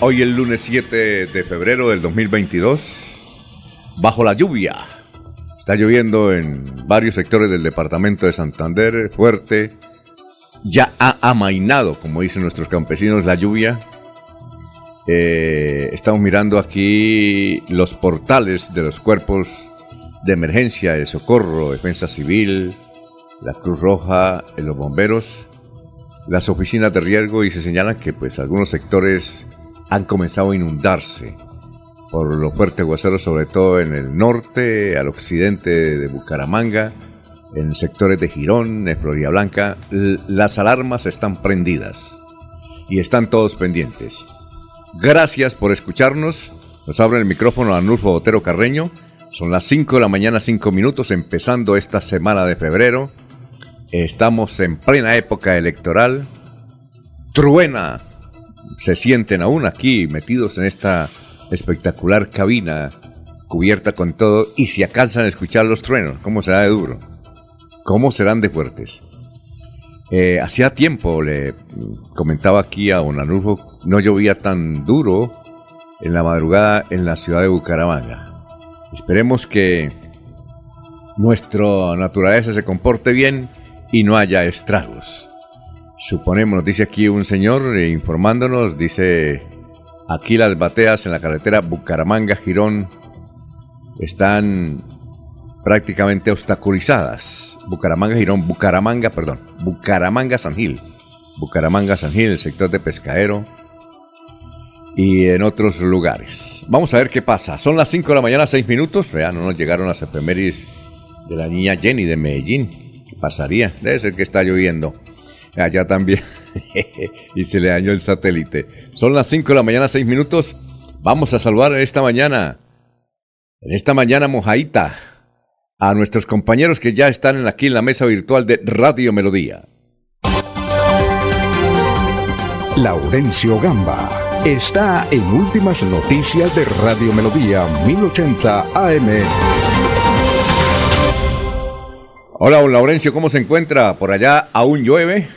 Hoy el lunes 7 de febrero del 2022, bajo la lluvia. Está lloviendo en varios sectores del departamento de Santander, fuerte. Ya ha amainado, como dicen nuestros campesinos, la lluvia. Eh, estamos mirando aquí los portales de los cuerpos de emergencia, de socorro, defensa civil, la Cruz Roja, los bomberos las oficinas de riesgo y se señala que pues algunos sectores han comenzado a inundarse por los fuertes aguaceros, sobre todo en el norte, al occidente de Bucaramanga, en sectores de Girón, de Florida Blanca. Las alarmas están prendidas y están todos pendientes. Gracias por escucharnos. Nos abre el micrófono Anulfo Botero Carreño. Son las 5 de la mañana, 5 minutos, empezando esta semana de febrero. Estamos en plena época electoral. Truena. Se sienten aún aquí metidos en esta espectacular cabina cubierta con todo y si alcanzan a escuchar los truenos, ¿cómo será de duro? ¿Cómo serán de fuertes? Eh, hacía tiempo, le comentaba aquí a Don no llovía tan duro en la madrugada en la ciudad de Bucaramanga. Esperemos que nuestra naturaleza se comporte bien y no haya estragos. Suponemos, dice aquí un señor eh, informándonos, dice, aquí las bateas en la carretera Bucaramanga-Girón están prácticamente obstaculizadas. Bucaramanga-Girón, Bucaramanga, perdón, Bucaramanga-San Gil. Bucaramanga-San Gil, el sector de Pescadero y en otros lugares. Vamos a ver qué pasa. Son las 5 de la mañana, 6 minutos. Vean, no nos llegaron las efemérides de la niña Jenny de Medellín pasaría. Debe ser que está lloviendo. Allá también. y se le dañó el satélite. Son las 5 de la mañana, 6 minutos. Vamos a saludar en esta mañana, en esta mañana mojaita, a nuestros compañeros que ya están aquí en la mesa virtual de Radio Melodía. Laurencio Gamba está en Últimas Noticias de Radio Melodía 1080 AM. Hola, don Laurencio, ¿cómo se encuentra? ¿Por allá aún llueve?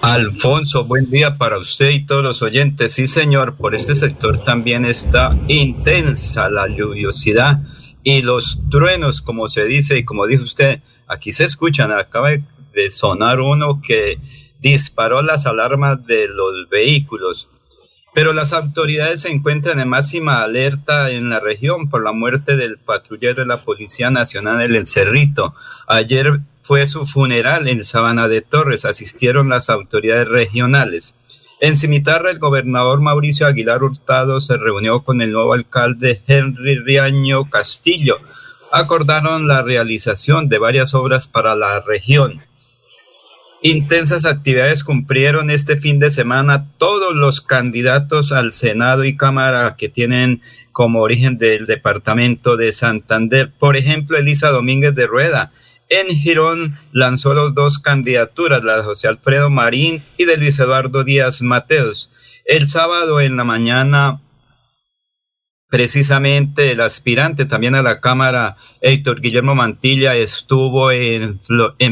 Alfonso, buen día para usted y todos los oyentes. Sí, señor, por este sector también está intensa la lluviosidad y los truenos, como se dice y como dijo usted, aquí se escuchan, acaba de sonar uno que disparó las alarmas de los vehículos. Pero las autoridades se encuentran en máxima alerta en la región por la muerte del patrullero de la Policía Nacional en El Cerrito. Ayer fue su funeral en Sabana de Torres. Asistieron las autoridades regionales. En Cimitarra, el gobernador Mauricio Aguilar Hurtado se reunió con el nuevo alcalde Henry Riaño Castillo. Acordaron la realización de varias obras para la región. Intensas actividades cumplieron este fin de semana todos los candidatos al Senado y Cámara que tienen como origen del departamento de Santander. Por ejemplo, Elisa Domínguez de Rueda. En Girón lanzó las dos candidaturas, la de José Alfredo Marín y de Luis Eduardo Díaz Mateos. El sábado en la mañana Precisamente el aspirante también a la Cámara, Héctor Guillermo Mantilla, estuvo en,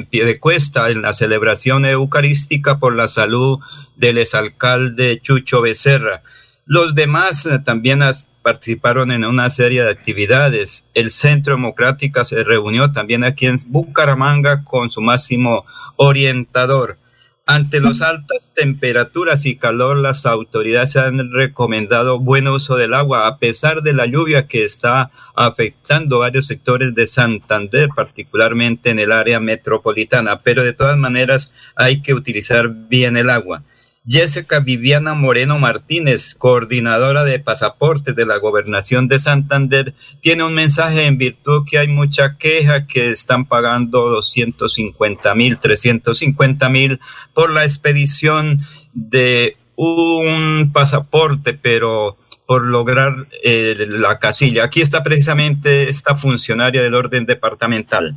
pie de cuesta en la celebración eucarística por la salud del exalcalde Chucho Becerra. Los demás eh, también participaron en una serie de actividades. El Centro Democrática se reunió también aquí en Bucaramanga con su máximo orientador. Ante las altas temperaturas y calor, las autoridades han recomendado buen uso del agua, a pesar de la lluvia que está afectando varios sectores de Santander, particularmente en el área metropolitana. Pero de todas maneras hay que utilizar bien el agua. Jessica Viviana Moreno Martínez, coordinadora de pasaportes de la gobernación de Santander, tiene un mensaje en virtud que hay mucha queja que están pagando 250 mil, 350 mil por la expedición de un pasaporte, pero por lograr eh, la casilla. Aquí está precisamente esta funcionaria del orden departamental.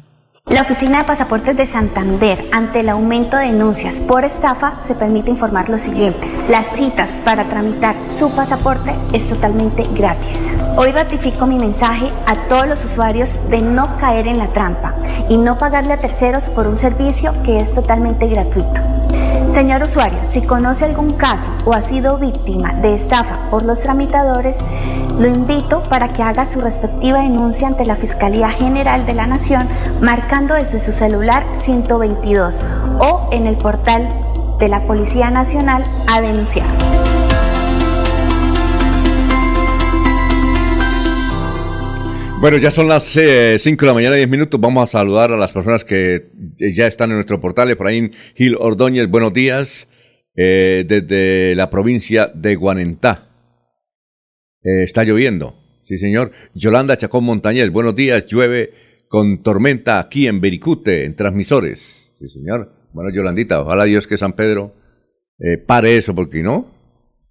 La Oficina de Pasaportes de Santander, ante el aumento de denuncias por estafa, se permite informar lo siguiente. Las citas para tramitar su pasaporte es totalmente gratis. Hoy ratifico mi mensaje a todos los usuarios de no caer en la trampa y no pagarle a terceros por un servicio que es totalmente gratuito. Señor usuario, si conoce algún caso o ha sido víctima de estafa por los tramitadores, lo invito para que haga su respectiva denuncia ante la Fiscalía General de la Nación marcando desde su celular 122 o en el portal de la Policía Nacional a denunciar. Bueno, ya son las 5 eh, de la mañana, 10 minutos. Vamos a saludar a las personas que ya están en nuestro portal. Efraín Gil Ordóñez, buenos días. Eh, desde la provincia de Guanentá. Eh, está lloviendo. Sí, señor. Yolanda Chacón Montañez, buenos días. Llueve con tormenta aquí en Bericute, en transmisores. Sí, señor. Bueno, Yolandita, ojalá Dios que San Pedro pare eso, porque no,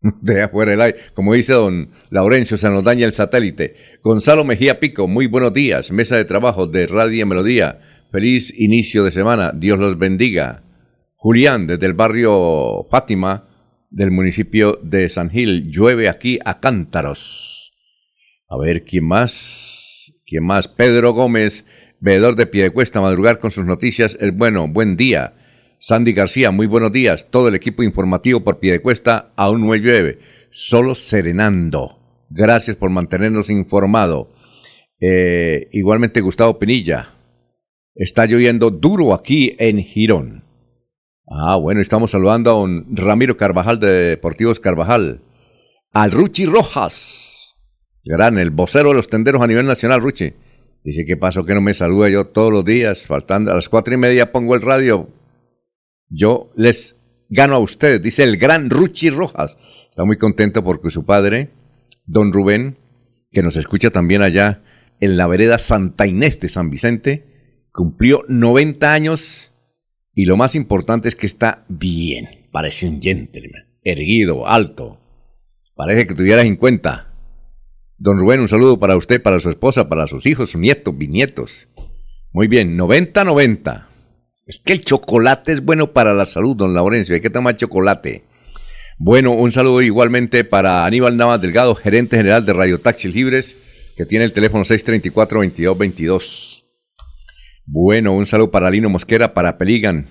de afuera el aire. Como dice don Laurencio, se nos daña el satélite. Gonzalo Mejía Pico, muy buenos días. Mesa de trabajo de Radio Melodía. Feliz inicio de semana. Dios los bendiga. Julián, desde el barrio Fátima del municipio de San Gil. Llueve aquí a cántaros. A ver, ¿quién más? ¿Quién más? Pedro Gómez, veedor de Piedecuesta, madrugar con sus noticias. El bueno, buen día. Sandy García, muy buenos días. Todo el equipo informativo por pie de cuesta aún no llueve, solo serenando. Gracias por mantenernos informados. Eh, igualmente Gustavo Pinilla. Está lloviendo duro aquí en Girón. Ah, bueno, estamos saludando a don Ramiro Carvajal de Deportivos Carvajal. Al Ruchi Rojas. Gran, el vocero de los tenderos a nivel nacional, Ruchi. Dice, ¿qué pasó que no me saluda yo todos los días? Faltando a las cuatro y media pongo el radio yo les gano a ustedes, dice el gran Ruchi Rojas. Está muy contento porque su padre, don Rubén, que nos escucha también allá en la vereda Santa Inés de San Vicente, cumplió 90 años y lo más importante es que está bien, parece un gentleman, erguido, alto, parece que tuviera 50. Don Rubén, un saludo para usted, para su esposa, para sus hijos, sus nietos, bisnietos. Muy bien, 90-90. Es que el chocolate es bueno para la salud, don Laurencio. Hay que tomar chocolate. Bueno, un saludo igualmente para Aníbal Navas Delgado, gerente general de Radio Taxis Libres, que tiene el teléfono 634-2222. Bueno, un saludo para Lino Mosquera, para Peligan,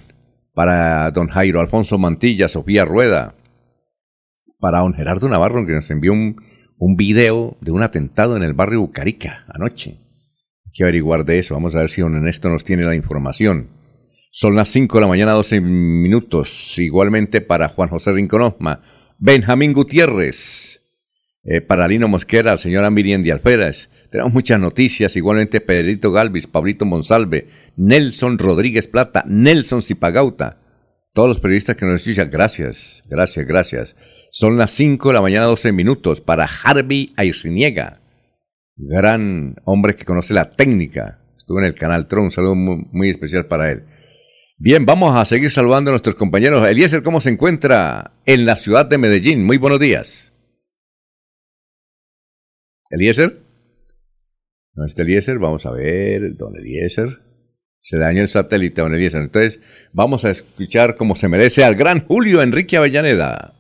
para don Jairo Alfonso Mantilla, Sofía Rueda, para don Gerardo Navarro, que nos envió un, un video de un atentado en el barrio Bucarica anoche. Hay que averiguar de eso. Vamos a ver si don Ernesto nos tiene la información. Son las 5 de la mañana, 12 minutos. Igualmente para Juan José Rinconosma, Benjamín Gutiérrez, eh, para Lino Mosquera, señora Miriam de Alferas. Tenemos muchas noticias. Igualmente Pedrito Galvis, Pablito Monsalve, Nelson Rodríguez Plata, Nelson Zipagauta. Todos los periodistas que nos escuchan, gracias, gracias, gracias. Son las 5 de la mañana, 12 minutos para Harvey Airciniega, gran hombre que conoce la técnica. Estuvo en el canal Tron, un saludo muy especial para él. Bien, vamos a seguir saludando a nuestros compañeros. Eliezer, ¿cómo se encuentra en la ciudad de Medellín? Muy buenos días. Eliezer. ¿No está Eliezer? Vamos a ver, don Eliezer. Se dañó el satélite, don Eliezer. Entonces, vamos a escuchar como se merece al gran Julio Enrique Avellaneda.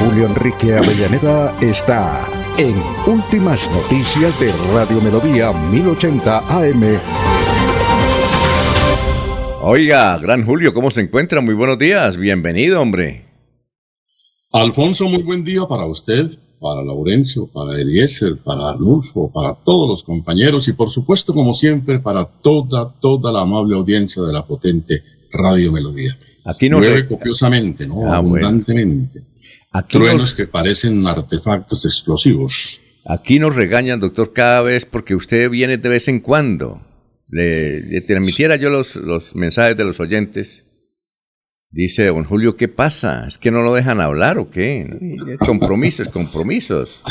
Julio Enrique Avellaneda está en Últimas Noticias de Radio Melodía 1080 AM. Oiga, gran Julio, ¿cómo se encuentra? Muy buenos días, bienvenido, hombre. Alfonso, muy buen día para usted, para Laurencio, para Eliezer, para Arnulfo, para todos los compañeros y por supuesto, como siempre, para toda, toda la amable audiencia de la potente Radio Melodía. Aquí no Llueve copiosamente, ¿no? Ah, bueno. Abundantemente. Aquí Truenos nos, que parecen artefactos explosivos. aquí nos regañan, doctor, cada vez porque usted viene de vez en cuando. Le, le transmitiera yo los, los mensajes de los oyentes. Dice don Julio, ¿qué pasa? ¿Es que no lo dejan hablar o qué? Compromisos, compromisos.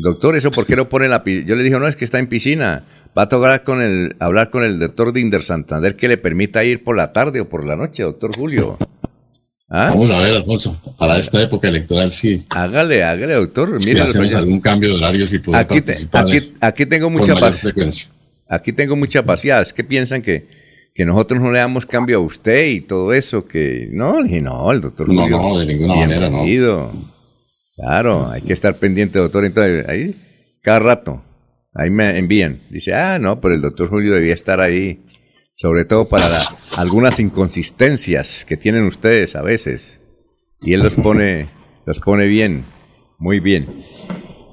Doctor, ¿eso por qué lo pone la piscina? Yo le dije, no, es que está en piscina. Va a tocar con el, hablar con el doctor Dinder Santander que le permita ir por la tarde o por la noche, doctor Julio. ¿Ah? Vamos a ver, Alfonso, para esta época electoral sí. Hágale, hágale, doctor. Si Mire, hacemos algún cambio de horario, si podemos aquí, te- aquí, aquí tengo mucha frecuencia. Aquí tengo mucha paciencia. Es que piensan que, que nosotros no le damos cambio a usted y todo eso. Que no, le dije, no, el doctor No, Julio. no, de ninguna manera, no. Claro, hay que estar pendiente, doctor. Entonces, ahí, cada rato, ahí me envían. Dice, ah, no, pero el doctor Julio debía estar ahí. Sobre todo para la- algunas inconsistencias que tienen ustedes a veces. Y él los pone, los pone bien, muy bien.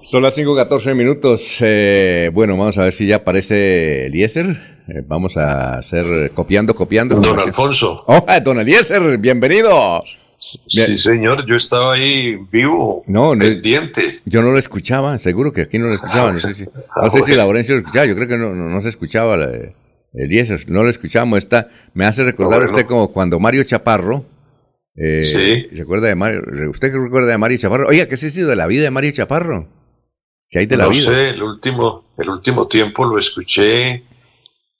Son las 5.14 minutos. eh, bueno, vamos a ver si ya aparece Eliezer. Eh, vamos a hacer copiando, copiando. Don Alfonso. Oh, don Eliezer, bienvenido. Bien. Sí, señor, yo estaba ahí vivo, No, no- pendiente. Yo no lo escuchaba, seguro que aquí no lo escuchaba. No sé si, no sé si Laurencio lo escuchaba. Yo creo que no, no, no se escuchaba la- Eliezer. No lo escuchamos. Está, me hace recordar Bueno. usted como cuando Mario Chaparro. eh, Sí. ¿Recuerda de Mario? ¿Usted qué recuerda de Mario Chaparro? Oiga, ¿qué se ha sido de la vida de Mario Chaparro? ¿Qué hay de la no vida? sé, el último, el último tiempo lo escuché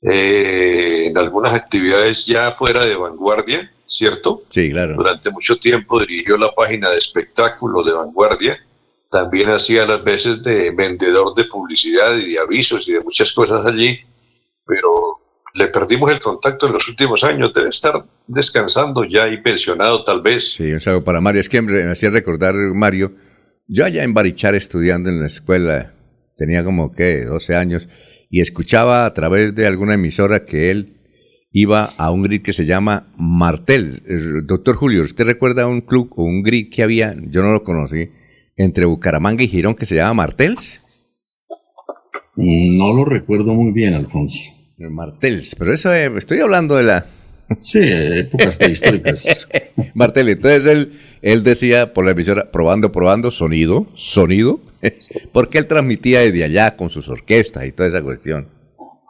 eh, en algunas actividades ya fuera de vanguardia, ¿cierto? Sí, claro. Durante mucho tiempo dirigió la página de espectáculos de vanguardia. También hacía las veces de vendedor de publicidad y de avisos y de muchas cosas allí, pero le perdimos el contacto en los últimos años. Debe estar descansando ya y pensionado tal vez. Sí, un saludo para Mario. Es que me hacía recordar, Mario, yo allá en Barichar estudiando en la escuela, tenía como que 12 años, y escuchaba a través de alguna emisora que él iba a un grid que se llama Martel. Doctor Julio, ¿usted recuerda un club o un grid que había, yo no lo conocí, entre Bucaramanga y Girón que se llama Martels? No lo recuerdo muy bien, Alfonso. Martels, pero eso, eh, estoy hablando de la... Sí, épocas prehistóricas. Martel, entonces él, él decía por la emisora, probando, probando, sonido, sonido, porque él transmitía desde allá con sus orquestas y toda esa cuestión.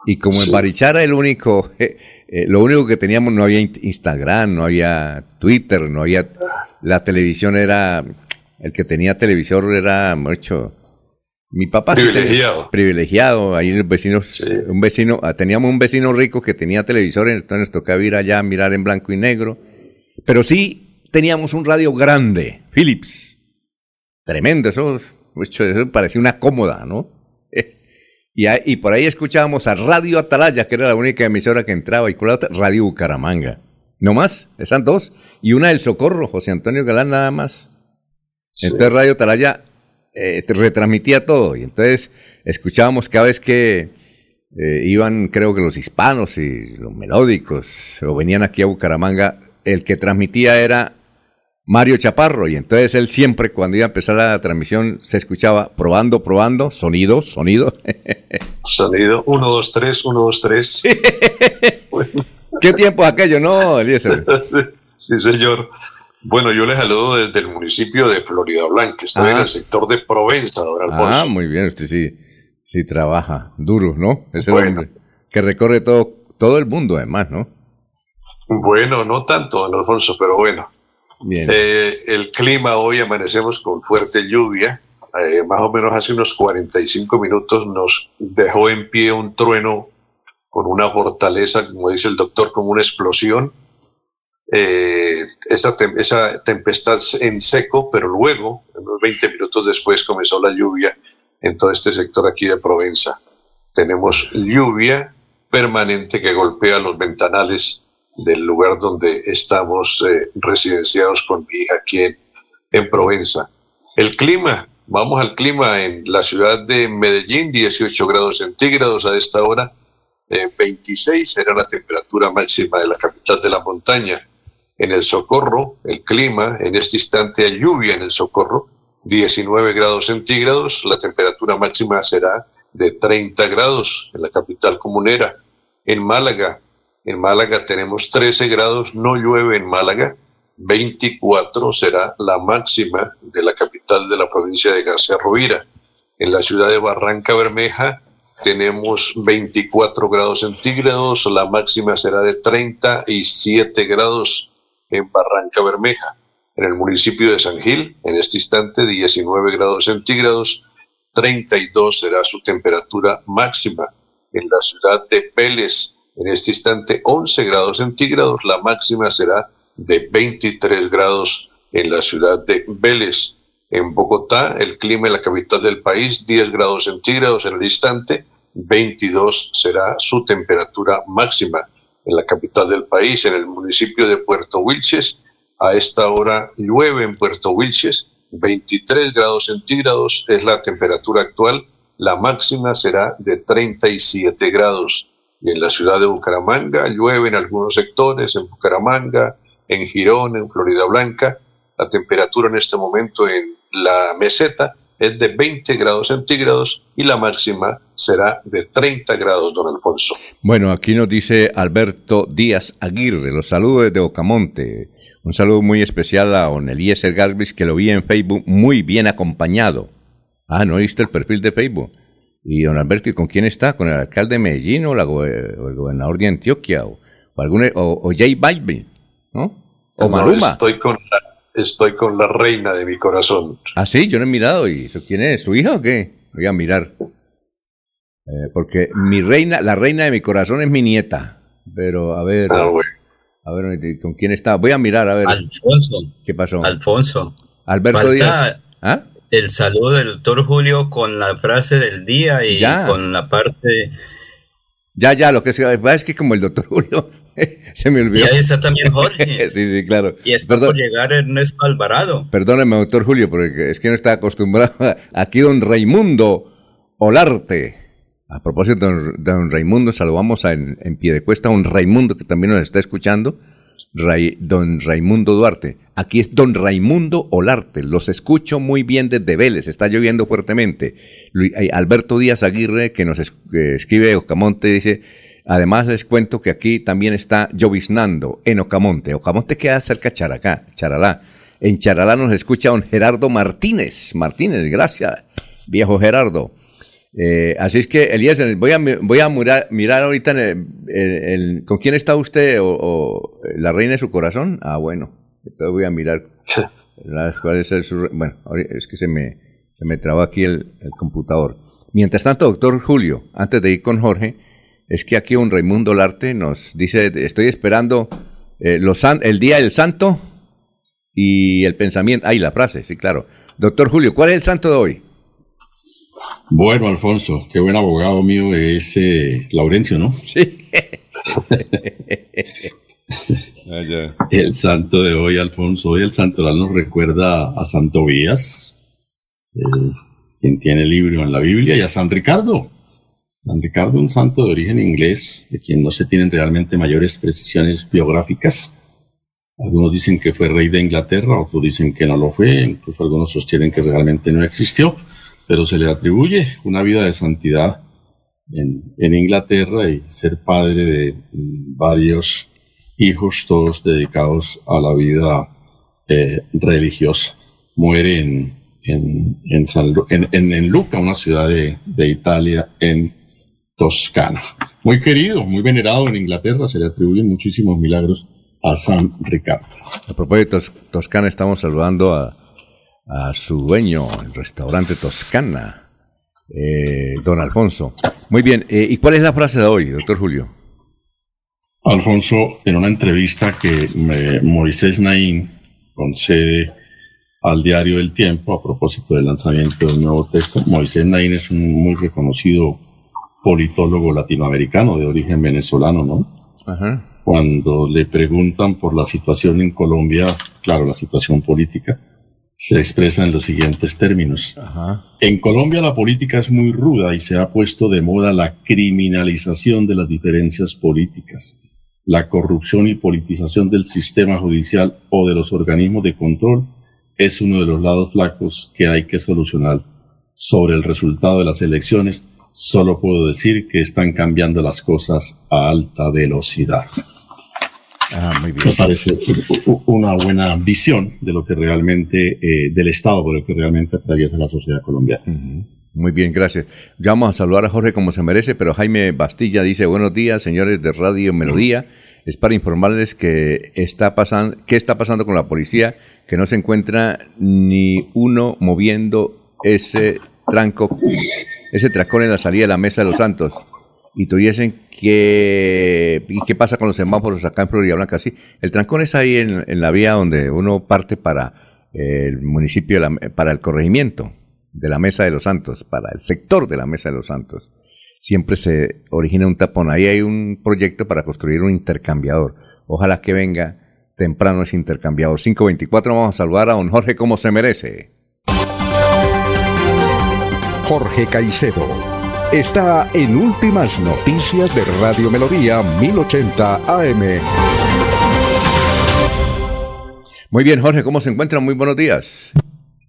Y como en Barichara el único, eh, eh, lo único que teníamos, no había in- Instagram, no había Twitter, no había, la televisión era, el que tenía televisor era mucho, mi papá sí Privilegiado. privilegiado, ahí los vecinos, Sí. un vecino, ah, teníamos un vecino rico que tenía televisor, entonces nos tocaba ir allá a mirar en blanco y negro. Pero sí teníamos un radio grande, Philips. Tremendo, eso, eso, eso parecía una cómoda, ¿no? Y, ahí- y por ahí escuchábamos a Radio Atalaya, que era la única emisora que entraba, y con la otra, Radio Bucaramanga. No más, esas dos. Y una del Socorro, José Antonio Galán, nada más. Sí. Entonces Radio Atalaya eh, retransmitía todo. Y entonces escuchábamos cada vez que eh, iban, creo que los hispanos y los melódicos, o venían aquí a Bucaramanga, el que transmitía era Mario Chaparro. Y entonces él siempre, cuando iba a empezar la transmisión, se escuchaba probando, probando, sonido, sonido. Sonido 1, 2, 3, 1, 2, 3. ¿Qué tiempo es aquello, no, Eliezer? Sí, señor. Bueno, yo les saludo desde el municipio de Florida Blanca. Estoy Ah. en el sector de Provenza, don Alfonso. Ah, muy bien, usted sí, sí trabaja duro, ¿no? Ese Bueno. hombre que recorre todo, todo el mundo, además, ¿no? Bueno, no tanto, don Alfonso, pero bueno. Bien. Eh, el clima hoy amanecemos con fuerte lluvia. Eh, más o menos hace unos 45 minutos nos dejó en pie un trueno con una fortaleza, como dice el doctor, como una explosión. Eh, esa, esa tempestad en seco, pero luego, unos 20 minutos después, comenzó la lluvia en todo este sector aquí de Provenza. Tenemos lluvia permanente que golpea los ventanales del lugar donde estamos eh, residenciados con mi hija aquí en, en Provenza. El clima, vamos al clima en la ciudad de Medellín, 18 grados centígrados a esta hora, eh, 26 era la temperatura máxima de la capital de la montaña. En el Socorro, el clima, en este instante hay lluvia en el Socorro, 19 grados centígrados, la temperatura máxima será de 30 grados en la capital comunera. En Málaga, En Málaga tenemos 13 grados, no llueve en Málaga. 24 será la máxima de la capital de la provincia de García Rovira. En la ciudad de Barranca Bermeja tenemos 24 grados centígrados, la máxima será de 37 grados en Barranca Bermeja. En el municipio de San Gil, en este instante 19 grados centígrados, 32 será su temperatura máxima. En la ciudad de Vélez, en este instante 11 grados centígrados, la máxima será de 23 grados en la ciudad de Vélez. En Bogotá, el clima en la capital del país, 10 grados centígrados en el instante, 22 será su temperatura máxima. En la capital del país, en el municipio de Puerto Wilches, a esta hora llueve en Puerto Wilches, 23 grados centígrados es la temperatura actual, la máxima será de 37 grados. Y en la ciudad de Bucaramanga llueve en algunos sectores, en Bucaramanga, en Girón, en Florida Blanca. La temperatura en este momento en la meseta es de 20 grados centígrados y la máxima será de 30 grados, don Alfonso. Bueno, aquí nos dice Alberto Díaz Aguirre, los saludos desde Ocamonte. Un saludo muy especial a don Eliezer Galvis, que lo vi en Facebook muy bien acompañado. Ah, ¿no viste el perfil de Facebook? Y don Alberto, ¿y con quién está? ¿Con el alcalde de Medellín o, el gobernador de Antioquia? ¿O, o, o Jay Balvin? ¿No? ¿O Maluma? estoy con la estoy con la reina de mi corazón. Ah, sí, yo no he mirado. ¿Y eso quién es? ¿Su hija o qué? Voy a mirar. Eh, porque mi reina, la reina de mi corazón es mi nieta. Pero a ver. Ah, a ver, ¿con quién está? Voy a mirar, a ver. Alfonso. ¿Qué pasó? Alfonso. Alberto Díaz. ¿Ah? El saludo del doctor Julio con la frase del día y con la parte. Ya, ya, lo que se es que como el doctor Julio se me olvidó. Y ahí está también Jorge. sí, sí, claro. Y está por llegar Ernesto Alvarado. Perdóneme, doctor Julio, porque es que no está acostumbrado. Aquí don Raimundo Olarte. A propósito de don Raimundo, saludamos en, en pie de cuesta a un Raimundo que también nos está escuchando. don Raimundo Duarte. Aquí es don Raimundo Olarte. Los escucho muy bien desde Vélez. Está lloviendo fuertemente. Eh, Alberto Díaz Aguirre, que nos escribe Ocamonte, dice Además les cuento que aquí también está lloviznando en Ocamonte. Ocamonte queda cerca de Characá, Charalá. En Charalá nos escucha don Gerardo Martínez. Martínez, gracias, viejo Gerardo. Eh, así es que, Elías, voy a, voy a mirar, ahorita el, con quién está usted o, la reina de su corazón. Ah, bueno, entonces voy a mirar cuál es su... Bueno, es que se me, se me trabó aquí el, el computador. Mientras tanto, doctor Julio, antes de ir con Jorge, es que aquí un Raimundo Larte nos dice, estoy esperando eh, los el Día del Santo y el pensamiento. Ahí la frase, sí, claro. Doctor Julio, ¿cuál es el santo de hoy? Bueno, Alfonso, qué buen abogado mío es eh, Laurencio, ¿no? Sí. Ah, el santo de hoy, Alfonso, hoy el santoral nos recuerda a Santo Vías, eh, quien tiene libro en la Biblia, y a San Ricardo, San Ricardo, un santo de origen inglés, de quien no se tienen realmente mayores precisiones biográficas. Algunos dicen que fue rey de Inglaterra, otros dicen que no lo fue, incluso algunos sostienen que realmente no existió, pero se le atribuye una vida de santidad en, Inglaterra y ser padre de varios hijos, todos dedicados a la vida eh, religiosa. Muere en, en, en, Luca, una ciudad de, de Italia, en Toscana. Muy querido, muy venerado en Inglaterra, se le atribuyen muchísimos milagros a San Ricardo. A propósito de Toscana, estamos saludando a, su dueño, el restaurante Toscana, eh, don Alfonso. Muy bien, eh, ¿y cuál es la frase de hoy, doctor Julio? Alfonso, en una entrevista que Moisés Naín concede al diario El Tiempo a propósito del lanzamiento del nuevo texto, Moisés Naín es un muy reconocido politólogo latinoamericano de origen venezolano, ¿no? Cuando le preguntan por la situación en Colombia, claro, la situación política, se expresa en los siguientes términos. En Colombia la política es muy ruda y se ha puesto de moda la criminalización de las diferencias políticas, la corrupción y politización del sistema judicial o de los organismos de control es uno de los lados flacos que hay que solucionar sobre el resultado de las elecciones solo puedo decir que están cambiando las cosas a alta velocidad. Ah, muy bien. Me parece una buena visión de lo que realmente, eh, del estado por el que realmente atraviesa la sociedad colombiana. Muy bien, gracias. Ya vamos a saludar a Jorge como se merece, pero Jaime Bastilla dice, buenos días, señores de Radio Melodía. Es para informarles que está pasando, qué está pasando con la policía, que no se encuentra ni uno moviendo ese tranco, ese tracón en la salida de la Mesa de los Santos y tuviesen que... ¿Y qué pasa con los semáforos acá en Florida Blanca? Sí, el trancón es ahí en, la vía donde uno parte para el municipio, para el corregimiento de la Mesa de los Santos, para el sector de la Mesa de los Santos. Siempre se origina un tapón. Ahí hay un proyecto para construir un intercambiador. Ojalá que venga temprano ese intercambiador. 524, vamos a saludar a don Jorge como se merece. Jorge Caicedo está en Últimas Noticias de Radio Melodía 1080 AM. Muy bien, Jorge, ¿cómo se encuentra? Muy buenos días.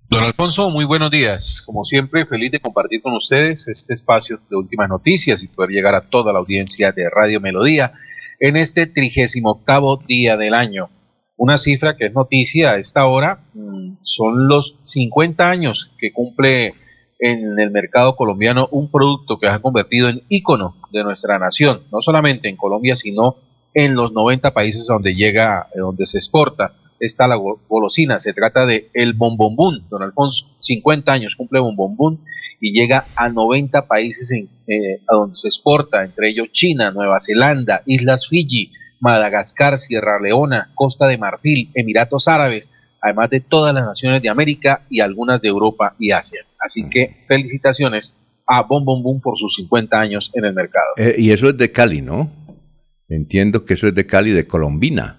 Don Alfonso, muy buenos días. Como siempre, feliz de compartir con ustedes este espacio de últimas noticias y poder llegar a toda la audiencia de Radio Melodía en este trigésimo octavo día del año. Una cifra que es noticia a esta hora mm, son los 50 años que cumple en el mercado colombiano un producto que se ha convertido en ícono de nuestra nación, no solamente en Colombia, sino en los 90 países donde llega, eh, donde se exporta esta la golosina. Se trata de el bombombún. Don Alfonso, 50 años cumple bombombún y llega a 90 países en, eh, a donde se exporta, entre ellos China, Nueva Zelanda, Islas Fiji, Madagascar, Sierra Leona, Costa de Marfil, Emiratos Árabes, además de todas las naciones de América y algunas de Europa y Asia. Así que felicitaciones a Bom Bom por sus 50 años en el mercado. Eh, y eso es de Cali, ¿no? Entiendo que eso es de Cali, de Colombina.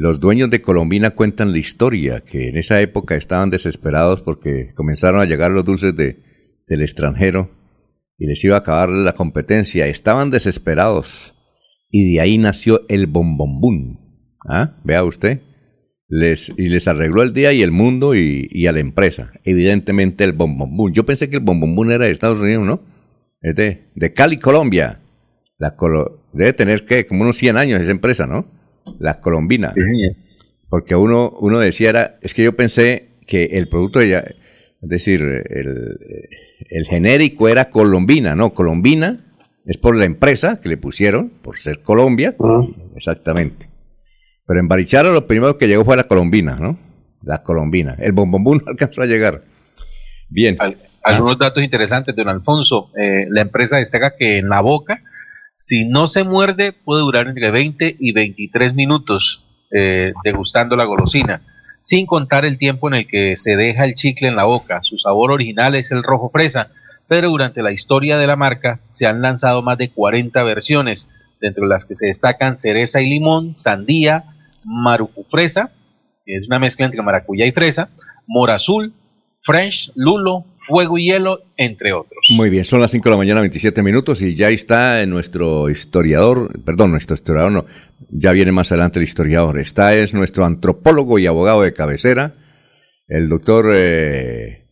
Los dueños de Colombina cuentan la historia, que en esa época estaban desesperados porque comenzaron a llegar los dulces de, del extranjero y les iba a acabar la competencia. Estaban desesperados y de ahí nació el bombombún. ¿Ah? Vea usted les, y les arregló el día y el mundo y, a la empresa. Evidentemente el bombombún. Yo pensé que el bombombún era de Estados Unidos, ¿no? Es de, de Cali, Colombia. La debe tener que como unos 100 años esa empresa, ¿no? La colombina. Porque uno, uno decía, era, es que yo pensé que el producto, de es decir, el, el genérico era colombina, ¿no? Colombina es por la empresa que le pusieron, por ser Colombia. Exactamente. Pero en Barichara lo primero que llegó fue la colombina, ¿no? La colombina. El bombombún no alcanzó a llegar. Bien. algunos ah. datos interesantes, don Alfonso. Eh, la empresa destaca que en la boca, si no se muerde, puede durar entre 20 y 23 minutos eh, degustando la golosina, sin contar el tiempo en el que se deja el chicle en la boca. Su sabor original es el rojo fresa, pero durante la historia de la marca se han lanzado más de 40 versiones, dentro de las que se destacan cereza y limón, sandía, marucu fresa, que es una mezcla entre maracuyá y fresa, mora azul, French, lulo, fuego y hielo, entre otros. Muy bien, son las 5 de la mañana, 27 minutos, y ya está nuestro historiador, perdón, nuestro historiador no, ya viene más adelante el historiador, está es nuestro antropólogo y abogado de cabecera, el doctor eh,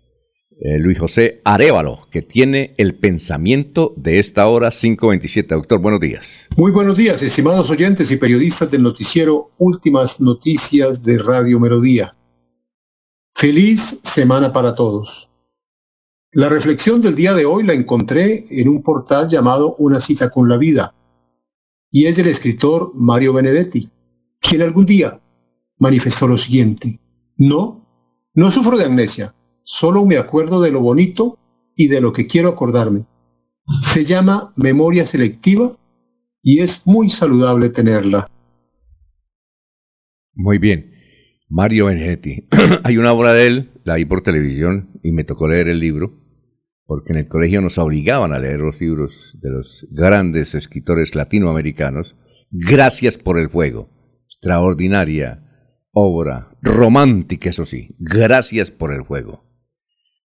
eh, Luis José Arevalo, que tiene el pensamiento de esta hora 527. Doctor, buenos días. Muy buenos días, estimados oyentes y periodistas del noticiero Últimas Noticias de Radio Melodía. Feliz semana para todos. La reflexión del día de hoy la encontré en un portal llamado Una cita con la vida, y es del escritor Mario Benedetti, quien algún día manifestó lo siguiente. No, no sufro de amnesia solo me acuerdo de lo bonito y de lo que quiero acordarme. Se llama memoria selectiva y es muy saludable tenerla. Muy bien. Mario Benedetti. Hay una obra de él, la vi por televisión y me tocó leer el libro, porque en el colegio nos obligaban a leer los libros de los grandes escritores latinoamericanos. Gracias por el fuego. Extraordinaria obra, romántica, eso sí. Gracias por el fuego.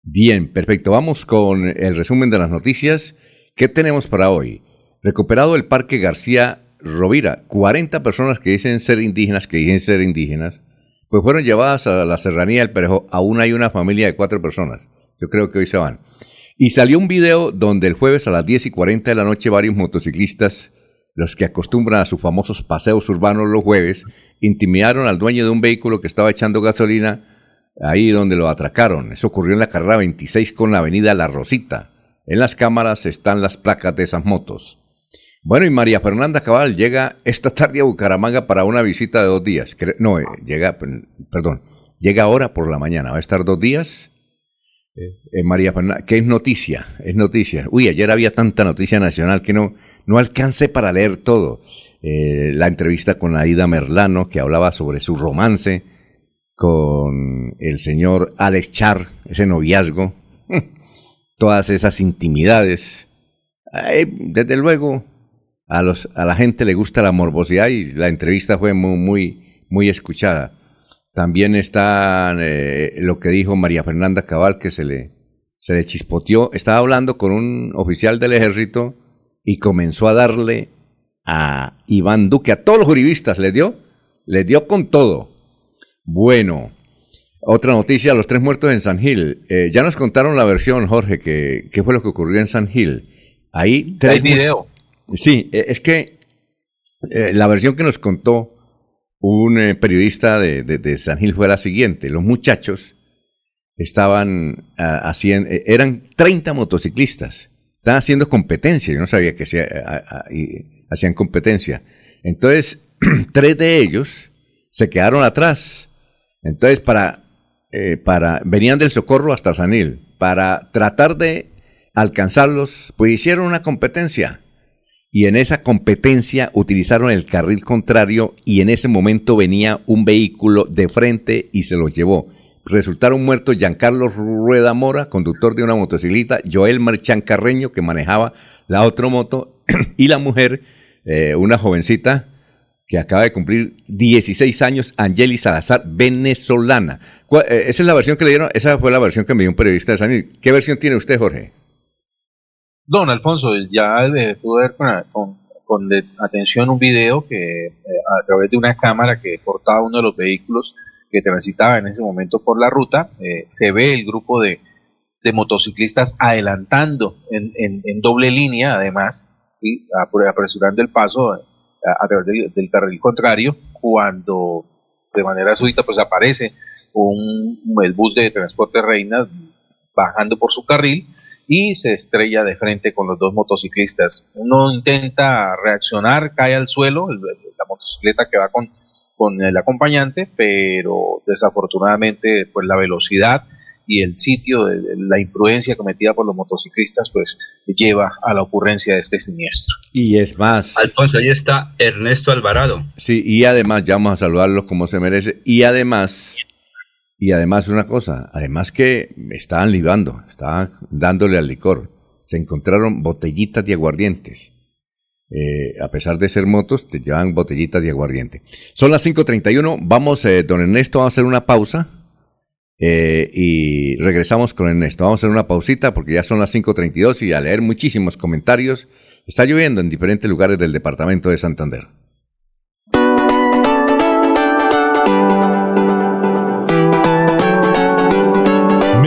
Bien, perfecto. Vamos con el resumen de las noticias. ¿Qué tenemos para hoy? Recuperado el Parque García Rovira. 40 personas que dicen ser indígenas, que dicen ser indígenas, pues fueron llevadas a la serranía del Perejo. Aún hay una familia de cuatro personas. Yo creo que hoy se van. Y salió un video donde el jueves a las 10 y 40 de la noche varios motociclistas, los que acostumbran a sus famosos paseos urbanos los jueves, intimidaron al dueño de un vehículo que estaba echando gasolina ahí donde lo atracaron. Eso ocurrió en la carrera 26 con la avenida La Rosita. En las cámaras están las placas de esas motos. Bueno, y María Fernanda Cabal llega esta tarde a Bucaramanga para una visita de dos días. No, eh, llega, perdón, llega ahora por la mañana. Va a estar dos días. Eh, eh, María Fernanda, ¿qué es noticia? Es noticia. Uy, ayer había tanta noticia nacional que no, no alcancé para leer todo. la entrevista con Aida Merlano, que hablaba sobre su romance con el señor Alex Char, ese noviazgo, todas esas intimidades. desde luego, a, los, a la gente le gusta la morbosidad y la entrevista fue muy, muy, muy escuchada. También está eh, lo que dijo María Fernanda Cabal, que se le, se le chispoteó. Estaba hablando con un oficial del ejército y comenzó a darle a Iván Duque, a todos los juristas, le dio, le dio con todo. Bueno, otra noticia, los tres muertos en San Gil. Eh, ya nos contaron la versión, Jorge, que qué fue lo que ocurrió en San Gil. Ahí tres... Hay video. Sí, e, es que eh, la versión que nos contó un eh, periodista de, San Gil fue la siguiente. Los muchachos estaban haciendo, e, eran 30 motociclistas, estaban haciendo competencia, yo no sabía que hacían competencia. Entonces, tres de ellos se quedaron atrás. Entonces, para, eh, para, venían del socorro hasta San Gil, para tratar de alcanzarlos, pues hicieron una competencia y en esa competencia utilizaron el carril contrario y en ese momento venía un vehículo de frente y se los llevó. Resultaron muertos Giancarlo Rueda Mora, conductor de una motocicleta, Joel Marchán Carreño, que manejaba la otra moto, y la mujer, eh, una jovencita que acaba de cumplir 16 años, Angeli Salazar, venezolana. Eh, esa es la versión que le dieron, esa fue la versión que me dio un periodista de San ¿Qué versión tiene usted, Jorge? Don Alfonso, ya pude ver con, con, atención un video que eh, a través de una cámara que portaba uno de los vehículos que transitaba en ese momento por la ruta, eh, se ve el grupo de, motociclistas adelantando en, doble línea, además, y apresurando el paso eh, a, través del, carril contrario, cuando de manera súbita pues aparece un, el bus de transporte Reina bajando por su carril y se estrella de frente con los dos motociclistas. Uno intenta reaccionar, cae al suelo, la motocicleta que va con, con el acompañante, pero desafortunadamente pues la velocidad y el sitio de, la imprudencia cometida por los motociclistas pues lleva a la ocurrencia de este siniestro. Y es más. Alfonso, ahí está Ernesto Alvarado. Sí, y además, ya vamos a saludarlos como se merece, y además y además una cosa, además que estaban libando, estaban dándole al licor. Se encontraron botellitas de aguardientes. Eh, a pesar de ser motos, te llevan botellitas de aguardiente. Son las 5.31, vamos, eh, don Ernesto, vamos a hacer una pausa eh, y regresamos con Ernesto. Vamos a hacer una pausita porque ya son las 5.32 y a leer muchísimos comentarios. Está lloviendo en diferentes lugares del departamento de Santander.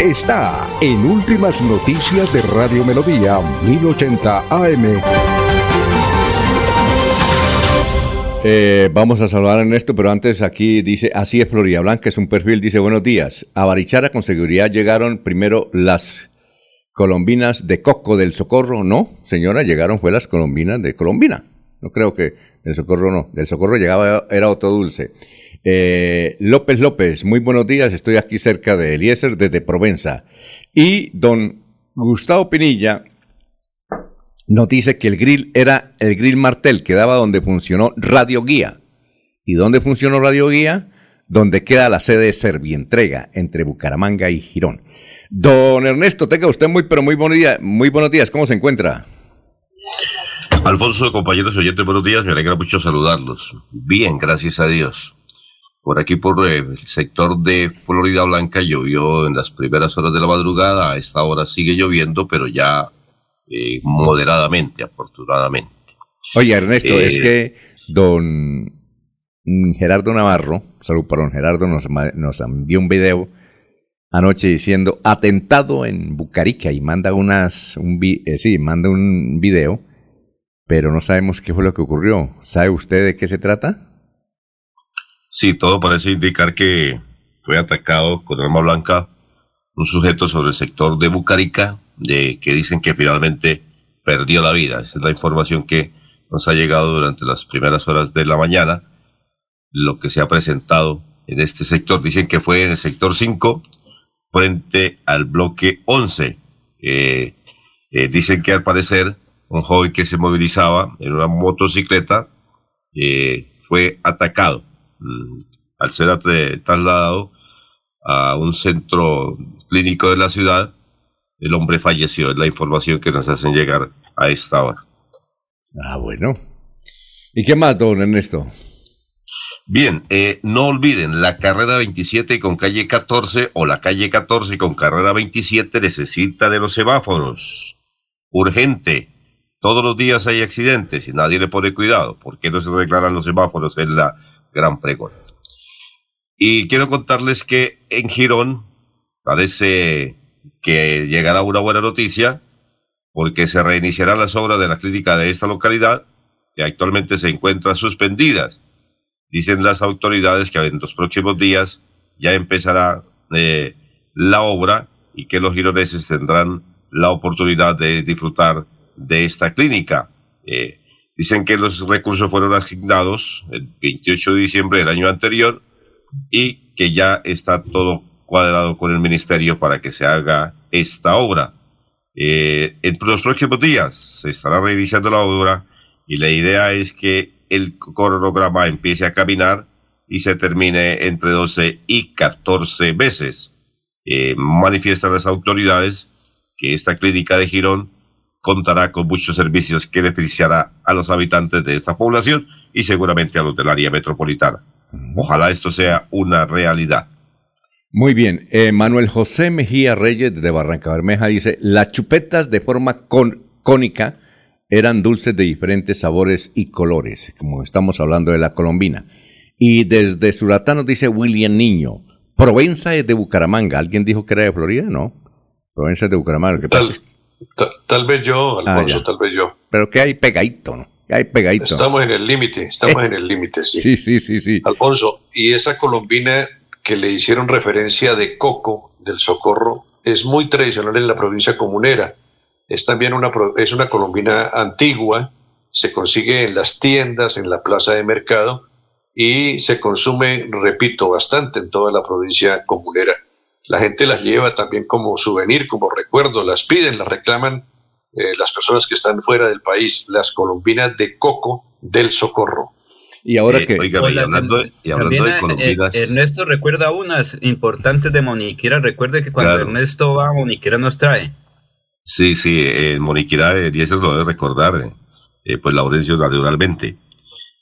está en Últimas Noticias de Radio Melodía 1080 AM. Eh, vamos a saludar a Ernesto, pero antes aquí dice, así es Florida Blanca, es un perfil, dice, buenos días. A Barichara con seguridad llegaron primero las colombinas de Coco del Socorro, no, señora, llegaron fue las colombinas de Colombina. No creo que del Socorro no, del Socorro llegaba, era otro dulce. Eh, López López, muy buenos días, estoy aquí cerca de Eliezer desde Provenza. Y don Gustavo Pinilla nos dice que el grill era el grill Martel, que daba donde funcionó Radio Guía. ¿Y dónde funcionó Radio Guía? Donde queda la sede de Servientrega, entre Bucaramanga y Girón. Don Ernesto, tenga usted muy, pero muy buenos días, muy buenos días, ¿cómo se encuentra? Alfonso, compañeros oyentes, buenos días, me alegra mucho saludarlos. Bien, gracias a Dios. Por aquí, por eh, el sector de Florida Blanca, llovió en las primeras horas de la madrugada. A esta hora sigue lloviendo, pero ya eh, moderadamente, afortunadamente. Oye, Ernesto, es Eh, que don Gerardo Navarro, salud para don Gerardo, nos, nos envió un video anoche diciendo atentado en Bucarica y manda unas, un eh, sí, manda un video, pero no sabemos qué fue lo que ocurrió. ¿Sabe usted de qué se trata? Sí, todo parece indicar que fue atacado con arma blanca un sujeto sobre el sector de Bucarica, de, que dicen que finalmente perdió la vida. Esa es la información que nos ha llegado durante las primeras horas de la mañana. Lo que se ha presentado en este sector, dicen que fue en el sector 5, frente al bloque 11. Eh, eh, dicen que al parecer un joven que se movilizaba en una motocicleta eh, fue atacado. Mm, Al ser trasladado a un centro clínico de la ciudad, el hombre falleció. Es la información que nos hacen llegar a esta hora. Ah, bueno. ¿Y qué más, don Ernesto? Bien, eh, no olviden, la carrera 27 con calle 14 o la calle 14 con carrera 27 necesita de los semáforos. Urgente. Todos los días hay accidentes y nadie le pone cuidado. ¿Por qué no se declaran los semáforos? Es la gran pregunta. Y quiero contarles que en Girón parece que llegará una buena noticia porque se reiniciarán las obras de la clínica de esta localidad que actualmente se encuentran suspendidas. Dicen las autoridades que en los próximos días ya empezará eh, la obra y que los gironeses tendrán la oportunidad de disfrutar de esta clínica. Eh, dicen que los recursos fueron asignados el 28 de diciembre del año anterior y que ya está todo cuadrado con el ministerio para que se haga esta obra. Eh, en los próximos días se estará reiniciando la obra y la idea es que el cronograma empiece a caminar y se termine entre 12 y 14 meses. Eh, manifiestan las autoridades que esta clínica de Girón contará con muchos servicios que beneficiará a los habitantes de esta población y seguramente a los del área metropolitana. Ojalá esto sea una realidad. Muy bien, eh, Manuel José Mejía Reyes de Barranca Bermeja dice, las chupetas de forma con- cónica eran dulces de diferentes sabores y colores, como estamos hablando de la colombina. Y desde Suratá nos dice William Niño, Provenza es de Bucaramanga. ¿Alguien dijo que era de Florida? No. Provenza es de Bucaramanga. Que pasa Tal, vez yo, Ah, Alfonso, tal vez yo. pero que hay pegadito, ¿no? Que hay pegadito. Estamos en el límite, estamos en el límite, sí. Sí, sí, sí, sí. Alfonso, y esa colombina que le hicieron referencia de Coco, del Socorro, es muy tradicional en la provincia comunera. Es también una, es una colombina antigua, se consigue en las tiendas, en la plaza de mercado, y se consume, repito, bastante en toda la provincia comunera. La gente las lleva también como souvenir, como recuerdo, las piden, las reclaman eh, las personas que están fuera del país, las colombinas de coco del socorro. Y ahora Eh, que... oígame, y hablando, de- y hablando También, de eh, colombinas, Ernesto recuerda unas importantes de Moniquera. Recuerde que cuando Claro. Ernesto va, Moniquera nos trae. Sí, sí, en Moniquirá, y eso lo debe recordar, eh, pues Laurencio naturalmente.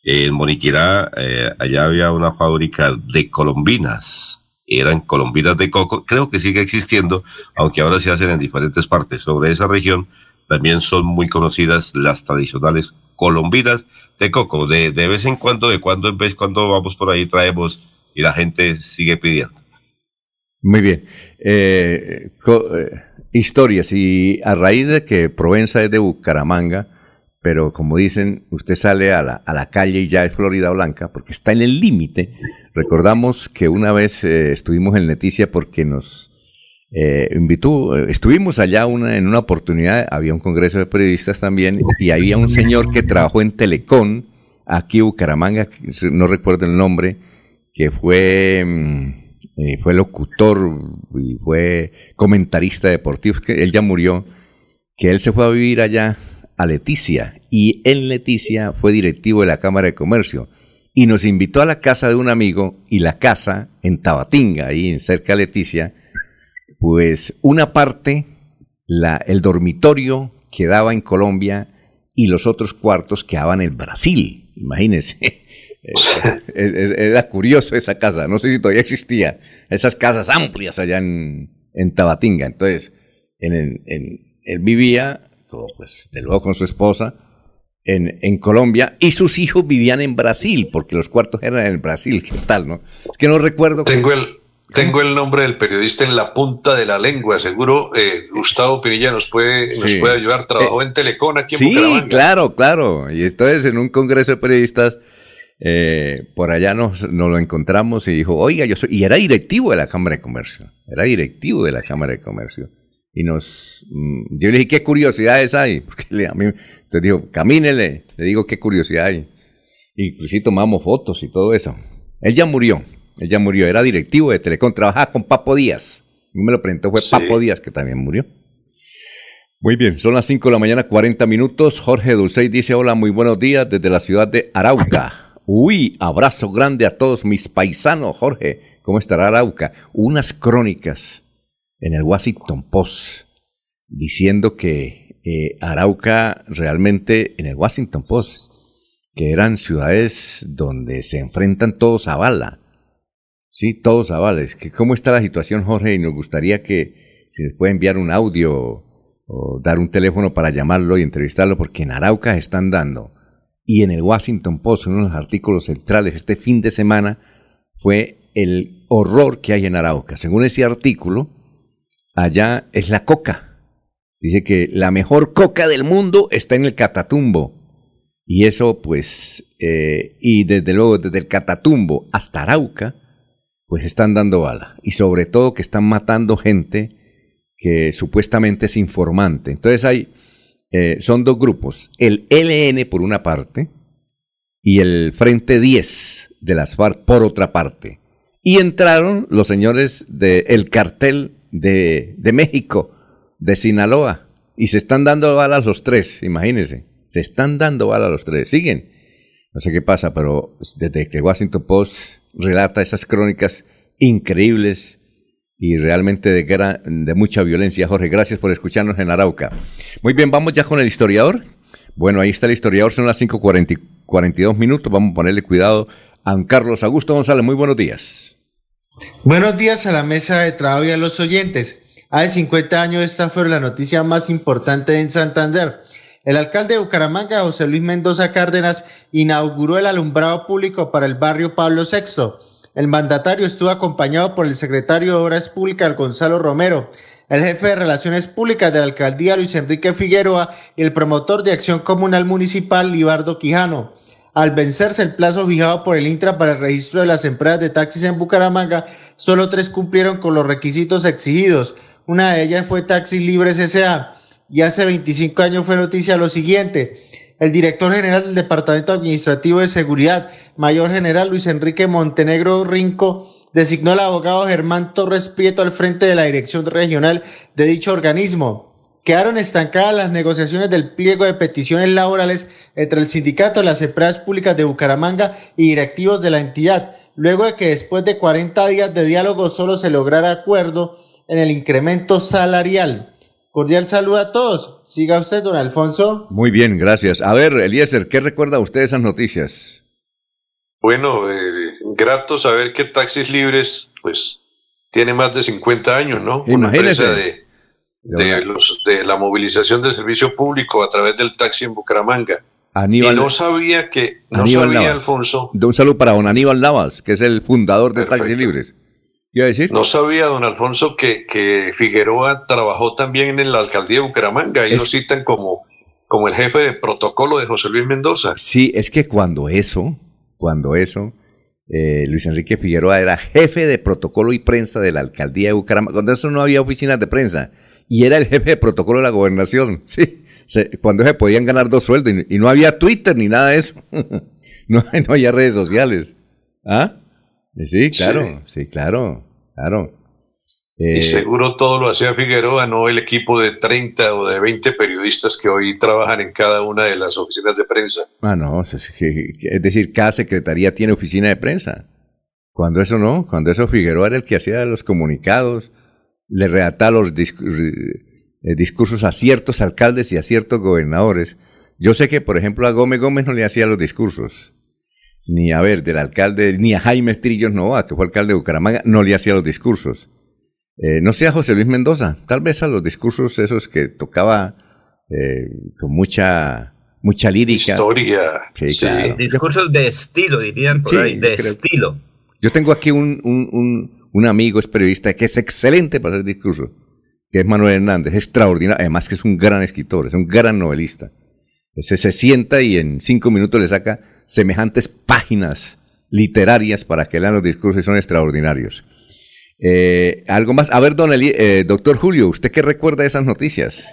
En Moniquirá, eh, allá había una fábrica de colombinas, eran colombinas de coco, creo que sigue existiendo, aunque ahora se hacen en diferentes partes. Sobre esa región también son muy conocidas las tradicionales colombinas de coco. De, de vez en cuando, de cuando en vez, cuando vamos por ahí traemos y la gente sigue pidiendo. Muy bien. Eh, eh, historias. Y a raíz de que Provenza es de Bucaramanga, pero como dicen, usted sale a la, a la calle y ya es Florida Blanca, porque está en el límite. Recordamos que una vez eh, estuvimos en Leticia porque nos invitó, estuvimos allá una, en una oportunidad, había un congreso de periodistas también, y había un señor que trabajó en Telecom, aquí Bucaramanga, no recuerdo el nombre, que fue... Mm, eh, fue locutor y fue comentarista deportivo, que él ya murió, que él se fue a vivir allá a Leticia y en Leticia fue directivo de la Cámara de Comercio y nos invitó a la casa de un amigo y la casa en Tabatinga, ahí cerca de Leticia, pues una parte, la, el dormitorio quedaba en Colombia y los otros cuartos quedaban en Brasil, imagínense. Era curioso esa casa, no sé si todavía existía, esas casas amplias allá en, en Tabatinga. Entonces, en, él vivía, pues, de luego con su esposa, en, en, Colombia y sus hijos vivían en Brasil, porque los cuartos eran en Brasil, ¿qué tal, no? Es que no recuerdo. Tengo el, tengo el nombre del periodista en la punta de la lengua, seguro eh, Gustavo Pirilla nos puede, nos puede ayudar, trabajó eh, en Telecom aquí en Sí, claro, claro, y entonces en un congreso de periodistas eh, por allá nos, lo encontramos y dijo, oiga, yo soy, y era directivo de la Cámara de Comercio, era directivo de la Cámara de Comercio. Y nos, mm, yo le dije, ¿qué curiosidades hay? Porque le, a mí, entonces dijo, camínele, le digo, ¿qué curiosidad hay? Inclusive tomamos fotos y todo eso. Él ya murió, él ya murió, era directivo de Telecom, trabajaba con Papo Díaz. Y me lo presentó, fue Papo Díaz, que también murió. Muy bien, son las 5 de la mañana, 40 minutos. Jorge Dulcey dice, hola, muy buenos días desde la ciudad de Arauca. Uy, abrazo grande a todos mis paisanos, Jorge. ¿Cómo estará Arauca? Unas crónicas en el Washington Post diciendo que eh, Arauca realmente en el Washington Post, que eran ciudades donde se enfrentan todos a bala. Sí, todos a bala. que ¿Cómo está la situación, Jorge? Y nos gustaría que si les puede enviar un audio o dar un teléfono para llamarlo y entrevistarlo, porque en Arauca están dando y en el Washington Post, uno de los artículos centrales este fin de semana, fue el horror que hay en Arauca. Según ese artículo, allá es la coca. Dice que la mejor coca del mundo está en el Catatumbo. Y eso, pues, eh, y desde luego, desde el Catatumbo hasta Arauca, pues están dando bala. Y sobre todo que están matando gente que supuestamente es informante. Entonces hay eh, son dos grupos, el LN por una parte y el Frente 10 de las FARC por otra parte. Y entraron los señores del cartel de, de México, de Sinaloa, y se están dando balas los tres, imagínense, se están dando balas los tres, siguen. No sé qué pasa, pero desde que Washington Post relata esas crónicas increíbles y realmente de, de mucha violencia. Jorge, gracias por escucharnos en Arauca. Muy bien, vamos ya con el historiador. Bueno, ahí está el historiador, son las 5.42 minutos, vamos a ponerle cuidado a Carlos Augusto González. Muy buenos días. Buenos días a la mesa de trabajo y a los oyentes. Hace 50 años esta fue la noticia más importante en Santander. El alcalde de Bucaramanga, José Luis Mendoza Cárdenas, inauguró el alumbrado público para el barrio Pablo VI el mandatario estuvo acompañado por el secretario de Obras Públicas, Gonzalo Romero, el jefe de Relaciones Públicas de la alcaldía, Luis Enrique Figueroa, y el promotor de Acción Comunal Municipal, Libardo Quijano. Al vencerse el plazo fijado por el Intra para el registro de las empresas de taxis en Bucaramanga, solo tres cumplieron con los requisitos exigidos. Una de ellas fue Taxis Libres S.A. Y hace 25 años fue noticia lo siguiente. El director general del Departamento Administrativo de Seguridad, Mayor General Luis Enrique Montenegro Rinco, designó al abogado Germán Torres Prieto al frente de la dirección regional de dicho organismo. Quedaron estancadas las negociaciones del pliego de peticiones laborales entre el sindicato de las empresas públicas de Bucaramanga y directivos de la entidad, luego de que después de 40 días de diálogo solo se lograra acuerdo en el incremento salarial. Cordial saludo a todos. Siga usted, don Alfonso. Muy bien, gracias. A ver, Eliezer, ¿qué recuerda usted de esas noticias? Bueno, eh, grato saber que Taxis Libres, pues, tiene más de 50 años, ¿no? Una empresa de, de, los, de la movilización del servicio público a través del taxi en Bucaramanga. Aníbal, y no sabía que, no sabía, Alfonso. un saludo para don Aníbal Navas, que es el fundador de Taxis Libres. decir? No sabía, don Alfonso, que, que Figueroa trabajó también en la alcaldía de Bucaramanga. y lo citan como, como el jefe de protocolo de José Luis Mendoza. Sí, es que cuando eso, cuando eso, eh, Luis Enrique Figueroa era jefe de protocolo y prensa de la alcaldía de Bucaramanga. Cuando eso no había oficinas de prensa. Y era el jefe de protocolo de la gobernación. Sí. cuando se podían ganar dos sueldos. Y, no había Twitter ni nada de eso. no, no había redes sociales. ¿Ah? Sí, claro. Sí, claro. Claro. y eh, seguro todo lo hacía Figueroa, no el equipo de 30 o de 20 periodistas que hoy trabajan en cada una de las oficinas de prensa. Ah, no, es decir, cada secretaría tiene oficina de prensa. Cuando eso no, cuando eso Figueroa era el que hacía los comunicados, le redactaba los eh, discursos a ciertos alcaldes y a ciertos gobernadores. Yo sé que, por ejemplo, a Gómez Gómez no le hacía los discursos ni a ver, del alcalde, ni a Jaime Estrillos Nova, que fue alcalde de Bucaramanga, no le hacía los discursos. Eh, no sé a José Luis Mendoza, tal vez a los discursos esos que tocaba eh, con mucha mucha lírica. Historia. Sí, Discursos de estilo, dirían por ahí, de estilo. Yo tengo aquí un, un, un, amigo, es periodista, que es excelente para hacer discursos, que es Manuel Hernández, extraordinario, además que es un gran escritor, es un gran novelista. Ese se sienta y en cinco minutos le saca semejantes páginas literarias para que lean los discursos y son extraordinarios. Eh, ¿Algo más? A ver, don eh, doctor Julio, ¿usted qué recuerda de esas noticias?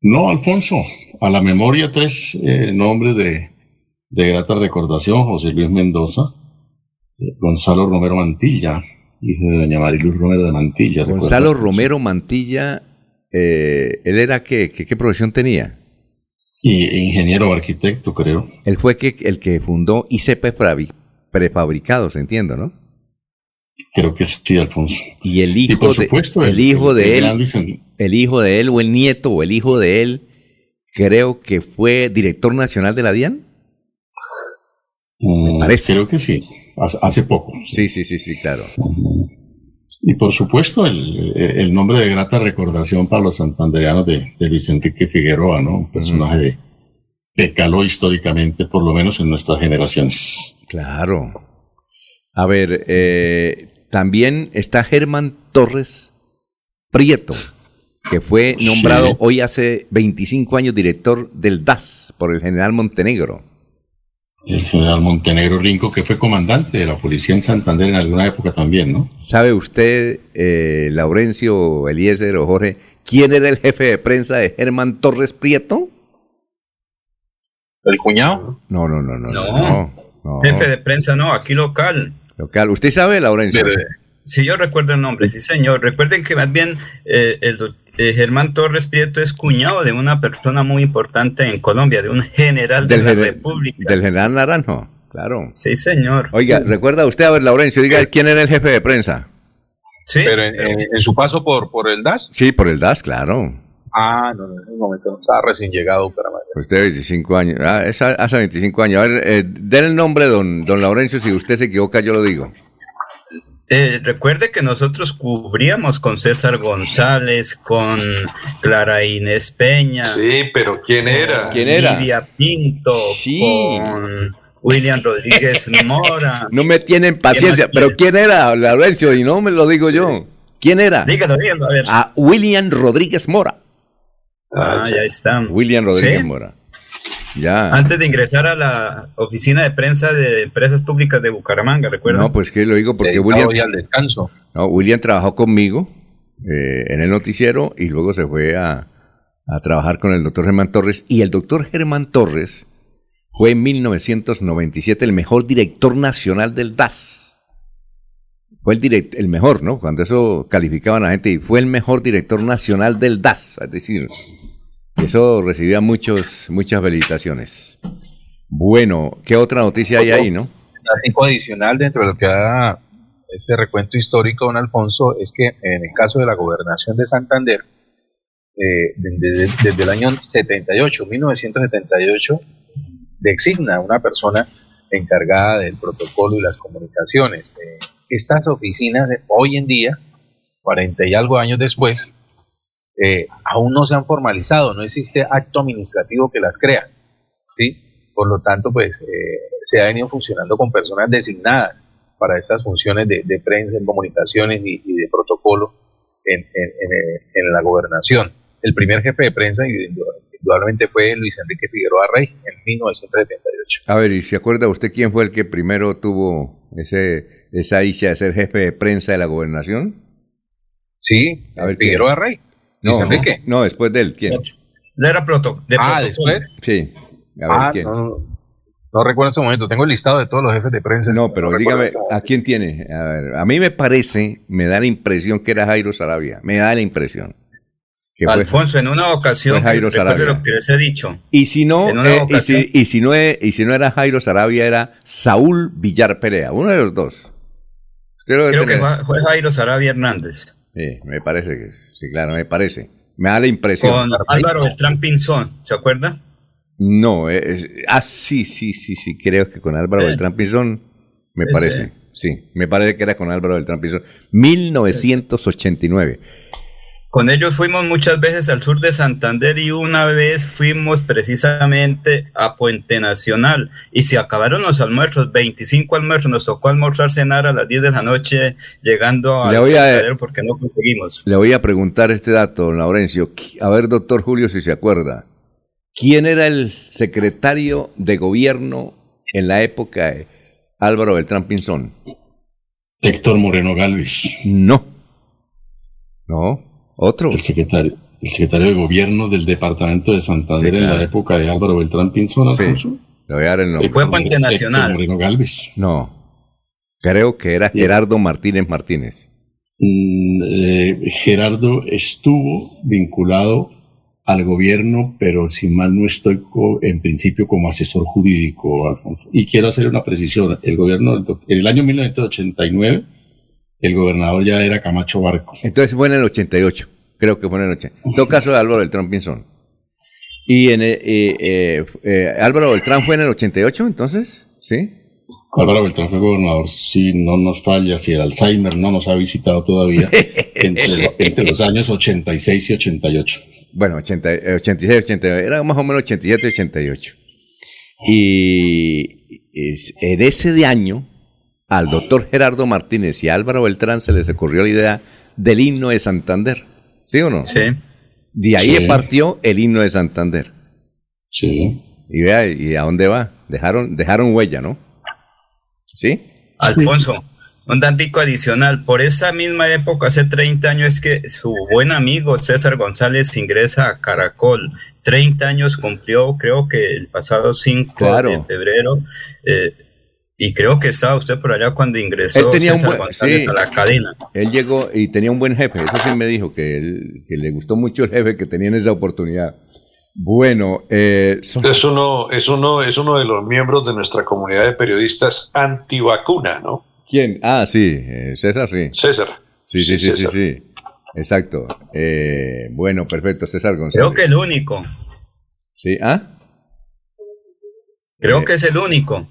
No, Alfonso, a la memoria tres eh, nombres de, de grata recordación, José Luis Mendoza, Gonzalo Romero Mantilla, hijo de doña Mariluz Romero de Mantilla. Gonzalo Romero Mantilla, ¿él era qué, qué profesión tenía? Y ingeniero o arquitecto, creo. Él fue que, el que fundó ICP Prefabricados, entiendo, ¿no? Creo que sí, Alfonso. Y el hijo, de, el, hijo de él, el hijo de él o el nieto o el hijo de él, creo que fue director nacional de la DIAN. Me mm, parece. Creo que sí, hace poco. Sí, sí, sí, sí, claro. Y por supuesto el, nombre de grata recordación para los santandereanos de, de Luis Enrique Figueroa, ¿no? Un personaje de, que caló históricamente, por lo menos en nuestras generaciones. Claro. A ver, eh, también está Germán Torres Prieto, que fue nombrado hoy hace 25 años director del DAS por el general Montenegro el general Montenegro Rinco, que fue comandante de la policía en Santander en alguna época también, ¿no? ¿Sabe usted, eh, Laurencio, Eliezer o Jorge, quién era el jefe de prensa de Germán Torres Prieto? ¿El cuñado? No, no, no, no. No, no, jefe de prensa no, aquí local. Local. ¿Usted sabe, Laurencio? sí, yo recuerdo el nombre, sí, señor. Recuerden que más bien eh, el eh, Germán Torres Prieto es cuñado de una persona muy importante en Colombia, de un general de la República. Del general Naranjo, claro. Sí, señor. Oiga, ¿recuerda usted, a ver, Laurencio, diga quién era el jefe de prensa? Sí. Pero en, su paso por, por el DAS. Sí, por el DAS, claro. Ah, no, en ese momento no estaba recién llegado para Usted 25 años, ah, hace 25 años. A ver, eh, den el nombre, don, don Laurencio, si usted se equivoca, yo lo digo. Eh, recuerde que nosotros cubríamos con César González, con Clara Inés Peña. Sí, pero ¿quién era? ¿Quién era? Lidia Pinto, con William Rodríguez Mora. No me tienen paciencia, pero ¿quién era, Laurencio? Y no me lo digo yo. ¿Quién era? Dígalo, dígalo, a ver. A William Rodríguez Mora. Ah, ya está. William Rodríguez Mora. Antes de ingresar a la oficina de prensa de empresas públicas de Bucaramanga, ¿recuerda? No, pues que lo digo porque William. al descanso. No, William trabajó conmigo eh, en el noticiero y luego se fue a, trabajar con el doctor Germán Torres. Y el doctor Germán Torres fue en 1997 el mejor director nacional del DAS. Fue el, el mejor, ¿no? Cuando eso calificaban a la gente, y fue el mejor director nacional del DAS. Es decir, eso recibía muchos, muchas felicitaciones. Bueno, ¿qué otra noticia hay ahí, no? Algo adicional dentro de lo que da este recuento histórico, don Alfonso, es que en el caso de la gobernación de Santander, eh, desde, el año 78, 1978, designa una persona encargada del protocolo y las comunicaciones. Eh, estas oficinas hoy en día, 40 y algo años después, eh, aún no se han formalizado, no existe acto administrativo que las crea. ¿sí? Por lo tanto, pues se ha venido funcionando con personas designadas para estas funciones de, prensa, en comunicaciones y, de protocolo en, en, la gobernación. El primer jefe de prensa indudablemente fue Luis Enrique Figueroa Rey en 1978. A ver, ¿y se acuerda usted quién fue el que primero tuvo ese, esa dicha de ser jefe de prensa de la gobernación? Sí, a ver, Figueroa Rey. Luis Enrique. No, después de él, ¿quién? Era proto de ah, después. Sí. A ver, ah, ¿quién? No recuerdo ese momento, tengo el listado de todos los jefes de prensa. No, pero dígame, ¿a quién tiene? A, ver, a mí me parece, me da la impresión que era Jairo Sarabia, me da la impresión. Que Alfonso, en una ocasión, Jairo Sarabia. lo que les he dicho. Y si no, eh, y, si, y, si no y si no era Jairo Sarabia, era Saúl Villar Perea, uno de los dos. Creo que fue Jairo Sarabia Hernández. Sí, me parece que, sí, claro, me parece. Me da la impresión. Con Álvaro Beltrán Pinzón, ¿se acuerda? No, es, ah, sí, sí, sí, sí, creo que con Álvaro del Trampizón, me parece. Sí, me parece que era con Álvaro del Trampizón. 1989. Con ellos fuimos muchas veces al sur de Santander y una vez fuimos precisamente a Puente Nacional y se acabaron los almuerzos, 25 almuerzos, nos tocó almorzar, cenar a las 10 de la noche llegando a Santander porque no conseguimos. Le voy a preguntar este dato, Laurencio. A ver, doctor Julio, si se acuerda. ¿Quién era el secretario de gobierno en la época de Álvaro Beltrán Pinzón? Héctor Moreno Galvis. No. No, otro. El secretario, el secretario de gobierno del departamento de Santander en la época de Álvaro Beltrán Pinzón, Alfonso. Le voy a dar el nombre. Y fue Puente Nacional. Moreno Galvis. No. Creo que era Gerardo Martínez Martínez. Mm, eh, Gerardo estuvo vinculado al gobierno, pero sin más no estoy en principio como asesor jurídico, Alfonso. Y quiero hacer una precisión. El gobierno, en el año 1989, el gobernador ya era Camacho Barco. Entonces fue en el 88, creo que fue en el 88. En todo caso de Álvaro Beltrán Pinzón. Y en eh, eh, eh, Álvaro Beltrán fue en el 88, entonces, ¿sí? Álvaro Beltrán fue gobernador, si no nos falla, si el Alzheimer no nos ha visitado todavía, entre, entre los años 86 y 88 bueno, 80, 86, 88, era más o menos 87, 88. Y en ese de año, al doctor Gerardo Martínez y a Álvaro Beltrán se les ocurrió la idea del himno de Santander. ¿Sí o no? Sí. De ahí partió el himno de Santander. Sí. Y vea, ¿y a dónde va? Dejaron, dejaron huella, ¿no? ¿Sí? Alfonso, un tantico adicional. Por esa misma época, hace 30 años, es que su buen amigo César González ingresa a Caracol. 30 años cumplió, creo que el pasado 5 de febrero. Eh, y creo que estaba usted por allá cuando ingresó César González a la cadena. Él llegó y tenía un buen jefe. Eso sí me dijo, que, él, que le gustó mucho el jefe que tenía en esa oportunidad. Bueno, eh, es, uno, es, uno, es uno de los miembros de nuestra comunidad de periodistas antivacuna, ¿no? ¿Quién? Ah, sí, eh, César, sí. César. Sí, sí, sí, sí, sí, Exacto. Eh, bueno, perfecto, César González. Creo que el único. Sí, ¿ah? Creo que es el único.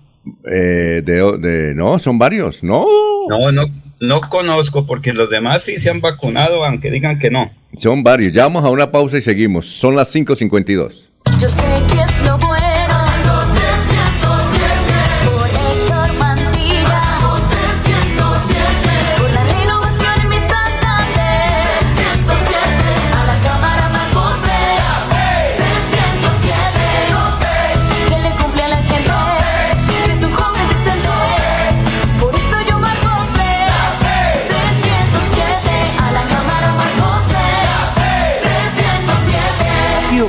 Eh, de, de, no, son varios, no. No, no, no conozco porque los demás sí se han vacunado, aunque digan que no. Son varios. Ya vamos a una pausa y seguimos. Son las 5.52. Yo sé que es lo bueno.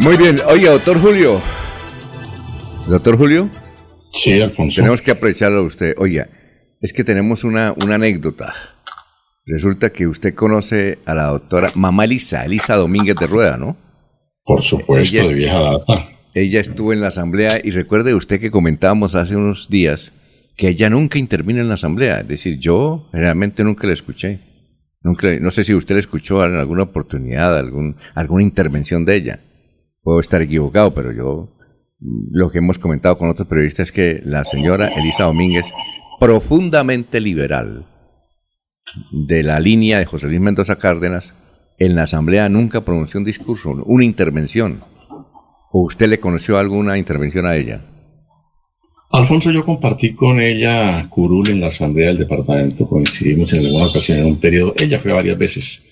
Muy bien. Oye, doctor Julio. Doctor Julio. Sí, Alfonso. Tenemos que apreciarlo a usted. Oiga, es que tenemos una, una anécdota. Resulta que usted conoce a la doctora Mamá Elisa, Elisa Domínguez de Rueda, ¿no? Por supuesto, Ella- de vieja data. Ella estuvo en la asamblea y recuerde usted que comentábamos hace unos días que ella nunca intervino en la asamblea. Es decir, yo realmente nunca la escuché. Nunca, no sé si usted la escuchó en alguna oportunidad, algún, alguna intervención de ella. Puedo estar equivocado, pero yo mm, lo que hemos comentado con otros periodistas es que la señora Elisa Domínguez, profundamente liberal de la línea de José Luis Mendoza Cárdenas, en la asamblea nunca pronunció un discurso, una intervención. ¿O usted le conoció alguna intervención a ella? Alfonso, yo compartí con ella curul en la asamblea del departamento, coincidimos en alguna ocasión en un periodo, ella fue varias veces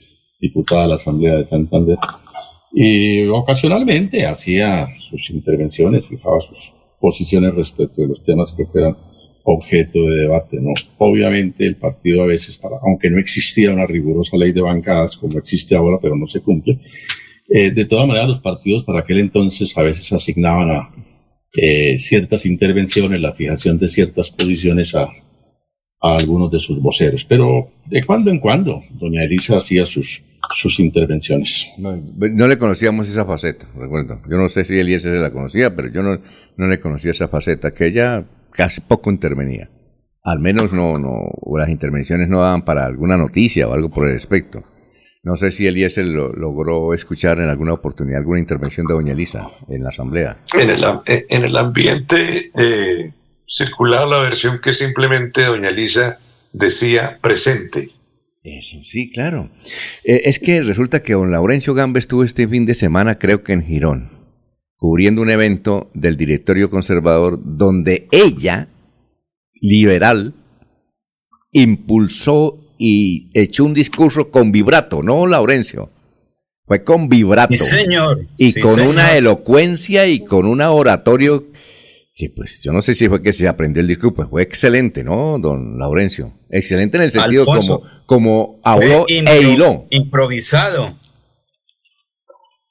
diputada de la asamblea de Santander y ocasionalmente hacía sus intervenciones, fijaba sus posiciones respecto de los temas que fueran objeto de debate, ¿no? Obviamente el partido a veces, para, aunque no existía una rigurosa ley de bancadas como existe ahora, pero no se cumple, eh, de todas maneras los partidos para aquel entonces a veces asignaban a eh, ciertas intervenciones, la fijación de ciertas posiciones a, a algunos de sus voceros, pero de cuando en cuando doña Elisa hacía sus, sus intervenciones. No, no le conocíamos esa faceta, recuerdo. Yo no sé si Eliezer se la conocía, pero yo no, no le conocía esa faceta, que ella casi poco intervenía. Al menos no, no, o las intervenciones no daban para alguna noticia o algo por el respecto. No sé si Eliezer lo, logró escuchar en alguna oportunidad alguna intervención de doña Elisa en la asamblea. En el, eh, en el ambiente eh, circulaba la versión que simplemente doña Lisa decía presente. Eso, sí, claro. Eh, es que resulta que don Laurencio Gamba estuvo este fin de semana, creo que en Girón, cubriendo un evento del directorio conservador donde ella, liberal, impulsó y echó un discurso con vibrato, no Laurencio. Fue con vibrato. Sí, señor. Y Sí, con señor. una elocuencia y con un oratorio que pues yo no sé si fue que se aprendió el discurso, pues fue excelente, ¿no, don Laurencio? Excelente en el sentido Alfonso, como, como habló e hiló. Improvisado.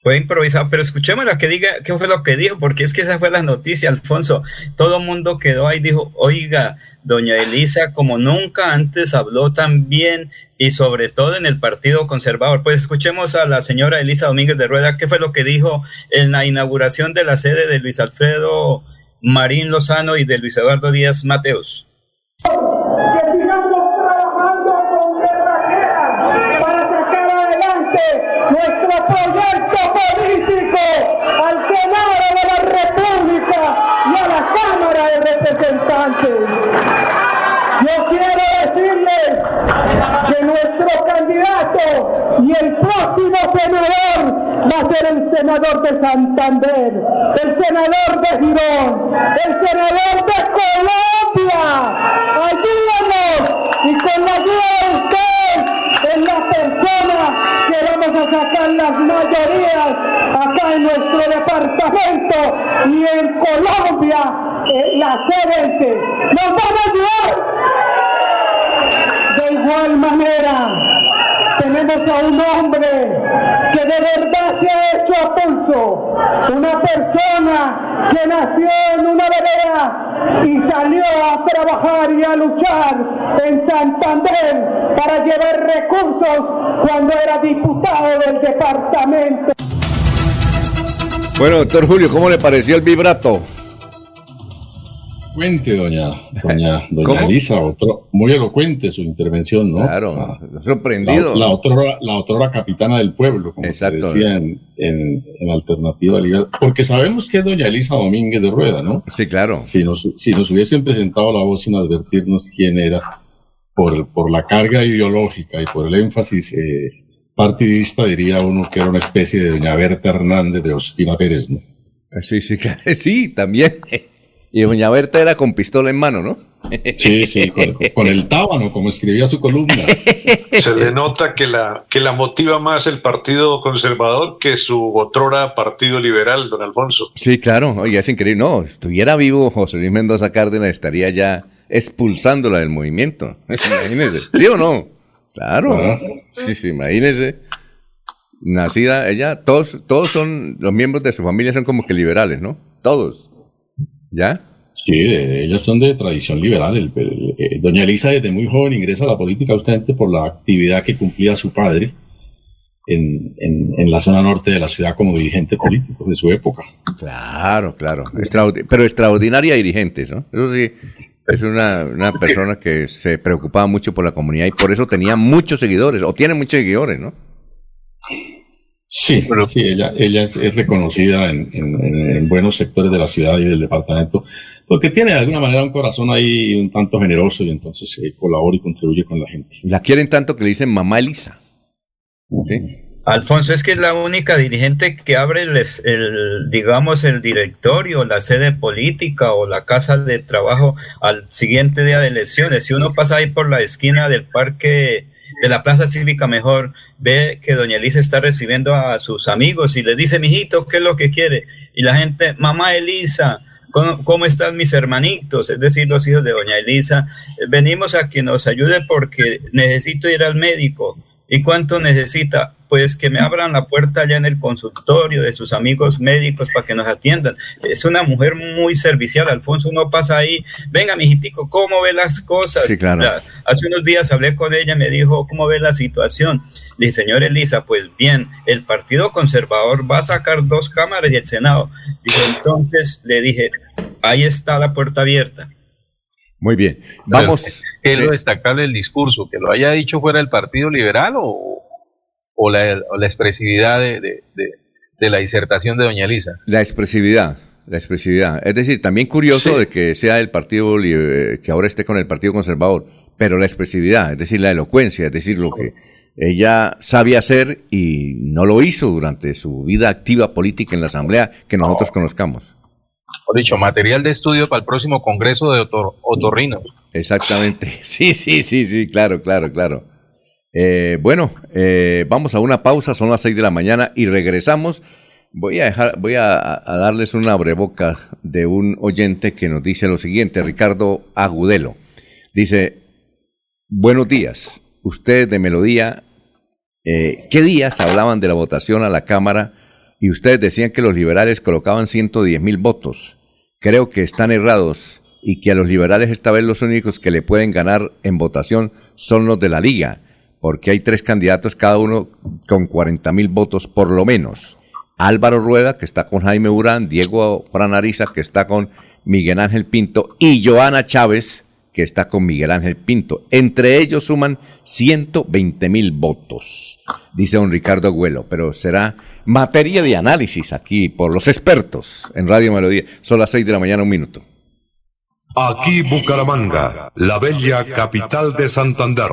Fue improvisado, pero escuchemos lo que diga, qué fue lo que dijo, porque es que esa fue la noticia, Alfonso. Todo el mundo quedó ahí y dijo, oiga, doña Elisa, como nunca antes habló tan bien y sobre todo en el Partido Conservador. Pues escuchemos a la señora Elisa Domínguez de Rueda, qué fue lo que dijo en la inauguración de la sede de Luis Alfredo Marín Lozano y de Luis Eduardo Díaz Mateos. que sigamos trabajando con guerrajera para sacar adelante nuestro proyecto político al Senado de la República y a la Cámara de Representantes. Yo quiero decirles que nuestro candidato y el próximo senador va a ser el senador de Santander, el senador de Girón, el senador de Colombia. Ayúdanos y con la ayuda de ustedes es la persona que vamos a sacar las mayorías acá en nuestro departamento y en Colombia eh, la C20. ¡Nos van a ayudar! De igual manera, tenemos a un hombre que de verdad se ha hecho a pulso, una persona que nació en una vereda y salió a trabajar y a luchar en Santander para llevar recursos cuando era diputado del departamento. Bueno, doctor Julio, ¿cómo le pareció el vibrato? Cuente, doña, doña, doña. Elisa, otro, muy elocuente su intervención, ¿no? Claro, Ah, sorprendido. La, la otrora, la otrora capitana del pueblo, como Exacto. se decía en, en, en Alternativa Liberal. Porque sabemos que es doña Elisa Domínguez de Rueda, ¿no? Sí, claro. Si nos, si nos hubiesen presentado la voz sin advertirnos quién era, por, por la carga ideológica y por el énfasis eh, partidista, diría uno que era una especie de doña Berta Hernández de Ospina Pérez, ¿no? Sí, sí, claro. sí, también. Y doña Berta era con pistola en mano, ¿no? Sí, sí, con, con el tábano, como escribía su columna. Se le nota que la, que la motiva más el Partido Conservador que su otrora Partido Liberal, don Alfonso. Sí, claro. Oiga, es increíble. No, estuviera vivo José Luis Mendoza Cárdenas, estaría ya expulsándola del movimiento. Imagínese. ¿Sí o no? Claro. Ah. Sí, sí, imagínese. nacida, ella, todos, todos son, los miembros de su familia son como que liberales, ¿no? Todos. ¿Ya? Sí, ellos son de tradición liberal. Eh, doña Elisa desde muy joven ingresa a la política justamente por la actividad que cumplía su padre en, en, la zona norte de la ciudad como dirigente político de su época. Claro, claro. pero extraordinaria dirigente, ¿no? Eso sí, es una, una, persona que se preocupaba mucho por la comunidad y por eso tenía muchos seguidores, o tiene muchos seguidores, ¿no? Sí, pero sí, ella, ella es, reconocida en, en, buenos sectores de la ciudad y del departamento, porque tiene de alguna manera un corazón ahí un tanto generoso y entonces eh, colabora y contribuye con la gente. La quieren tanto que le dicen mamá Elisa. Alfonso, es que es la única dirigente que abre el, digamos, el directorio, la sede política o la casa de trabajo al siguiente día de elecciones. Si uno pasa ahí por la esquina del parque, de la plaza cívica mejor, ve que doña Elisa está recibiendo a sus amigos y les dice, mijito, ¿qué es lo que quiere? Y la gente, mamá Elisa, ¿Cómo, ¿Cómo, están mis hermanitos? Es decir, los hijos de doña Elisa. Venimos a que nos ayude porque necesito ir al médico. ¿Y cuánto necesita? Pues que me abran la puerta allá en el consultorio de sus amigos médicos para que nos atiendan. Es una mujer muy servicial, Alfonso. Uno pasa ahí, venga, mijitico, ¿cómo ve las cosas? Sí, claro. Hace unos días hablé con ella, me dijo, ¿cómo ve la situación? Le dije, señor Elisa, pues bien, el Partido Conservador va a sacar dos cámaras y el Senado. Dijo, entonces le dije, ahí está la puerta abierta. Muy bien. Vamos. ¿Qué es lo destacable del discurso? ¿Que lo haya dicho fuera del Partido Liberal o, o, la, expresividad de, la disertación de Doña Elisa? La expresividad. La expresividad. Es decir, también curioso de que sea el Partido que ahora esté con el Partido Conservador, pero la expresividad, es decir, la elocuencia, es decir, lo que ella sabía hacer y no lo hizo durante su vida activa política en la Asamblea que nosotros conozcamos. Por dicho, material de estudio para el próximo Congreso de Otorrino. Exactamente. Sí, sí, sí, sí, claro, claro, claro. Eh, bueno, eh, vamos a una pausa, son las seis de la mañana y regresamos. Voy a dejar, voy a, darles una abreboca de un oyente que nos dice lo siguiente, Ricardo Agudelo. Dice, buenos días, ustedes de Melodía, eh, ¿qué días hablaban de la votación a la Cámara y ustedes decían que los liberales colocaban 110 mil votos. Creo que están errados y que a los liberales esta vez los únicos que le pueden ganar en votación son los de la liga, porque hay tres candidatos, cada uno con 40 mil votos por lo menos. Álvaro Rueda, que está con Jaime Urán, Diego Franariza, que está con Miguel Ángel Pinto, y Joana Chávez, que está con Miguel Ángel Pinto. Entre ellos suman 120 mil votos, dice don Ricardo Agüelo, pero será materia de análisis aquí por los expertos en Radio Melodía. Son las 6 de la mañana, un minuto. Aquí Bucaramanga, la bella capital de Santander.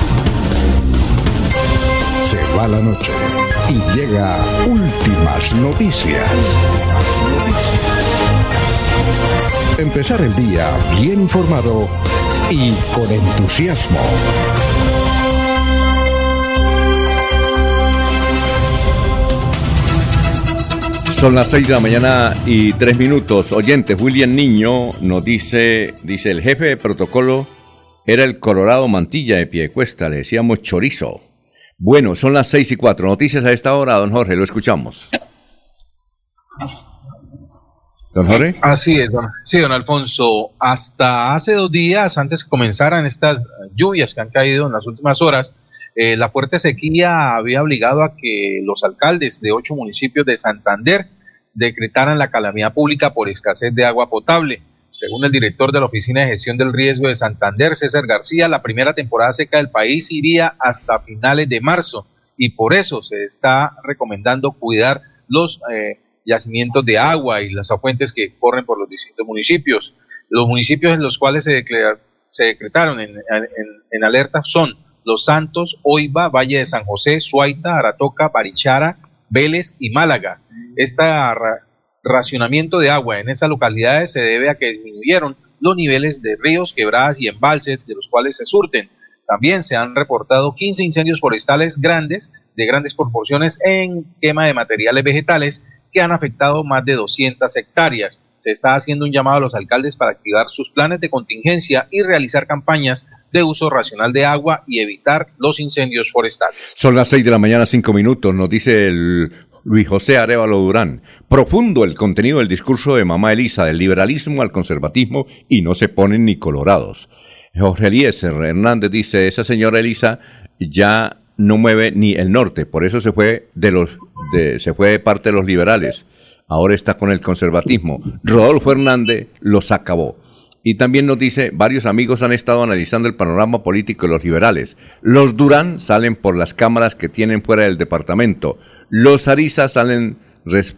Se va la noche y llega últimas noticias. Empezar el día bien informado y con entusiasmo. Son las 6 de la mañana y 3 minutos. Oyente, William Niño nos dice, dice, el jefe de protocolo era el Colorado Mantilla de Piecuesta, le decíamos chorizo. Bueno, son las 6 y 4. Noticias a esta hora, don Jorge, lo escuchamos. Don Jorge. Así es, don, sí, don Alfonso. Hasta hace dos días, antes que comenzaran estas lluvias que han caído en las últimas horas, eh, la fuerte sequía había obligado a que los alcaldes de ocho municipios de Santander decretaran la calamidad pública por escasez de agua potable. Según el director de la Oficina de Gestión del Riesgo de Santander, César García, la primera temporada seca del país iría hasta finales de marzo y por eso se está recomendando cuidar los eh, yacimientos de agua y las fuentes que corren por los distintos municipios. Los municipios en los cuales se, se decretaron en, en, alerta son Los Santos, Oiva, Valle de San José, Suaita, Aratoca, Barichara, Vélez y Málaga. Este racionamiento de agua en esas localidades se debe a que disminuyeron los niveles de ríos, quebradas y embalses de los cuales se surten. También se han reportado 15 incendios forestales grandes, de grandes proporciones en quema de materiales vegetales que han afectado más de 200 hectáreas. Se está haciendo un llamado a los alcaldes para activar sus planes de contingencia y realizar campañas de uso racional de agua y evitar los incendios forestales. Son las 6 de la mañana, 5 minutos, nos dice el Luis José Arevalo Durán. Profundo el contenido del discurso de mamá Elisa, del liberalismo al conservatismo, y no se ponen ni colorados. Jorge Eliezer Hernández dice, esa señora Elisa ya no mueve ni el norte, por eso se fue de los de, se fue de parte de los liberales. Ahora está con el conservatismo. Rodolfo Hernández los acabó. Y también nos dice, varios amigos han estado analizando el panorama político de los liberales. Los Durán salen por las cámaras que tienen fuera del departamento. Los Ariza salen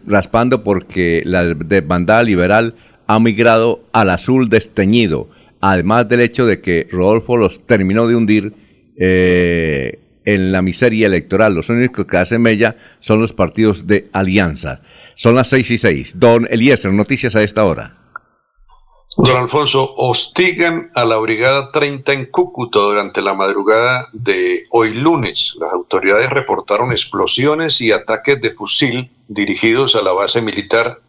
raspando porque la bandada liberal ha migrado al azul desteñido. Además del hecho de que Rodolfo los terminó de hundir eh, en la miseria electoral. Los únicos que hacen mella son los partidos de alianza. Son las seis y seis. Don Eliezer, noticias a esta hora. Don Alfonso, hostigan a la Brigada 30 en Cúcuta durante la madrugada de hoy lunes. Las autoridades reportaron explosiones y ataques de fusil dirigidos a la base militar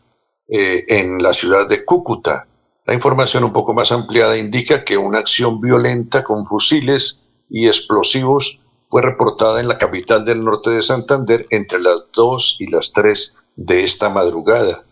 eh, en la ciudad de Cúcuta. La información un poco más ampliada indica que una acción violenta con fusiles y explosivos fue reportada en la capital del norte de Santander entre las 2 y las 3 de esta madrugada.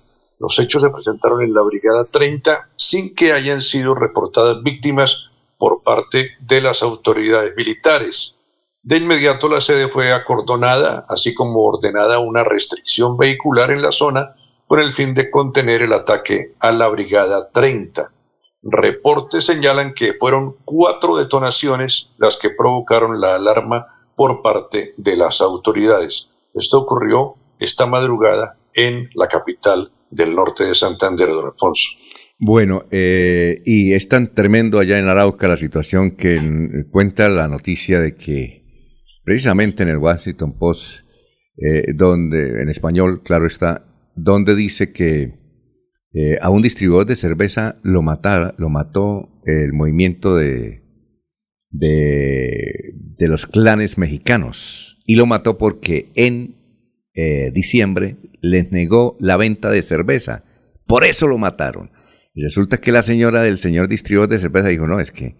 Los hechos se presentaron en la Brigada 30 sin que hayan sido reportadas víctimas por parte de las autoridades militares. De inmediato la sede fue acordonada, así como ordenada una restricción vehicular en la zona con el fin de contener el ataque a la Brigada 30. Reportes señalan que fueron cuatro detonaciones las que provocaron la alarma por parte de las autoridades. Esto ocurrió esta madrugada en la capital del norte de Santander, don Alfonso. Bueno, eh, y es tan tremendo allá en Arauca la situación que cuenta la noticia de que precisamente en el Washington Post, eh, donde en español, claro está, donde dice que eh, a un distribuidor de cerveza lo, matara, lo mató el movimiento de, de, los clanes mexicanos y lo mató porque en eh, diciembre les negó la venta de cerveza. Por eso lo mataron. Y resulta que la señora del señor distribuidor de cerveza dijo, no, es que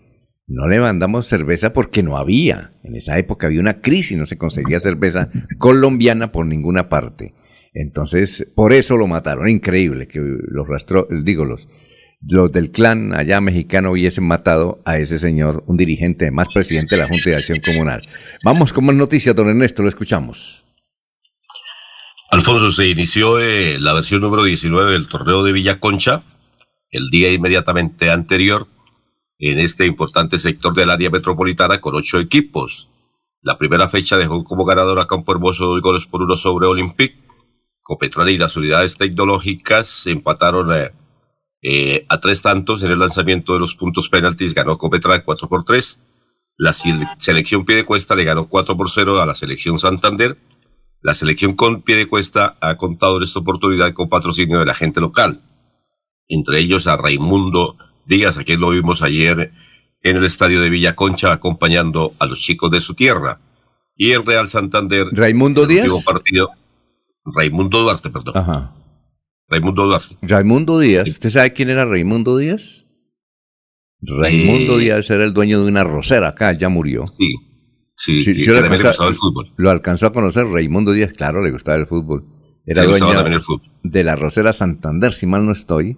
no le mandamos cerveza porque no había. En esa época había una crisis, no se conseguía cerveza colombiana por ninguna parte. Entonces, por eso lo mataron. Increíble que los rastro, digo, los, los del clan allá mexicano hubiesen matado a ese señor, un dirigente, más presidente de la Junta de Acción Comunal. Vamos con más noticias, don Ernesto, lo escuchamos. Alfonso, se inició eh, la versión número 19 del torneo de Villa Concha el día inmediatamente anterior. en este importante sector del área metropolitana con ocho equipos. La primera fecha dejó como ganador a Campo Hermoso dos goles por uno sobre Olympique. Copetrol y las unidades tecnológicas empataron eh, eh, a tres tantos en el lanzamiento de los puntos penaltis. Ganó Copetrol 4 por 3. La selección Piedecuesta le ganó 4 por 0 a la selección Santander. La selección con Piedecuesta ha contado en esta oportunidad con patrocinio de la gente local. Entre ellos a Raimundo Díaz, a quien lo vimos ayer en el estadio de Villa Concha acompañando a los chicos de su tierra. Y el Real Santander. Raimundo Díaz. partido. Raimundo Duarte, perdón. Ajá. Raimundo Duarte. Raimundo Díaz. ¿Usted sabe quién era Raimundo Díaz? Raimundo Eh, Díaz era el dueño de una rosera acá, ya murió. Sí. Sí, Sí, y sí que lo, también le alcanzó, gustaba el fútbol. lo alcanzó a conocer Raimundo Díaz, claro, le gustaba el fútbol. Era dueño también el fútbol. de la Rosera Santander, si mal no estoy.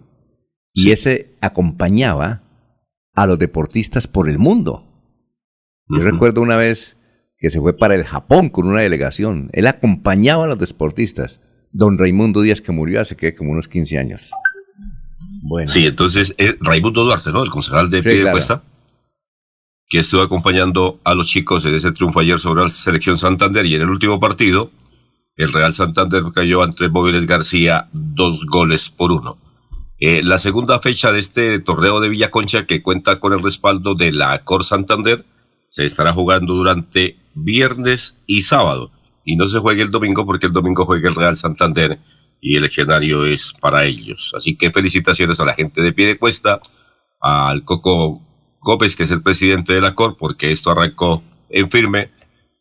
Y ese acompañaba a los deportistas por el mundo. Yo recuerdo una vez que se fue para el Japón con una delegación. Él acompañaba a los deportistas. Don Raimundo Díaz, que murió hace que como unos 15 años. Bueno. Sí, entonces eh, Raimundo Duarte, ¿no? El concejal de Sí, Piedecuesta, que estuvo acompañando a los chicos en ese triunfo ayer sobre la selección Santander y en el último partido, el Real Santander cayó ante Móviles García dos goles por uno. Eh, la segunda fecha de este torneo de Villaconcha, que cuenta con el respaldo de la Cor Santander, se estará jugando durante viernes y sábado. Y no se juegue el domingo porque el domingo juega el Real Santander y el escenario es para ellos. Así que felicitaciones a la gente de pie de cuesta, al Coco Gómez, que es el presidente de la COR, porque esto arrancó en firme,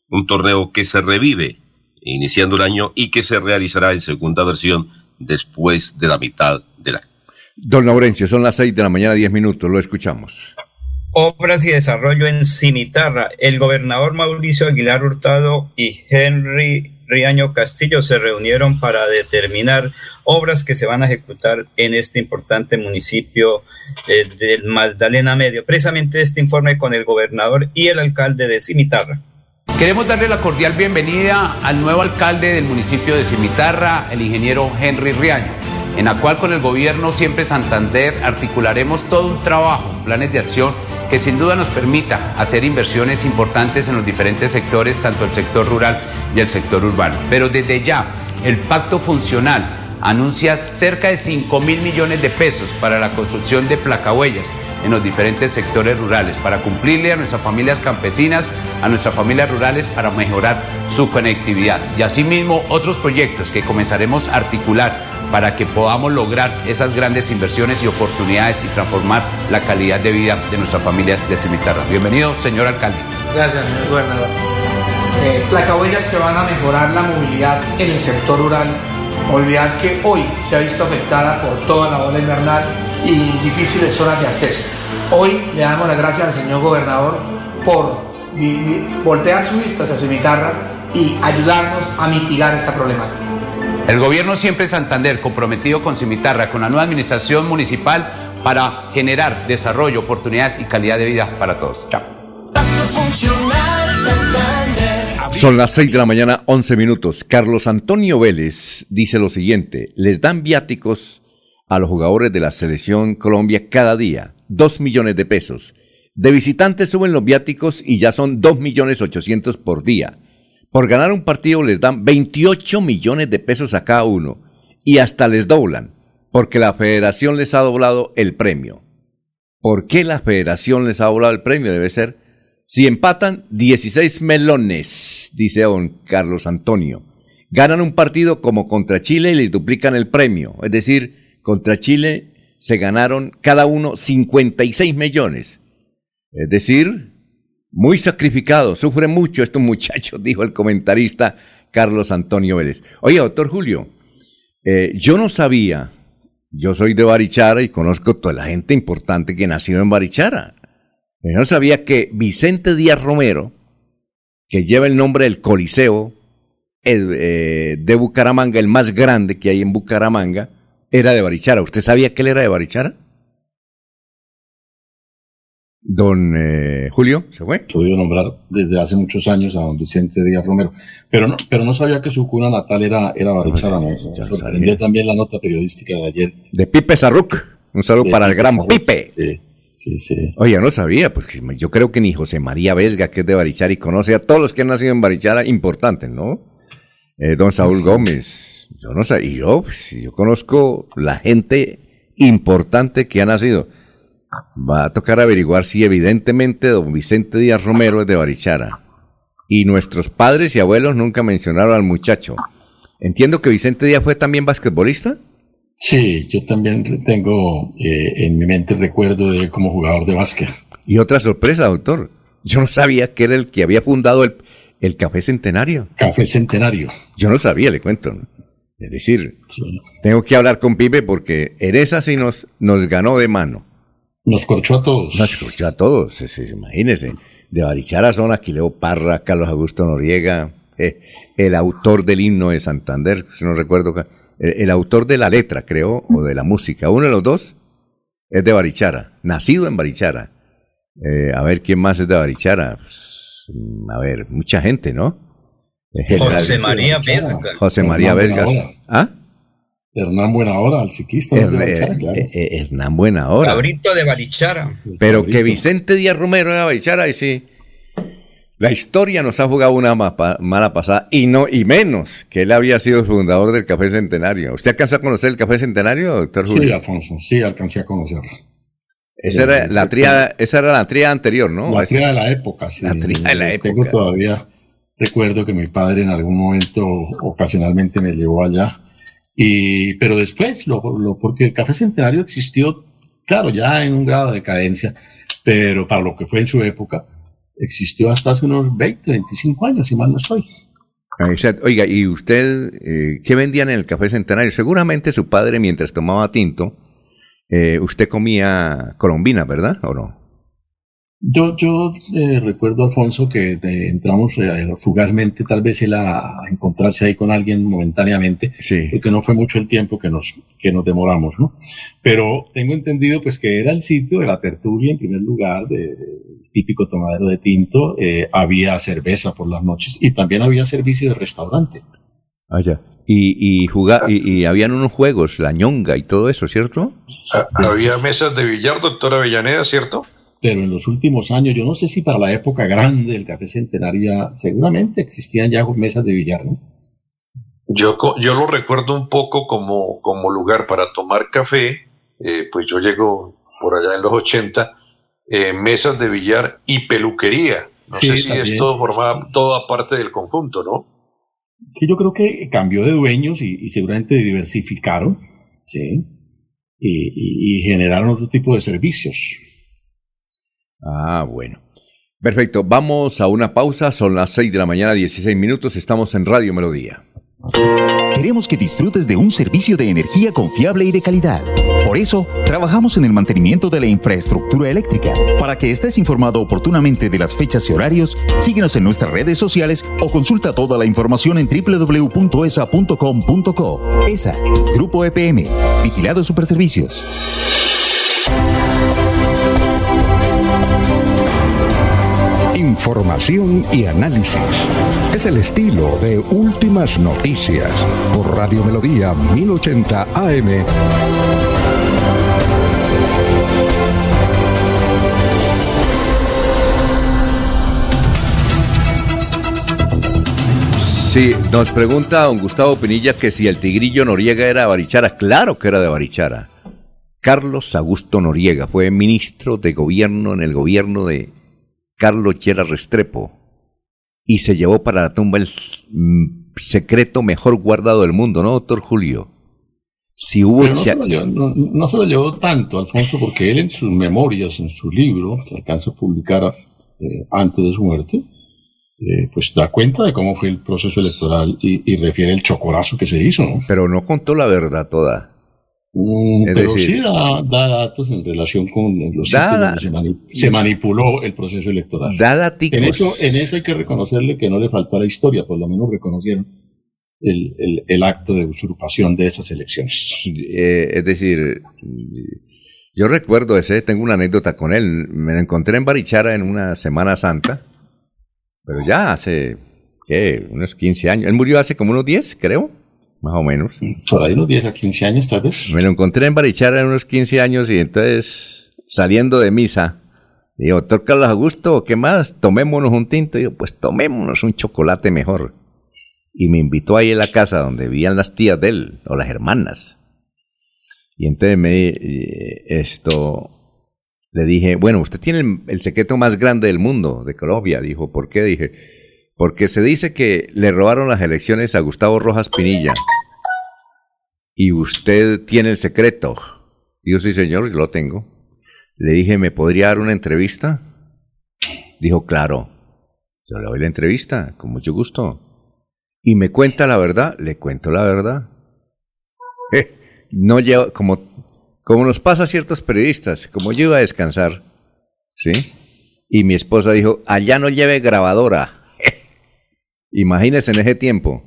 un torneo que se revive iniciando el año y que se realizará en segunda versión después de la mitad del año. Don Laurencio, son las 6 de la mañana, 10 minutos, lo escuchamos. Obras y desarrollo en Cimitarra. El gobernador Mauricio Aguilar Hurtado y Henry Riaño Castillo se reunieron para determinar obras que se van a ejecutar en este importante municipio eh, del Magdalena Medio. Precisamente este informe con el gobernador y el alcalde de Cimitarra. Queremos darle la cordial bienvenida al nuevo alcalde del municipio de Cimitarra, el ingeniero Henry Riaño, en la cual con el gobierno Siempre Santander articularemos todo un trabajo, planes de acción que sin duda nos permita hacer inversiones importantes en los diferentes sectores, tanto el sector rural y el sector urbano. Pero desde ya, el pacto funcional anuncia cerca de 5 mil millones de pesos para la construcción de placahuellas en los diferentes sectores rurales, para cumplirle a nuestras familias campesinas, a nuestras familias rurales, para mejorar su conectividad. Y asimismo otros proyectos que comenzaremos a articular para que podamos lograr esas grandes inversiones y oportunidades y transformar la calidad de vida de nuestras familias de Cimitarra. Bienvenido, señor alcalde. Gracias, señor gobernador. Eh, placahuellas que van a mejorar la movilidad en el sector rural. Olvidar que hoy se ha visto afectada por toda la ola invernal y difíciles zonas de acceso. Hoy le damos las gracias al señor gobernador por voltear su vista hacia Cimitarra y ayudarnos a mitigar esta problemática. El gobierno siempre Santander comprometido con Cimitarra, con la nueva administración municipal para generar desarrollo, oportunidades y calidad de vida para todos. Chao. Son las 6 de la mañana, 11 minutos. Carlos Antonio Vélez dice lo siguiente, les dan viáticos a los jugadores de la selección Colombia cada día, 2 millones de pesos. De visitantes suben los viáticos y ya son 2 millones 800 por día. Por ganar un partido les dan 28 millones de pesos a cada uno y hasta les doblan, porque la federación les ha doblado el premio. ¿Por qué la federación les ha doblado el premio? Debe ser, si empatan, 16 melones, dice don Carlos Antonio. Ganan un partido como contra Chile y les duplican el premio. Es decir, contra Chile se ganaron cada uno 56 millones. Es decir, muy sacrificados, sufren mucho estos muchachos, dijo el comentarista Carlos Antonio Vélez. Oye, doctor Julio, eh, yo no sabía, yo soy de Barichara y conozco toda la gente importante que nació en Barichara. Yo no sabía que Vicente Díaz Romero, que lleva el nombre del Coliseo el, eh, de Bucaramanga, el más grande que hay en Bucaramanga, era de Barichara. ¿Usted sabía que él era de Barichara? Don eh, Julio, ¿se fue? Podido nombrar desde hace muchos años a don Vicente Díaz Romero, pero no, pero no sabía que su cuna natal era, era Barichara. Me sorprendió también la nota periodística de ayer. De Pipe Sarruc. Un saludo De para el Pipe gran Sarruc, Pipe. sí. sí, sí. Oye, no sabía, porque yo creo que ni José María Vesga, que es de Barichara y conoce a todos los que han nacido en Barichara, importantes, ¿no? Eh, don Saúl Gómez, yo no sé, y yo, pues, yo conozco la gente importante que ha nacido. Va a tocar averiguar si evidentemente don Vicente Díaz Romero es de Barichara. Y nuestros padres y abuelos nunca mencionaron al muchacho. Entiendo que Vicente Díaz fue también basquetbolista. Sí, yo también tengo eh, en mi mente el recuerdo de él como jugador de básquet. Y otra sorpresa, doctor. Yo no sabía que era el que había fundado el, el Café Centenario. Café Centenario. Yo no sabía, le cuento. Es decir, tengo que hablar con Pipe porque en esa sí nos, nos ganó de mano. Nos corchó a todos. Nos corchó a todos, imagínense. De Barichara son Aquileo Parra, Carlos Augusto Noriega, eh, el autor del himno de Santander, si no recuerdo, el, autor de la letra, creo, o de la música, uno de los dos es de Barichara, nacido en Barichara. Eh, a ver, ¿quién más es de Barichara? Pues, a ver, mucha gente, ¿no? José María Vesga. José María Vergas. ¿Ah? Hernán Buenahora, el ciclista de Barichara, claro. Eh, eh, Hernán Buenahora. Cabrito de Barichara. Pero que Vicente Díaz Romero de Barichara, y sí. La historia nos ha jugado una mala pasada y no y menos que él había sido el fundador del Café Centenario. ¿Usted alcanzó a conocer el Café Centenario, doctor Julio? Sí, Alfonso, sí, alcancé a conocerlo. Esa era la tría, esa era la tría anterior, ¿no? La tría de la época, sí. La tría de la época. Tengo todavía recuerdo que mi padre en algún momento ocasionalmente me llevó allá. Y, pero después, lo, porque el Café Centenario existió, claro, ya en un grado de decadencia, pero para lo que fue en su época, existió hasta hace unos 20, 25 años, si mal no estoy. Oiga, ¿y usted eh, qué vendían en el Café Centenario? Seguramente su padre, mientras tomaba tinto, eh, usted comía colombina, ¿verdad? ¿O no? Yo, yo eh, recuerdo, Alfonso, que entramos eh, fugazmente, tal vez él a, encontrarse ahí con alguien momentáneamente, porque no fue mucho el tiempo que nos, que nos demoramos, ¿no? Pero tengo entendido, pues, que era el sitio de la tertulia, en primer lugar, de, típico tomadero de tinto, eh, había cerveza por las noches y también había servicio de restaurante. Ah, ya. Y, y, y, y, habían unos juegos, la ñonga y todo eso, ¿cierto? Ah, había mesas de billar, doctora Avellaneda, ¿cierto? Pero en los últimos años, yo no sé si para la época grande del Café Centenario, seguramente existían ya mesas de billar, ¿no? Yo, yo lo recuerdo un poco como, como lugar para tomar café, eh, pues yo llego por allá en los 80, eh, mesas de billar y peluquería. No sé si esto formaba toda parte del conjunto, ¿no? Sí, yo creo que cambió de dueños y, seguramente diversificaron, ¿sí? y generaron otro tipo de servicios. Ah, bueno. Perfecto, vamos a una pausa, son las 6 de la mañana, 16 minutos, estamos en Radio Melodía. Queremos que disfrutes de un servicio de energía confiable y de calidad. Por eso, trabajamos en el mantenimiento de la infraestructura eléctrica. Para que estés informado oportunamente de las fechas y horarios, síguenos en nuestras redes sociales o consulta toda la información en www.esa.com.co. ESA, Grupo EPM, Vigilado Superservicios. Información y análisis. Es el estilo de Últimas Noticias por Radio Melodía 1080 AM. Sí, nos pregunta don Gustavo Pinilla que si el tigrillo Noriega era de Barichara. Claro que era de Barichara. Carlos Augusto Noriega fue ministro de gobierno en el gobierno de Carlos Llera Restrepo y se llevó para la tumba el secreto mejor guardado del mundo, ¿no, doctor Julio? Si hubo no, se lo llevó, tanto, Alfonso, porque él en sus memorias, en su libro, que alcanza a publicar eh, antes de su muerte, eh, pues da cuenta de cómo fue el proceso electoral y, y, refiere el chocorazo que se hizo, ¿no? Pero no contó la verdad toda. Mm, pero sí da, datos en relación con los da, se, manipuló el proceso electoral. en eso, en eso hay que reconocerle que no le faltó a la historia, por lo menos reconocieron el, el, el acto de usurpación de esas elecciones. Eh, es decir, yo recuerdo ese, tengo una anécdota con él. Me lo encontré en Barichara en una Semana Santa, pero ya hace, ¿qué? Unos 15 años. Él murió hace como unos 10, creo más o menos. Por ahí unos 10 a 15 años, tal vez. Me lo encontré en Barichara en unos 15 años y entonces saliendo de misa, dijo, doctor Carlos Augusto, ¿qué más? Tomémonos un tinto. Y yo, pues tomémonos un chocolate mejor. Y me invitó ahí a la casa donde vivían las tías de él, o las hermanas. Y entonces me, eh, esto, le dije, bueno, usted tiene el, el, secreto más grande del mundo, de Colombia. Dijo, ¿por qué? Dije, porque se dice que le robaron las elecciones a Gustavo Rojas Pinilla. Y usted tiene el secreto. Dijo, sí, señor, lo tengo. Le dije, ¿me podría dar una entrevista? Dijo, claro. Yo le doy la entrevista, con mucho gusto. Y me cuenta la verdad, le cuento la verdad. Eh, no lleva, como, como nos pasa a ciertos periodistas, como yo iba a descansar, ¿sí? Y mi esposa dijo, allá no lleve grabadora. Imagínese en ese tiempo,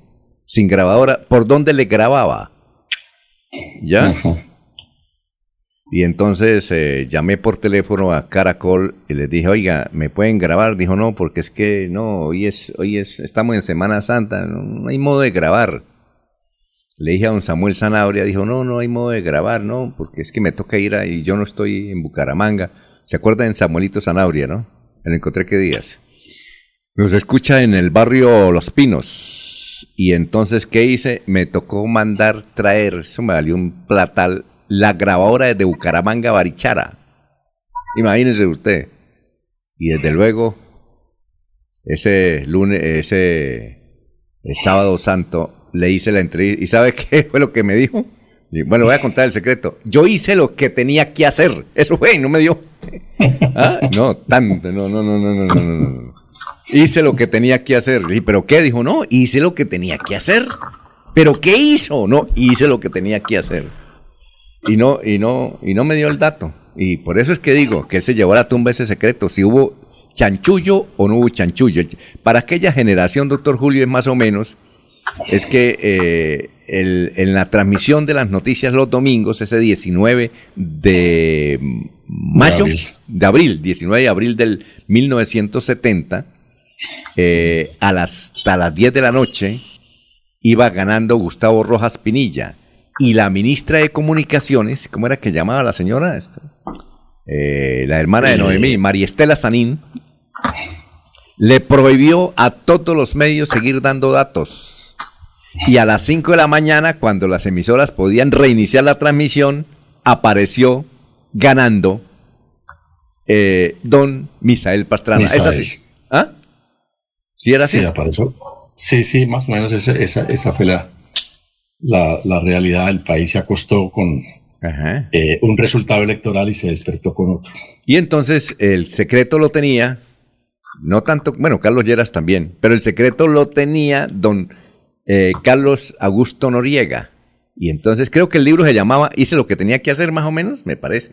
sin grabadora, ¿por dónde le grababa? ¿Ya? Y entonces eh, llamé por teléfono a Caracol y les dije, oiga, ¿me pueden grabar? Dijo, no, porque es que no, hoy es, hoy es, estamos en Semana Santa, no, no hay modo de grabar. Le dije a don Samuel Sanabria, dijo, no, no hay modo de grabar, no, porque es que me toca ir ahí, yo no estoy en Bucaramanga. ¿Se acuerdan de Samuelito Sanabria, no? Me lo encontré qué días. Nos escucha en el barrio Los Pinos. Y entonces, ¿qué hice? Me tocó mandar traer, eso me valió un platal, la grabadora desde Bucaramanga Barichara. Imagínese usted. Y desde luego, ese lunes, ese el sábado santo, le hice la entrevista. ¿Y sabe qué fue lo que me dijo? Bueno, voy a contar el secreto. Yo hice lo que tenía que hacer. Eso fue, y no me dio. ¿Ah? No, tanto, no, no, no, no, no, no. Hice lo que tenía que hacer. ¿Y pero qué? Dijo, no, hice lo que tenía que hacer. ¿Pero qué hizo? No, hice lo que tenía que hacer. Y no, y no, y no me dio el dato. Y por eso es que digo que él se llevó a la tumba ese secreto. Si hubo chanchullo o no hubo chanchullo. Para aquella generación, doctor Julio, es más o menos, es que eh, el, en la transmisión de las noticias los domingos, ese 19 de mayo, de abril, de abril 19 de abril del 1970, eh, a las, hasta las 10 de la noche iba ganando Gustavo Rojas Pinilla y la ministra de Comunicaciones, ¿cómo era que llamaba la señora? Eh, la hermana de Noemí, María Estela Sanín, le prohibió a todos los medios seguir dando datos. Y a las 5 de la mañana, cuando las emisoras podían reiniciar la transmisión, apareció ganando eh, don Misael Pastrana. Misael. ¿Es así? ¿Ah? ¿Sí era así? Sí, apareció. Sí, sí, más o menos esa, esa, esa fue la, la, la, realidad. El país se acostó con eh, un resultado electoral y se despertó con otro. Y entonces el secreto lo tenía, no tanto, bueno, Carlos Lleras también, pero el secreto lo tenía don eh, Carlos Augusto Noriega. Y entonces creo que el libro se llamaba Hice lo que tenía que hacer, más o menos, me parece.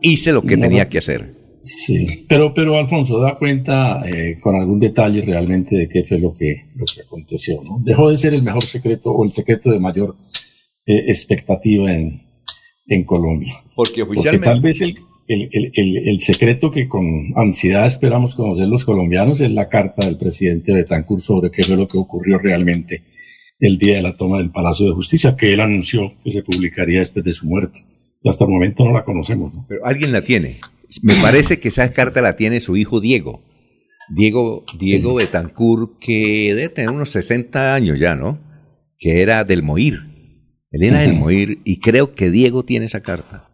Hice lo que no, tenía que hacer. Sí, pero, pero Alfonso, da cuenta eh, con algún detalle realmente de qué fue lo que, lo que aconteció. ¿no? Dejó de ser el mejor secreto o el secreto de mayor eh, expectativa en, en Colombia. Porque oficialmente. Porque tal vez el, el, el, el, secreto que con ansiedad esperamos conocer los colombianos es la carta del presidente Betancourt sobre qué fue lo que ocurrió realmente el día de la toma del Palacio de Justicia, que él anunció que se publicaría después de su muerte. Y hasta el momento no la conocemos. ¿no? Pero alguien la tiene. Me parece que esa carta la tiene su hijo Diego. Diego, Diego sí. Betancourt, que debe tener unos 60 años ya, ¿no? Que era del Moir. Él era uh -huh. del Moir y creo que Diego tiene esa carta.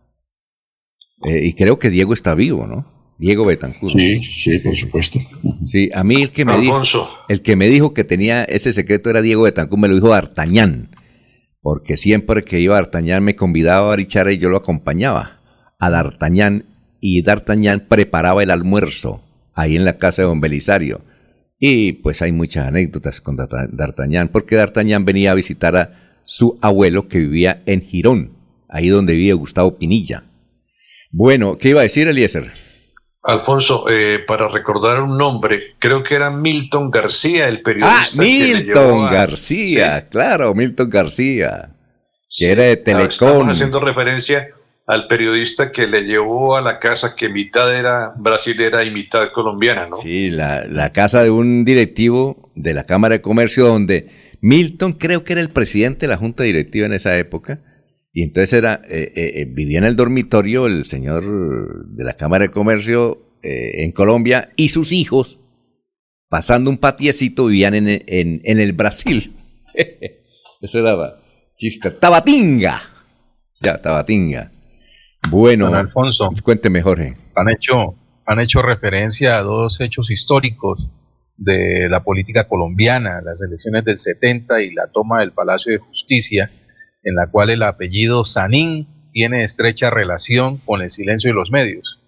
Eh, y creo que Diego está vivo, ¿no? Diego Betancourt. Sí, sí, por supuesto. Sí, a mí el que me dijo, el que me dijo que tenía ese secreto era Diego Betancourt, me lo dijo D'Artagnan, porque siempre que iba a D'Artagnan me convidaba a Barichara y yo lo acompañaba a D'Artagnan y D'Artagnan preparaba el almuerzo ahí en la casa de don Belisario. Y pues hay muchas anécdotas con D'Artagnan, porque D'Artagnan venía a visitar a su abuelo que vivía en Girón, ahí donde vive Gustavo Pinilla. Bueno, ¿qué iba a decir Eliezer? Alfonso, eh, para recordar un nombre, creo que era Milton García, el periodista. Ah, Milton a... García, sí. claro, Milton García, que sí. era de Telecom. Estamos haciendo referencia al periodista que le llevó a la casa que mitad era brasilera y mitad colombiana, ¿no? Sí, la, la casa de un directivo de la Cámara de Comercio donde Milton creo que era el presidente de la junta directiva en esa época Y entonces era, eh, eh, vivía en el dormitorio el señor de la Cámara de Comercio en Colombia y sus hijos, pasando un patiecito, vivían en, en, en el Brasil. Eso era chiste. Tabatinga. Ya, Tabatinga. Bueno, Alfonso, cuénteme, Jorge. Han hecho, han hecho referencia a dos hechos históricos de la política colombiana, las elecciones del 70 y la toma del Palacio de Justicia, en la cual el apellido Sanín tiene estrecha relación con el silencio de los medios.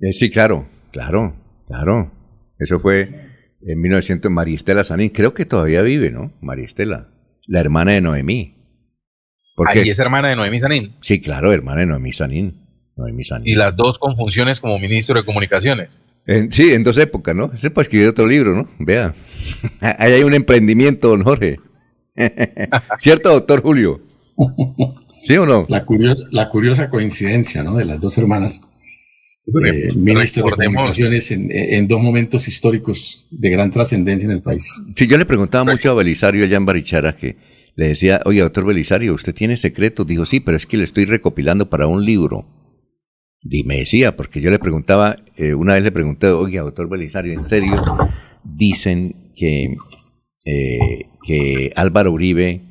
Eh, sí, claro, claro, claro. Eso fue en 1900, Maristela Sanín, creo que todavía vive, ¿no? Maristela, la hermana de Noemí. Ahí es hermana de Noemí Sanín. Sí, claro, hermana de Noemí Sanín. Noemí Sanín. Y las dos con funciones como ministro de Comunicaciones. sí, en dos épocas, ¿no? Ese para escribir otro libro, ¿no? Vea. Ahí hay un emprendimiento, don Jorge. ¿Cierto, doctor Julio? ¿Sí o no? La curiosa, la curiosa coincidencia, ¿no? De las dos hermanas. Eh, ministro de Comunicaciones en, en, dos momentos históricos de gran trascendencia en el país. Sí, yo le preguntaba mucho a Belisario allá en Barichara que le decía, oye, doctor Belisario, ¿usted tiene secretos? Dijo, sí, pero es que le estoy recopilando para un libro. Y me decía, porque yo le preguntaba, eh, una vez le pregunté, oye, doctor Belisario, ¿en serio? Dicen que, eh, que Álvaro Uribe,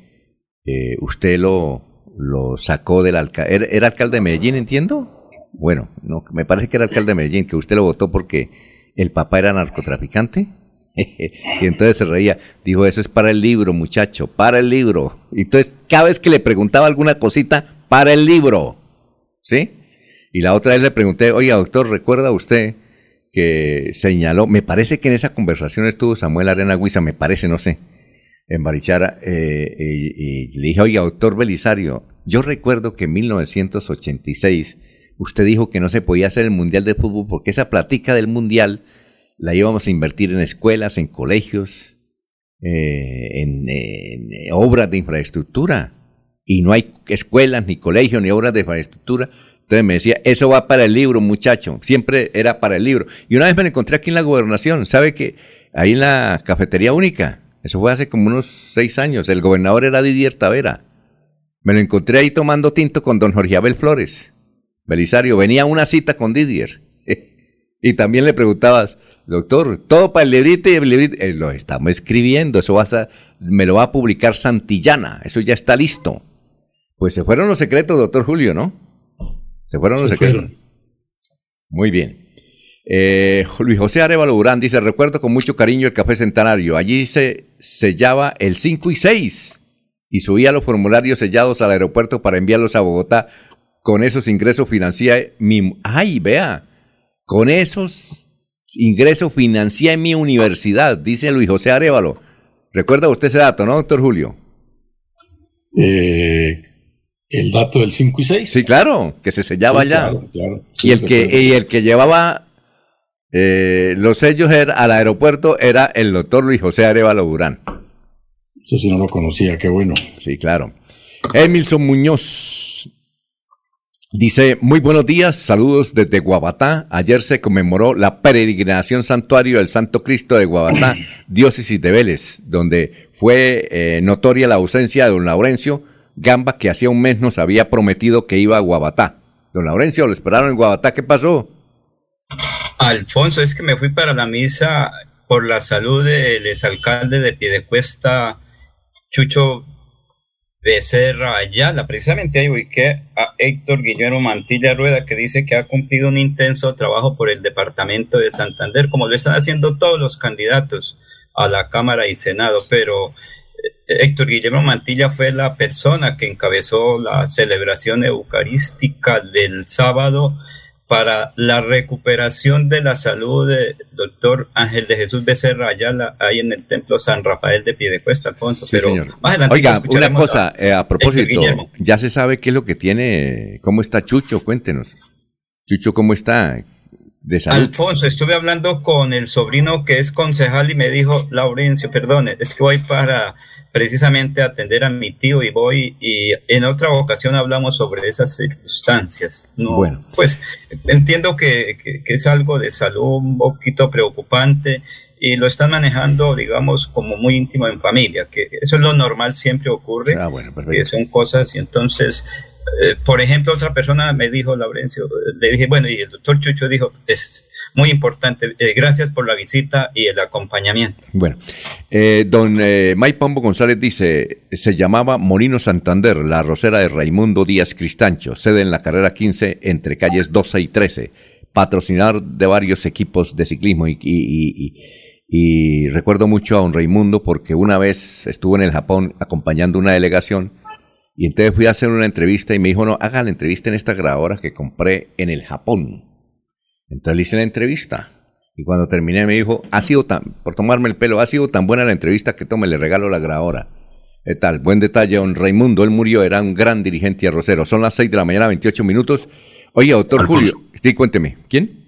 eh, usted lo, lo sacó del alcalde. ¿Era, ¿Era, alcalde de Medellín, entiendo? Bueno, no, me parece que era alcalde de Medellín, que usted lo votó porque el papá era narcotraficante. y entonces se reía, dijo, eso es para el libro, muchacho, para el libro. Y entonces cada vez que le preguntaba alguna cosita, para el libro. ¿Sí? Y la otra vez le pregunté, oye, doctor, ¿recuerda usted que señaló, me parece que en esa conversación estuvo Samuel Arena Huiza, me parece, no sé, en Barichara, eh, y, y, le dije, oye, doctor Belisario, yo recuerdo que en 1986 usted dijo que no se podía hacer el Mundial de Fútbol porque esa platica del Mundial la íbamos a invertir en escuelas, en colegios, eh, en, obras de infraestructura. Y no hay escuelas, ni colegios, ni obras de infraestructura. Entonces me decía, eso va para el libro, muchacho. Siempre era para el libro. Y una vez me lo encontré aquí en la gobernación. ¿Sabe que ahí en la cafetería única? Eso fue hace como unos seis años. El gobernador era Didier Tavera. Me lo encontré ahí tomando tinto con don Jorge Abel Flores. Belisario, venía una cita con Didier. Y también le preguntabas, Doctor, todo para el librito y el librito. Eh, lo estamos escribiendo, eso vas a, me lo va a publicar Santillana, eso ya está listo. Pues se fueron los secretos, doctor Julio, ¿no? Se fueron los secretos. Muy bien. Eh, Luis José Arevalo Durán dice, recuerdo con mucho cariño el café centenario. Allí se sellaba el 5 y 6 y subía los formularios sellados al aeropuerto para enviarlos a Bogotá. Con esos ingresos financié mi... ¡Ay, vea! Con esos ingreso financié mi universidad, dice Luis José Arevalo. ¿Recuerda usted ese dato, no, doctor Julio? Eh, el dato del 5 y 6. Sí, claro, que se sellaba. Claro, claro. y, el que, y el que llevaba eh, los sellos era, al aeropuerto era el doctor Luis José Arevalo Durán. Eso sí no lo conocía, qué bueno. Sí, claro. Emilson Muñoz Dice, muy buenos días, saludos desde Guabatá. Ayer se conmemoró la peregrinación santuario del Santo Cristo de Guabatá, diócesis de Vélez, donde fue eh, notoria la ausencia de don Laurencio Gamba, que hacía un mes nos había prometido que iba a Guabatá. Don Laurencio, lo esperaron en Guabatá, ¿qué pasó? Alfonso, es que me fui para la misa por la salud del exalcalde de Piedecuesta, Chucho Becerra Ayala. Precisamente ahí ubiqué a Héctor Guillermo Mantilla Rueda, que dice que ha cumplido un intenso trabajo por el departamento de Santander, como lo están haciendo todos los candidatos a la Cámara y Senado, pero eh, Héctor Guillermo Mantilla fue la persona que encabezó la celebración eucarística del sábado para la recuperación de la salud del doctor Ángel de Jesús Becerra Ayala, ahí en el Templo San Rafael de Piedecuesta, Alfonso. pero Oiga, una cosa, eh, a, propósito, ya se sabe qué es lo que tiene, cómo está Chucho, cuéntenos. Chucho, ¿cómo está? De salud. Alfonso, estuve hablando con el sobrino que es concejal y me dijo, Laurencio, perdone, es que voy para precisamente atender a mi tío y voy y en otra ocasión hablamos sobre esas circunstancias. No, bueno. Pues entiendo que, que, es algo de salud un poquito preocupante y lo están manejando, digamos, como muy íntimo en familia, que eso es lo normal, siempre ocurre, Ah, bueno, que son cosas y entonces, eh, por ejemplo, otra persona me dijo, Laurencio, le dije, bueno, y el doctor Chucho dijo, es muy importante, eh, gracias por la visita y el acompañamiento. Bueno, eh, don Mike Pombo González dice, se llamaba Molino Santander, la arrocera de Raimundo Díaz Cristancho, sede en la carrera 15 entre calles 12 y 13, patrocinar de varios equipos de ciclismo y- y recuerdo mucho a don Raimundo porque una vez estuvo en el Japón acompañando una delegación y entonces fui a hacer una entrevista y me dijo, no, haga la entrevista en esta grabadora que compré en el Japón. Entonces le hice la entrevista. Y cuando terminé me dijo, ha sido tan, por tomarme el pelo, ha sido tan buena la entrevista que tome, le regalo la grabadora. ¿Qué tal? Buen detalle, don Raimundo, él murió, era un gran dirigente arrocero. Son las 6 de la mañana, 28 minutos. Oye, doctor Alfonso. Julio, sí, cuénteme, ¿quién?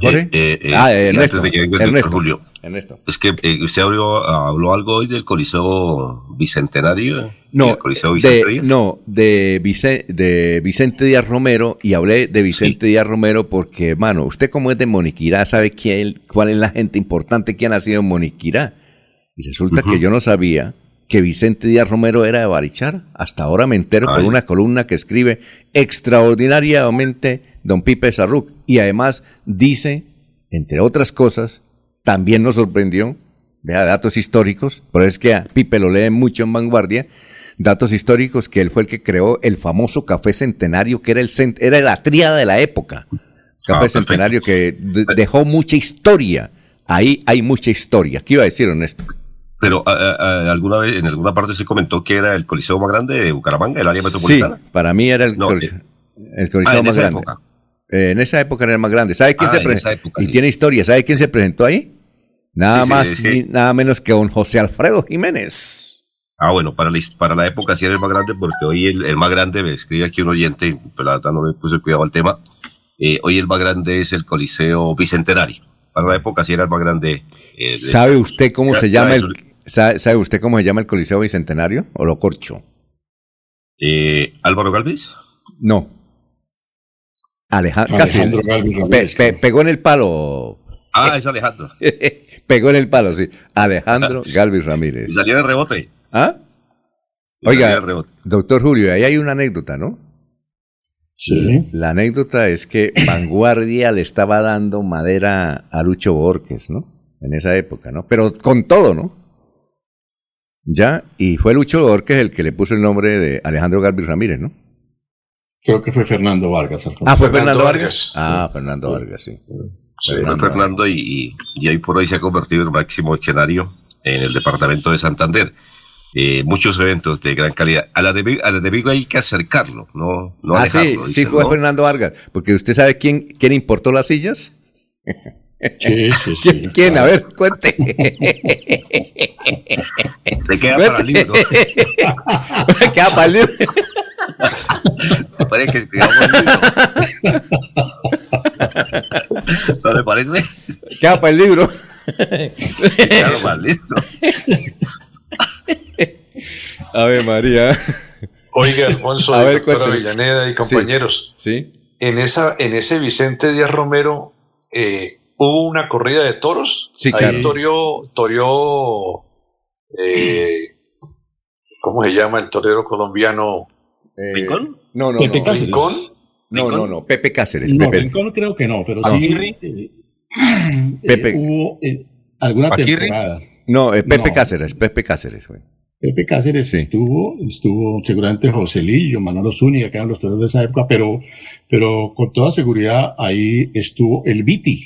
¿Jorge? Eh, eh, ah, y Ernesto. antes de que Ernesto. Julio. Ernesto. Es que eh, usted habló, habló algo hoy del Coliseo Bicentenario. No, el Coliseo Vicente de, Díaz. no, de, Vice- de Vicente Díaz Romero, y hablé de Vicente Díaz Romero porque, hermano, usted como es de Moniquirá, sabe quién, cuál es la gente importante que ha nacido en Moniquirá. Y resulta que yo no sabía que Vicente Díaz Romero era de Barichara. Hasta ahora me entero por una columna que escribe extraordinariamente don Pipe Sarruc. Y además dice, entre otras cosas, también nos sorprendió, vea, datos históricos, pero es que a Pipe lo leen mucho en Vanguardia, datos históricos que él fue el que creó el famoso café centenario, que era, el cent- era la tríada de la época. Café Ah, perfecto. centenario que de- dejó mucha historia. Ahí hay mucha historia. ¿Qué iba a decir, Ernesto? Pero a- a- a- alguna vez, en alguna parte se comentó que era el Coliseo más grande de Bucaramanga, el área Sí, metropolitana. para mí era el, No, coliseo, el Ah, coliseo más grande. época. Eh, en esa época era el más grande. ¿Sabe quién Ah, se presentó? época, Y sí. tiene historia. ¿Sabe quién se presentó ahí? Nada Sí, sí, más ni nada menos que don José Alfredo Jiménez. Ah, bueno, para la, his- para la época sí era el más grande, porque hoy el, el más grande, me escribe aquí un oyente, pero la verdad no me puse cuidado al tema. eh, hoy el más grande es el Coliseo Bicentenario. Para la época sí era el más grande. eh, ¿Sabe usted cómo se llama el sabe, sabe usted cómo se llama el Coliseo Bicentenario o lo corcho? eh, Álvaro Galvez. No. Aleja- Alejandro casi. Pe- pe- pegó en el palo. Ah, es Alejandro. pegó en el palo, sí. Alejandro Galvis Ramírez. Y salió de rebote. ¿Ah? Oiga, de rebote. doctor Julio, ahí hay una anécdota, ¿no? Sí. La anécdota es que Vanguardia le estaba dando madera a Lucho Borges, ¿no? En esa época, ¿no? Pero con todo, ¿no? Ya, y fue Lucho Borges el que le puso el nombre de Alejandro Galvis Ramírez, ¿no? Creo que fue Fernando Vargas. Alfonso. Ah, fue Fernando Fernando Vargas. Vargas. Ah, Fernando Vargas, sí. Sí, fue Fernando y, y, hoy por hoy se ha convertido en el máximo escenario en el departamento de Santander. Eh, muchos eventos de gran calidad. Al enemigo, al enemigo hay que acercarlo, no, no ah, sí, sí, dicen, fue ¿no? Fernando Vargas. Porque usted sabe quién, quién importó las sillas. Sí, sí, sí. ¿Quién? quién? A ver, cuente. Se queda para el libro. Queda para el libro. Parece que quedamos en el libro. ¿No le parece? Queda para el libro. Claro, mal listo. Ave María. Oiga, Alfonso, A ver, doctora. Avellaneda y compañeros, Sí. en, esa, en ese Vicente Díaz Romero eh, hubo una corrida de toros. Sí, Ahí claro. torió, torió eh, ¿cómo se llama el torero colombiano? Eh, ¿Rincón? No, no, Pepe no. Cáceres. ¿Rincón? No, no, no. Pepe Cáceres. No, Pepe. Rincón creo que no, pero Ah, sí eh, Pepe. eh, hubo eh, alguna ¿Paquirri? temporada. No, eh, Pepe No. Cáceres. Pepe Cáceres, güey. Pepe Cáceres Sí. estuvo, estuvo seguramente Joselillo, Manolo Zúñiga, que eran los toreros de esa época, pero, pero con toda seguridad ahí estuvo el Viti.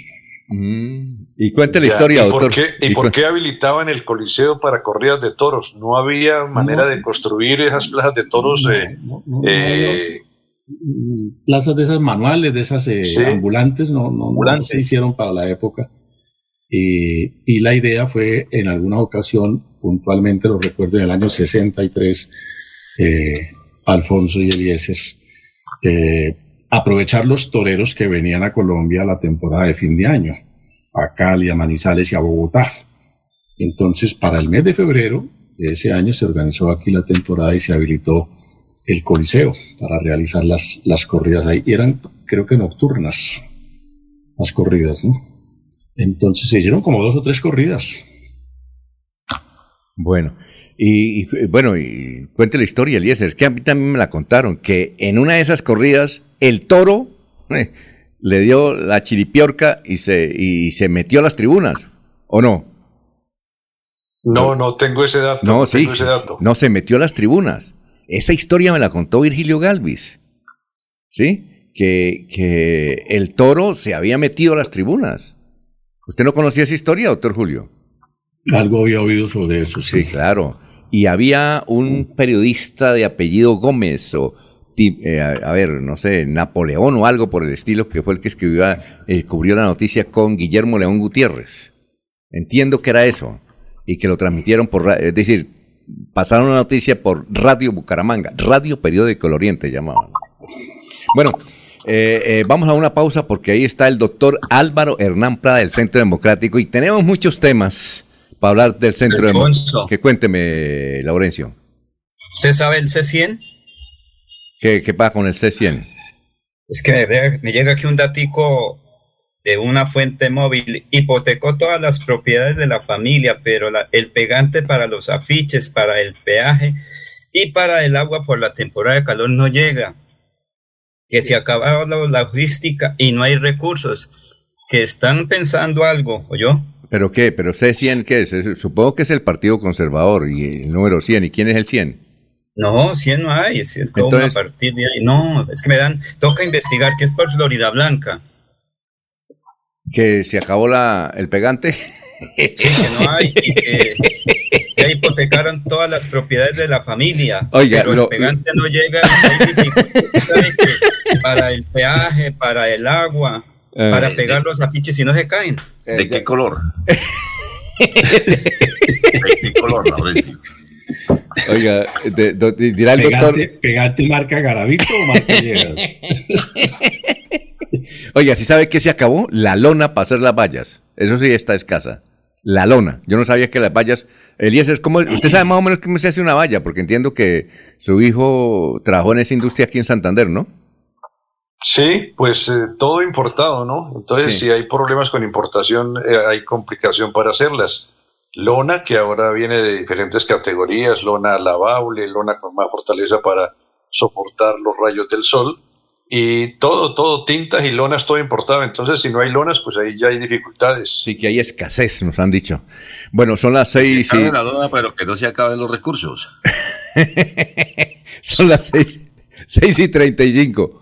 Y cuente la Ya, historia, ¿Y por doctor. qué, y Y por qué habilitaban el coliseo para corridas de toros? ¿No había manera No. de construir esas plazas de toros? eh, No, no, no, eh, mm, plazas de esas manuales, de esas eh, Sí. ambulantes, no, no, no Ambulantes. se hicieron para la época. Y, y la idea fue, en alguna ocasión, puntualmente lo recuerdo en el año 63, eh, Alfonso y Eliezer, eh, aprovechar los toreros que venían a Colombia la temporada de fin de año, a Cali, a Manizales y a Bogotá. Entonces, para el mes de febrero de ese año se organizó aquí la temporada y se habilitó el Coliseo para realizar las, las corridas ahí. Y eran, creo que nocturnas, las corridas, ¿no? Entonces se hicieron como dos o tres corridas. Bueno, y, bueno, y cuente la historia, Eliezer, que a mí también me la contaron, que en una de esas corridas el toro eh, le dio la chiripiorca y se, y se metió a las tribunas, ¿o no? No, no tengo ese dato. No, no sí, tengo ese dato. no, se metió a las tribunas. Esa historia me la contó Virgilio Galvis, ¿sí? Que, que el toro se había metido a las tribunas. ¿Usted no conocía esa historia, doctor Julio? Algo había oído sobre eso, sí. Sí, claro. Y había un periodista de apellido Gómez o eh, a, a ver, no sé, Napoleón o algo por el estilo, que fue el que escribió, eh, cubrió la noticia con Guillermo León Gutiérrez. Entiendo que era eso. Y que lo transmitieron por, es decir, pasaron la noticia por Radio Bucaramanga, Radio Periódico del Oriente llamaban. Bueno, eh, eh, vamos a una pausa porque ahí está el doctor Álvaro Hernán Prada del Centro Democrático y tenemos muchos temas para hablar del Centro. Democrático. Que cuénteme, Laurencio. ¿Usted sabe el C100? ¿Qué, qué pasa con el C100? Es que me, me llega aquí un datico de una fuente móvil. Hipotecó todas las propiedades de la familia, pero la- el pegante para los afiches, para el peaje y para el agua por la temporada de calor no llega. Que se ha acabado la logística y no hay recursos. Que están pensando algo, ¿o yo? ¿Pero qué? ¿Pero C100 qué es? Es- Supongo que es el Partido Conservador y el número 100. ¿Y quién es el 100? No, 100 no hay, es todo Entonces- a partir de ahí. No, es que me dan, toca investigar que es por Florida Blanca. ¿Que se acabó la, el pegante? Sí, que no hay y que ya hipotecaron todas las propiedades de la familia. Oiga, pero lo- el pegante no llega para el peaje, para el agua, Eh, para pegar los afiches y no se caen. ¿De qué color? ¿De qué color, Laurencio? Oiga, de- dirá el doctor... Pegante, pegante marca Garavito o marca Lleras. Oiga, ¿sí sabe qué se acabó? La lona para hacer las vallas. Eso sí está escasa. La lona. Yo no sabía que las vallas... Eliezer, ¿cómo, usted sabe más o menos cómo se hace una valla, porque entiendo que su hijo trabajó en esa industria aquí en Santander, ¿no? Sí, pues eh, todo importado, ¿no? Entonces, Sí. si hay problemas con importación, eh, hay complicación para hacerlas. Lona, que ahora viene de diferentes categorías, lona lavable, lona con más fortaleza para soportar los rayos del sol, y todo, todo, tintas y lonas, todo importado. Entonces, si no hay lonas, pues ahí ya hay dificultades. Sí, que hay escasez, nos han dicho. Bueno, son las seis y... Cabe la lona, pero que no se acaben los recursos. Son las seis, seis y treinta y cinco.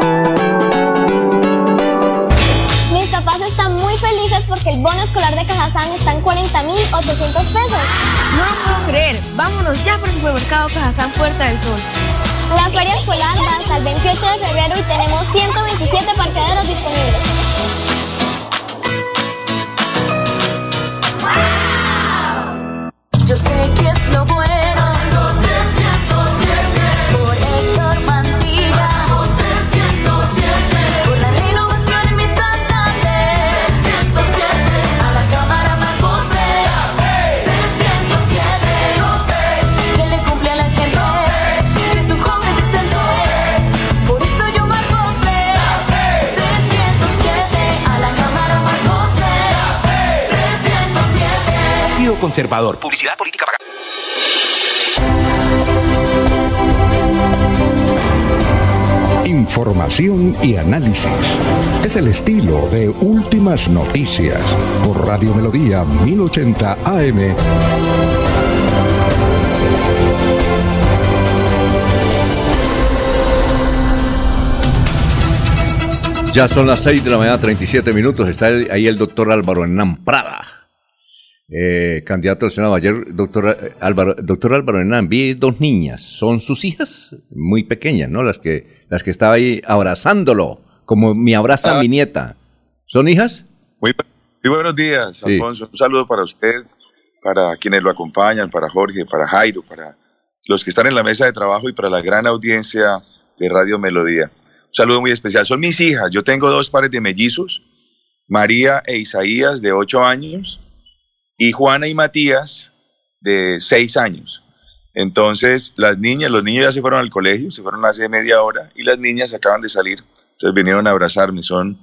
Porque el bono escolar de Cajazán está en 40.800 pesos. No lo puedo creer. Vámonos ya por el supermercado Cajazán Puerta del Sol. La feria escolar va hasta el 28 de febrero y tenemos 127 parqueaderos disponibles. Yo sé que es lo bueno. Conservador. Publicidad política pagada. Información y análisis. Es el estilo de Últimas Noticias por Radio Melodía 1080 AM. Ya son las 6 de la mañana, 37 minutos. Está ahí el doctor Álvaro Hernán Prada, eh, candidato al Senado. Ayer, doctor eh, Álvaro, doctor Álvaro Hernán, vi dos niñas. Son sus hijas, muy pequeñas, ¿no? Las que, las que estaba ahí abrazándolo como me abraza Ah. mi nieta. ¿Son hijas? Muy, muy buenos días, Sí. Alfonso. Un saludo para usted, para quienes lo acompañan, para Jorge, para Jairo, para los que están en la mesa de trabajo y para la gran audiencia de Radio Melodía. Un saludo muy especial. Son mis hijas. Yo tengo dos pares de mellizos, María e Isaías, de 8 años, y Juana y Matías, de 6 años. Entonces, las niñas, los niños ya se fueron al colegio, se fueron hace media hora, y las niñas acaban de salir. Entonces vinieron a abrazarme, son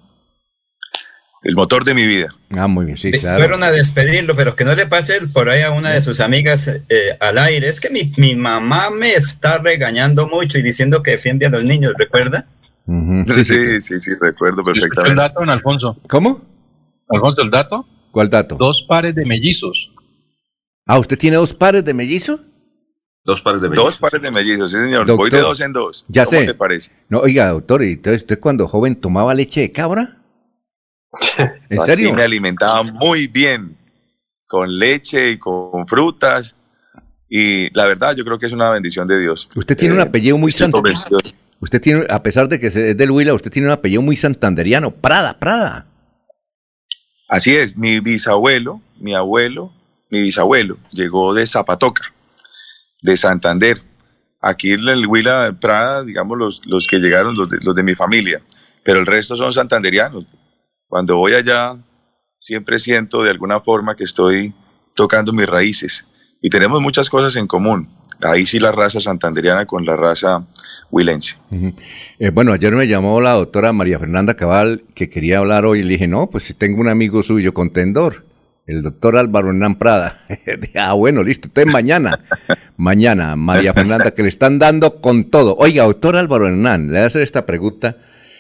el motor de mi vida. Ah, muy bien, sí, claro. Fueron a despedirlo, pero que no le pase por ahí a una de sus amigas eh, al aire. Es que mi, mi mamá me está regañando mucho y diciendo que defiende a los niños, ¿recuerda? Sí, sí, sí, sí, recuerdo el perfectamente. dato, don Alfonso. ¿Cómo? Alfonso, el dato. ¿Cuál dato? Dos pares de mellizos. Ah, ¿usted tiene dos pares de mellizo? Dos pares de Dos pares de mellizos, sí, señor. Voy de Doctor, dos en dos. Ya ¿Cómo sé. le parece? No, oiga, doctor, ¿y entonces usted cuando joven tomaba leche de cabra? ¿En serio? me alimentaba muy bien, con leche y con frutas. Y la verdad, yo creo que es una bendición de Dios. Usted tiene un Eh, apellido muy santo. Usted tiene, a pesar de que es del Huila, usted tiene un apellido muy santanderiano. Prada, Prada. Así es, mi bisabuelo, mi abuelo, mi bisabuelo llegó de Zapatoca, de Santander. Aquí en el Huila Prada, digamos, los, los que llegaron, los los de mi familia, pero el resto son santanderianos. Cuando voy allá, siempre siento de alguna forma que estoy tocando mis raíces y tenemos muchas cosas en común. Ahí sí la raza santanderiana con la raza huilense. Eh, bueno, ayer me llamó la doctora María Fernanda Cabal que quería hablar hoy y le dije, no, pues si tengo un amigo suyo contendor, el doctor Álvaro Hernán Prada. Ah, bueno, listo, entonces mañana, mañana, María Fernanda, que le están dando con todo. Oiga, doctor Álvaro Hernán, le voy a hacer esta pregunta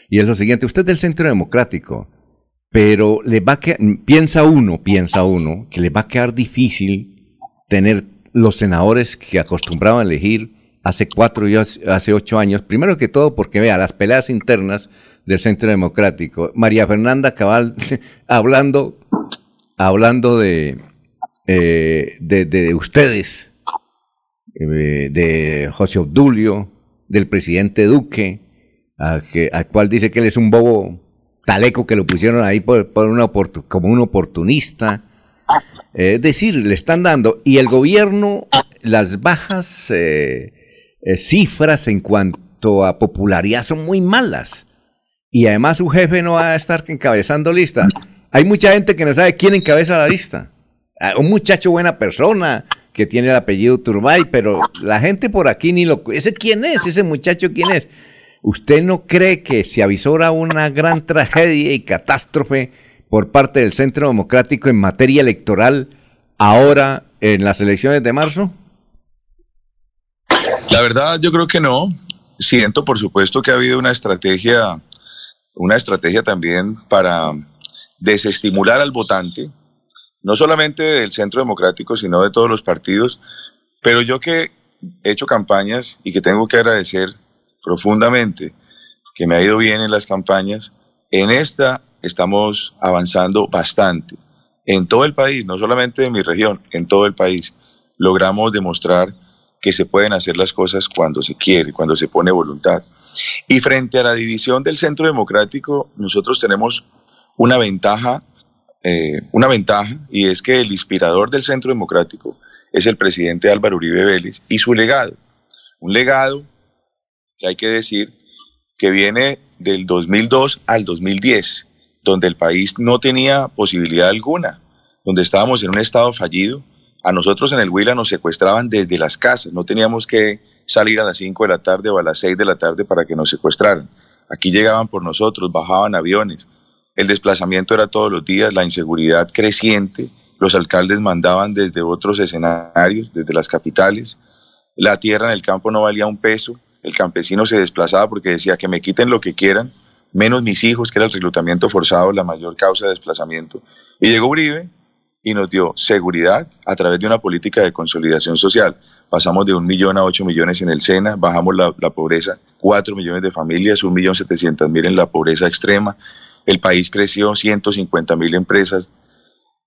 y es lo siguiente, usted es del Centro Democrático, pero le va a que- piensa uno, piensa uno, que le va a quedar difícil tener los senadores que acostumbraban a elegir hace cuatro y hace ocho años. Primero que todo porque vea las peleas internas del Centro Democrático. María Fernanda Cabal hablando, hablando de, eh, de, de ustedes, eh, de José Obdulio, del presidente Duque, al cual dice que él es un bobo taleco que lo pusieron ahí por, por una como un oportunista. Es decir, le están dando, y el gobierno, las bajas eh, eh, cifras en cuanto a popularidad son muy malas. Y además su jefe no va a estar encabezando lista. Hay mucha gente que no sabe quién encabeza la lista. Ah, Un muchacho buena persona que tiene el apellido Turbay, pero la gente por aquí ni lo... ¿Ese quién es? ¿Ese muchacho quién es? ¿Usted no cree que se avisora una gran tragedia y catástrofe por parte del Centro Democrático en materia electoral ahora en las elecciones de marzo? La verdad, yo creo que no. Siento, por supuesto, que ha habido una estrategia, una estrategia también para desestimular al votante, no solamente del Centro Democrático, sino de todos los partidos. Pero yo que he hecho campañas y que tengo que agradecer profundamente que me ha ido bien en las campañas, en esta estamos avanzando bastante. En todo el país, no solamente en mi región, en todo el país, logramos demostrar que se pueden hacer las cosas cuando se quiere, cuando se pone voluntad. Y frente a la división del Centro Democrático, nosotros tenemos una ventaja, eh, una ventaja, y es que el inspirador del Centro Democrático es el presidente Álvaro Uribe Vélez y su legado. Un legado que hay que decir que viene del 2002 al 2010, donde el país no tenía posibilidad alguna, donde estábamos en un estado fallido. A nosotros en el Huila nos secuestraban desde las casas, no teníamos que salir a las 5 de la tarde o a las 6 de la tarde para que nos secuestraran. Aquí llegaban por nosotros, bajaban aviones. El desplazamiento era todos los días, la inseguridad creciente, los alcaldes mandaban desde otros escenarios, desde las capitales. La tierra en el campo no valía un peso, el campesino se desplazaba porque decía que me quiten lo que quieran, menos mis hijos, que era el reclutamiento forzado, la mayor causa de desplazamiento. Y llegó Uribe y nos dio seguridad a través de una política de consolidación social. Pasamos de un millón a ocho millones en el SENA, bajamos la, la pobreza, cuatro millones de familias, un millón setecientos mil en la pobreza extrema. El país creció 150 mil empresas.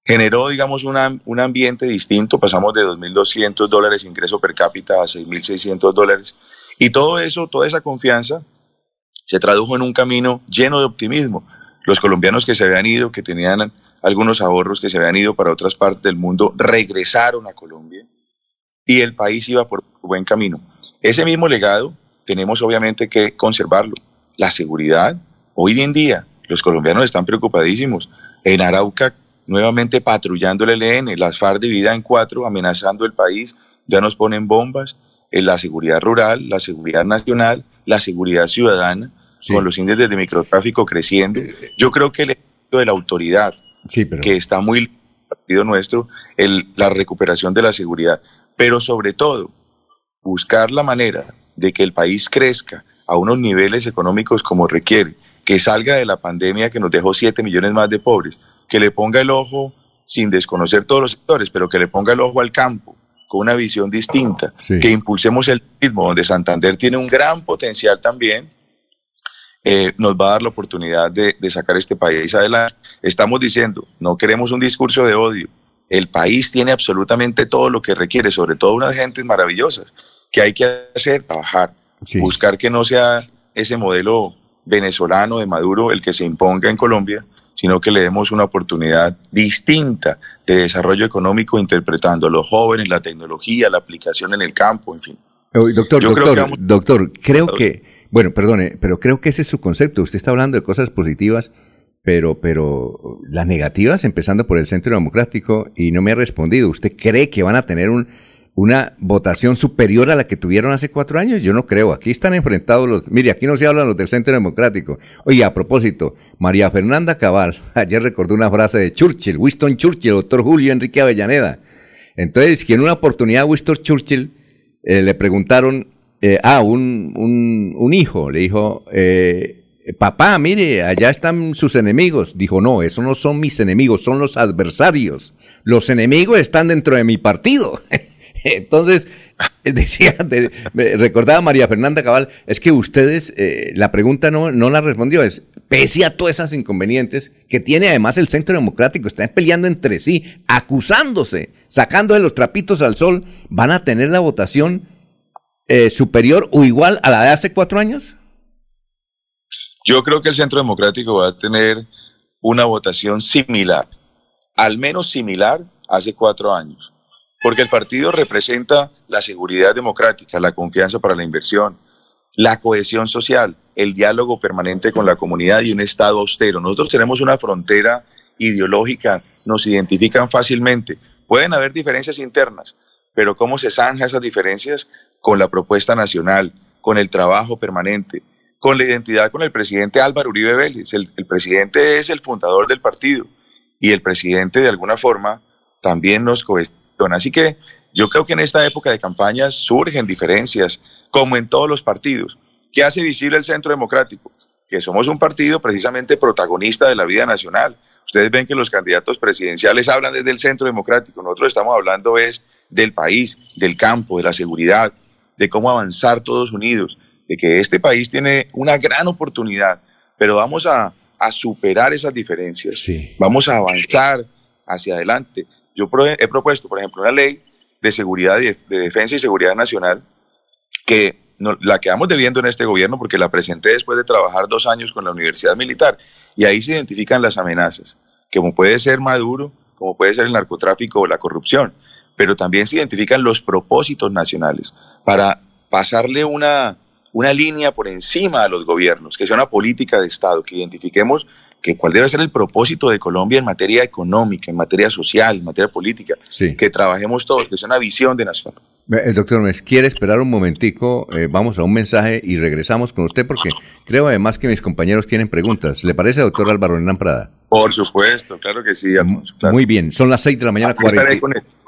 Generó, digamos, una- un ambiente distinto. Pasamos de 2.200 dólares ingreso per cápita a 6.600 dólares. Y todo eso, toda esa confianza se tradujo en un camino lleno de optimismo. Los colombianos que se habían ido, que tenían algunos ahorros que se habían ido para otras partes del mundo, regresaron a Colombia y el país iba por buen camino. Ese mismo legado tenemos obviamente que conservarlo. La seguridad, hoy en día los colombianos están preocupadísimos. En Arauca, nuevamente patrullando el ELN, las FARC divididas en cuatro, amenazando el país, ya nos ponen bombas, en la seguridad rural, la seguridad nacional, la seguridad ciudadana, con los índices de microtráfico creciendo. Yo creo que el efecto de la autoridad, que está muy partido nuestro, el, la recuperación de la seguridad, pero sobre todo buscar la manera de que el país crezca a unos niveles económicos como requiere, que salga de la pandemia que nos dejó 7 millones más de pobres, que le ponga el ojo sin desconocer todos los sectores, pero que le ponga el ojo al campo con una visión distinta, que impulsemos el ritmo, donde Santander tiene un gran potencial también, eh, nos va a dar la oportunidad de, de sacar este país adelante. Estamos diciendo, no queremos un discurso de odio, el país tiene absolutamente todo lo que requiere, sobre todo unas gentes maravillosas, que hay que hacer, trabajar, buscar que no sea ese modelo venezolano de Maduro el que se imponga en Colombia, sino que le demos una oportunidad distinta de desarrollo económico interpretando a los jóvenes, la tecnología, la aplicación en el campo, en fin. Doctor, doctor, creo doctor, creo que, bueno, perdone, pero creo que ese es su concepto. Usted está hablando de cosas positivas, pero, pero las negativas, empezando por el Centro Democrático, y no me ha respondido. ¿Usted cree que van a tener un, una votación superior a la que tuvieron hace cuatro años? Yo no creo. Aquí están enfrentados los. Mire, aquí no se hablan los del Centro Democrático. Oye, a propósito, María Fernanda Cabal ayer recordó una frase de Churchill, Winston Churchill, doctor Julio Enrique Avellaneda. Entonces, que en una oportunidad Winston Churchill eh, le preguntaron, eh, ah, un, un, un, hijo, le dijo, eh, papá, mire, allá están sus enemigos. Dijo, no, esos no son mis enemigos, son los adversarios. Los enemigos están dentro de mi partido. Entonces, decía, recordaba María Fernanda Cabal, es que ustedes, eh, la pregunta no, no la respondió, es, pese a todas esas inconvenientes que tiene además el Centro Democrático, están peleando entre sí, acusándose, sacando de los trapitos al sol, ¿van a tener la votación eh, superior o igual a la de hace cuatro años? Yo creo que el Centro Democrático va a tener una votación similar, al menos similar hace cuatro años porque el partido representa la seguridad democrática, la confianza para la inversión, la cohesión social, el diálogo permanente con la comunidad y un Estado austero. Nosotros tenemos una frontera ideológica, nos identifican fácilmente. Pueden haber diferencias internas, pero ¿cómo se zanja esas diferencias? Con la propuesta nacional, con el trabajo permanente, con la identidad con el presidente Álvaro Uribe Vélez. El, presidente es el fundador del partido y el presidente de alguna forma también nos cohesiona Así que yo creo que en esta época de campañas surgen diferencias, como en todos los partidos. ¿Qué hace visible el Centro Democrático? Que somos un partido precisamente protagonista de la vida nacional. Ustedes ven que los candidatos presidenciales hablan desde el Centro Democrático. Nosotros estamos hablando es del país, del campo, de la seguridad, de cómo avanzar todos unidos, de que este país tiene una gran oportunidad, pero vamos a, a superar esas diferencias. Vamos a avanzar hacia adelante. Yo he propuesto, por ejemplo, una ley de seguridad, de, defensa y seguridad nacional que la quedamos debiendo en este gobierno porque la presenté después de trabajar dos años con la Universidad Militar y ahí se identifican las amenazas, como puede ser Maduro, como puede ser el narcotráfico o la corrupción, pero también se identifican los propósitos nacionales para pasarle una, una línea por encima a los gobiernos, que sea una política de Estado, que identifiquemos que cuál debe ser el propósito de Colombia en materia económica, en materia social, en materia política, que trabajemos todos, que sea una visión de nación. El doctor me quiere esperar un momentico, eh, vamos a un mensaje y regresamos con usted porque creo además que mis compañeros tienen preguntas. ¿Le parece, doctor Álvaro Hernán Prada? Por supuesto, claro que sí. Muy bien, son las 6 de la mañana.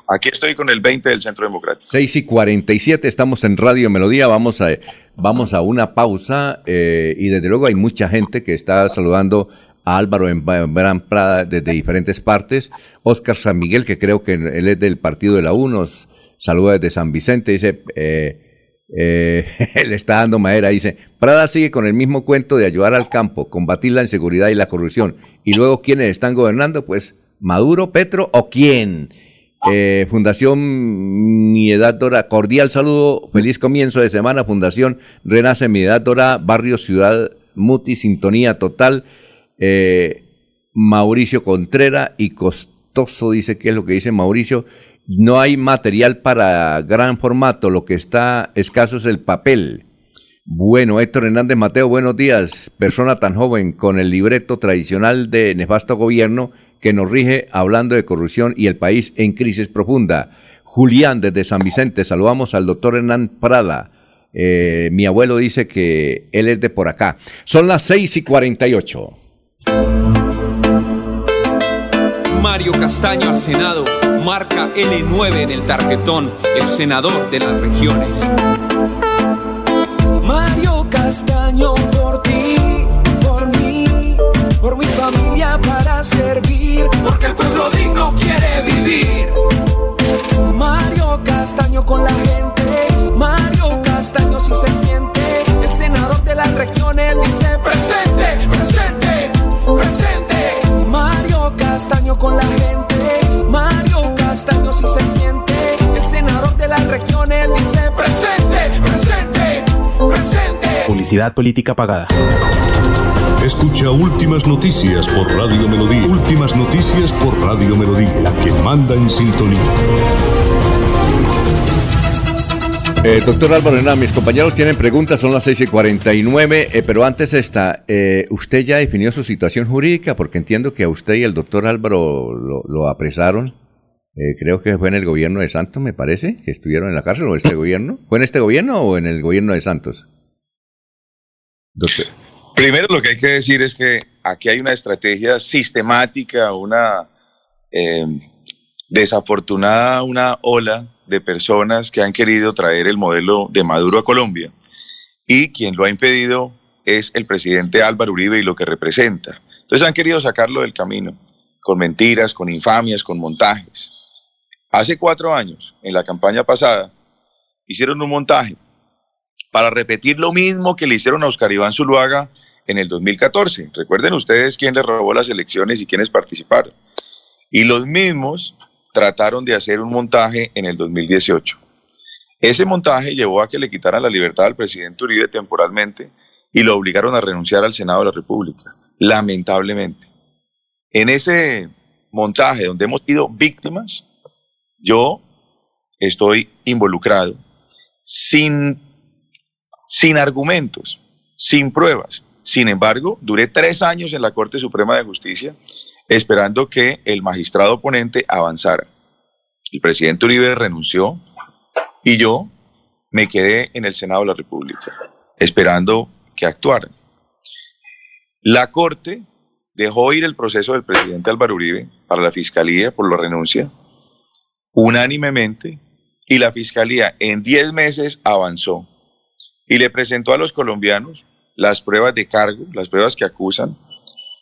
Aquí, estoy con el 20 del Centro Democrático. 6 y 47, estamos en Radio Melodía, vamos a, vamos a una pausa eh, y desde luego hay mucha gente que está saludando Álvaro en Gran Prada desde diferentes partes, Oscar San Miguel, que creo que él es del partido de la UNOS, saluda desde San Vicente, dice, eh, eh, le está dando madera, dice, Prada sigue con el mismo cuento de ayudar al campo, combatir la inseguridad y la corrupción, y luego quiénes están gobernando, pues Maduro, Petro o quién. Eh, Fundación Mi Edad Dora, cordial saludo, feliz comienzo de semana, Fundación Renace Mi Edad Dora, Barrio Ciudad Muti, sintonía total. Eh, Mauricio Contrera y costoso, dice que es lo que dice Mauricio. No hay material para gran formato, lo que está escaso es el papel. Bueno, Héctor Hernández Mateo, buenos días. Persona tan joven con el libreto tradicional de nefasto gobierno que nos rige hablando de corrupción y el país en crisis profunda. Julián desde San Vicente, saludamos al doctor Hernán Prada. Eh, mi abuelo dice que él es de por acá. Son las 6 y 48. Mario Castaño al Senado, marca L9 en el tarjetón, el senador de las regiones. Mario Castaño por ti, por mí, por mi familia para servir, porque el pueblo digno quiere vivir. Mario Castaño con la gente, Mario Castaño si se siente, el senador de las regiones dice presente, presente, presente. Mario Castaño con la gente, Mario Castaño si se siente, el senador de las regiones dice presente, presente, presente. Publicidad política pagada. Escucha Últimas Noticias por Radio Melodía. Últimas Noticias por Radio Melodía, la que manda en sintonía. Eh, doctor Álvaro Hernández, mis compañeros tienen preguntas, son las 6 y 49, eh, pero antes esta, eh, ¿usted ya definió su situación jurídica? Porque entiendo que a usted y al doctor Álvaro lo, lo apresaron, eh, creo que fue en el gobierno de Santos, me parece, que estuvieron en la cárcel, o este gobierno. ¿Fue en este gobierno o en el gobierno de Santos? Doctor. Primero lo que hay que decir es que aquí hay una estrategia sistemática, una eh, desafortunada, una ola de personas que han querido traer el modelo de Maduro a Colombia. Y quien lo ha impedido es el presidente Álvaro Uribe y lo que representa. Entonces han querido sacarlo del camino, con mentiras, con infamias, con montajes. Hace cuatro años, en la campaña pasada, hicieron un montaje para repetir lo mismo que le hicieron a Oscar Iván Zuluaga en el 2014. Recuerden ustedes quién le robó las elecciones y quiénes participaron. Y los mismos trataron de hacer un montaje en el 2018. Ese montaje llevó a que le quitaran la libertad al presidente Uribe temporalmente y lo obligaron a renunciar al Senado de la República, lamentablemente. En ese montaje donde hemos sido víctimas, yo estoy involucrado sin, sin argumentos, sin pruebas. Sin embargo, duré tres años en la Corte Suprema de Justicia esperando que el magistrado oponente avanzara. El presidente Uribe renunció y yo me quedé en el Senado de la República esperando que actuaran. La Corte dejó ir el proceso del presidente Álvaro Uribe para la Fiscalía por la renuncia unánimemente y la Fiscalía en 10 meses avanzó y le presentó a los colombianos las pruebas de cargo, las pruebas que acusan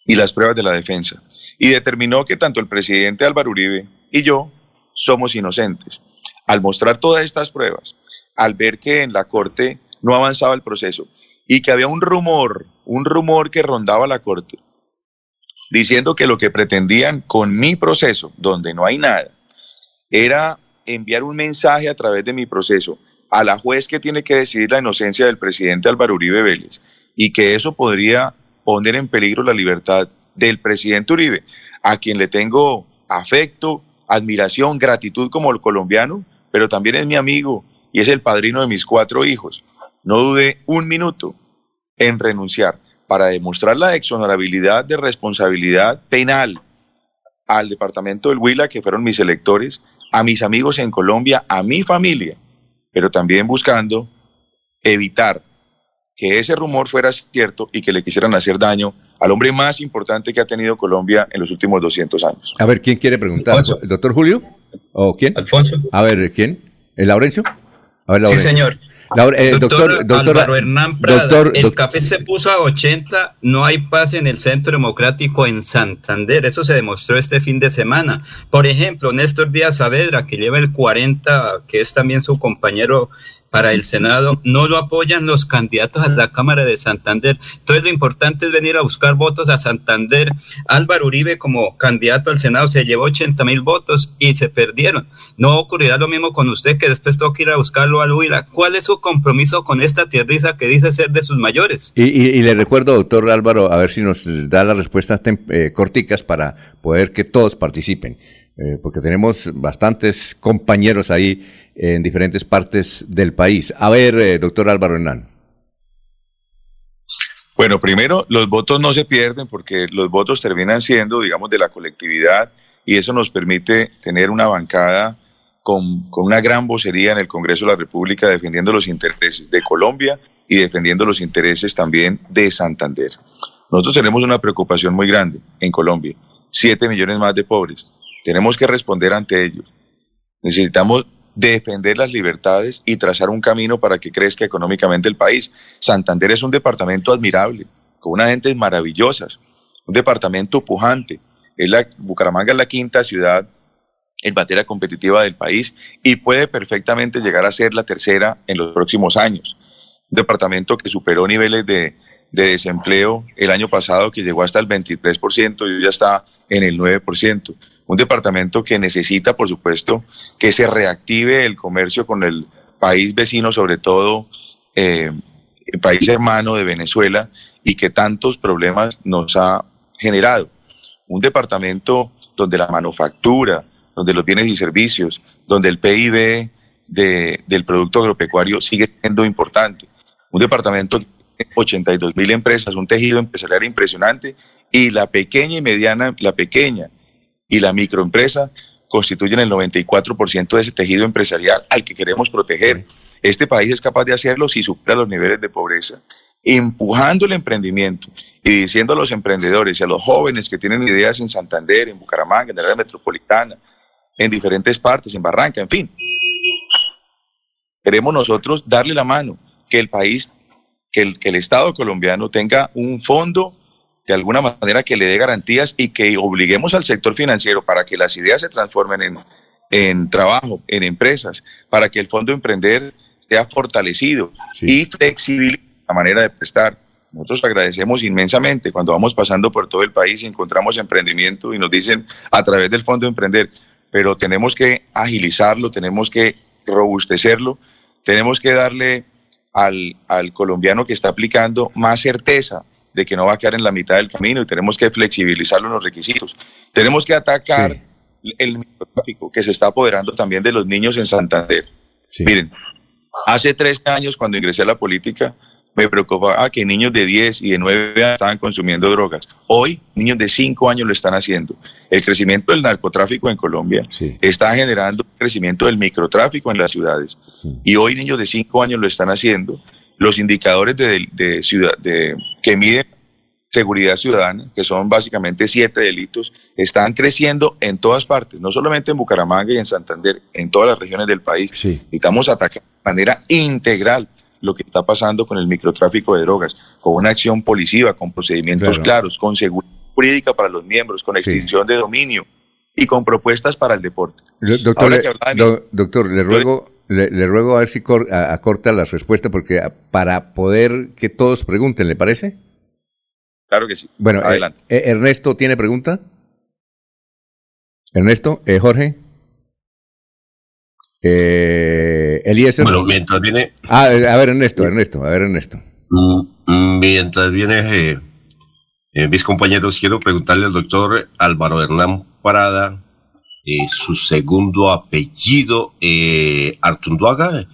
y las pruebas de la defensa. Y determinó que tanto el presidente Álvaro Uribe y yo somos inocentes. Al mostrar todas estas pruebas, al ver que en la Corte no avanzaba el proceso y que había un rumor, un rumor que rondaba la Corte, diciendo que lo que pretendían con mi proceso, donde no hay nada, era enviar un mensaje a través de mi proceso a la juez que tiene que decidir la inocencia del presidente Álvaro Uribe Vélez y que eso podría poner en peligro la libertad del presidente Uribe, a quien le tengo afecto, admiración, gratitud como el colombiano, pero también es mi amigo y es el padrino de mis cuatro hijos. No dude un minuto en renunciar para demostrar la exonerabilidad de responsabilidad penal al departamento del Huila, que fueron mis electores, a mis amigos en Colombia, a mi familia, pero también buscando evitar que ese rumor fuera cierto y que le quisieran hacer daño al hombre más importante que ha tenido Colombia en los últimos 200 años. A ver, ¿quién quiere preguntar? Alfonso. ¿El doctor Julio? ¿O quién? Alfonso. A ver, ¿quién? ¿El Laurencio? A ver, Sí, señor. Laure- eh, doctor, doctor, doctor, Álvaro Hernán Prada, doctor- el café se puso a 80, no hay paz en el Centro Democrático en Santander, eso se demostró este fin de semana. Por ejemplo, Néstor Díaz Saavedra, que lleva el 40, que es también su compañero para el Senado, no lo apoyan los candidatos a la Cámara de Santander. Entonces lo importante es venir a buscar votos a Santander. Álvaro Uribe como candidato al Senado se llevó 80 mil votos y se perdieron. No ocurrirá lo mismo con usted que después toca ir a buscarlo al Huila. ¿Cuál es su compromiso con esta tierriza que dice ser de sus mayores? Y, le recuerdo, doctor Álvaro, a ver si nos da las respuestas eh, corticas para poder que todos participen. Eh, porque tenemos bastantes compañeros ahí en diferentes partes del país. A ver, eh, doctor Álvaro Hernán. Bueno, primero, los votos no se pierden porque los votos terminan siendo, digamos, de la colectividad y eso nos permite tener una bancada con, con, una gran vocería en el Congreso de la República defendiendo los intereses de Colombia y defendiendo los intereses también de Santander. Nosotros tenemos una preocupación muy grande en Colombia, siete millones más de pobres. Tenemos que responder ante ellos. Necesitamos defender las libertades y trazar un camino para que crezca económicamente el país. Santander es un departamento admirable, con unas gentes maravillosas, un departamento pujante. Es la, Bucaramanga es la quinta ciudad en materia competitiva del país y puede perfectamente llegar a ser la tercera en los próximos años. Un departamento que superó niveles de, de desempleo el año pasado que llegó hasta el 23% y ya está en el 9% un departamento que necesita, por supuesto, que se reactive el comercio con el país vecino, sobre todo eh, el país hermano de Venezuela, y que tantos problemas nos ha generado. Un departamento donde la manufactura, donde los bienes y servicios, donde el PIB del Producto Agropecuario sigue siendo importante. Un departamento de 82 mil empresas, un tejido empresarial impresionante y la pequeña y mediana, la pequeña y la microempresa constituyen el 94% de ese tejido empresarial al que queremos proteger. Este país es capaz de hacerlo si supera los niveles de pobreza, empujando el emprendimiento y diciendo a los emprendedores y a los jóvenes que tienen ideas en Santander, en Bucaramanga, en la área metropolitana, en diferentes partes, en Barranca, en fin. Queremos nosotros darle la mano, que el país, que el, que el Estado colombiano tenga un fondo de alguna manera que le dé garantías y que obliguemos al sector financiero para que las ideas se transformen en, en trabajo, en empresas, para que el Fondo Emprender sea fortalecido y flexible la manera de prestar. Nosotros agradecemos inmensamente cuando vamos pasando por todo el país y encontramos emprendimiento y nos dicen a través del Fondo Emprender, pero tenemos que agilizarlo, tenemos que robustecerlo, tenemos que darle al, al colombiano que está aplicando más certeza, de que no va a quedar en la mitad del camino y tenemos que flexibilizar los requisitos. Tenemos que atacar el microtráfico que se está apoderando también de los niños en Santander. Miren, hace tres años cuando ingresé a la política me preocupaba que niños de 10 y de 9 años estaban consumiendo drogas. Hoy niños de 5 años lo están haciendo. El crecimiento del narcotráfico en Colombia está generando crecimiento del microtráfico en las ciudades. Y hoy niños de 5 años lo están haciendo los indicadores de, ciudad, de, que miden seguridad ciudadana, que son básicamente siete delitos, están creciendo en todas partes, no solamente en Bucaramanga y en Santander, en todas las regiones del país. Necesitamos atacar de manera integral lo que está pasando con el microtráfico de drogas, con una acción policiva, con procedimientos claros, con seguridad jurídica para los miembros, con extinción de dominio y con propuestas para el deporte. Doctor, doctor le ruego le, ruego a ver si acorta la respuesta porque para poder que todos pregunten, ¿le parece? Claro que sí. Bueno, eh, adelante. Eh, Ernesto, ¿tiene pregunta? Ernesto, eh, Jorge. Eh, Eliezer. Bueno, mientras viene. Ah, a ver, Ernesto, Ernesto, a ver, Ernesto. Mm, mientras viene mis compañeros, quiero preguntarle al doctor Álvaro Hernán Parada eh, su segundo apellido, eh, Artunduaga,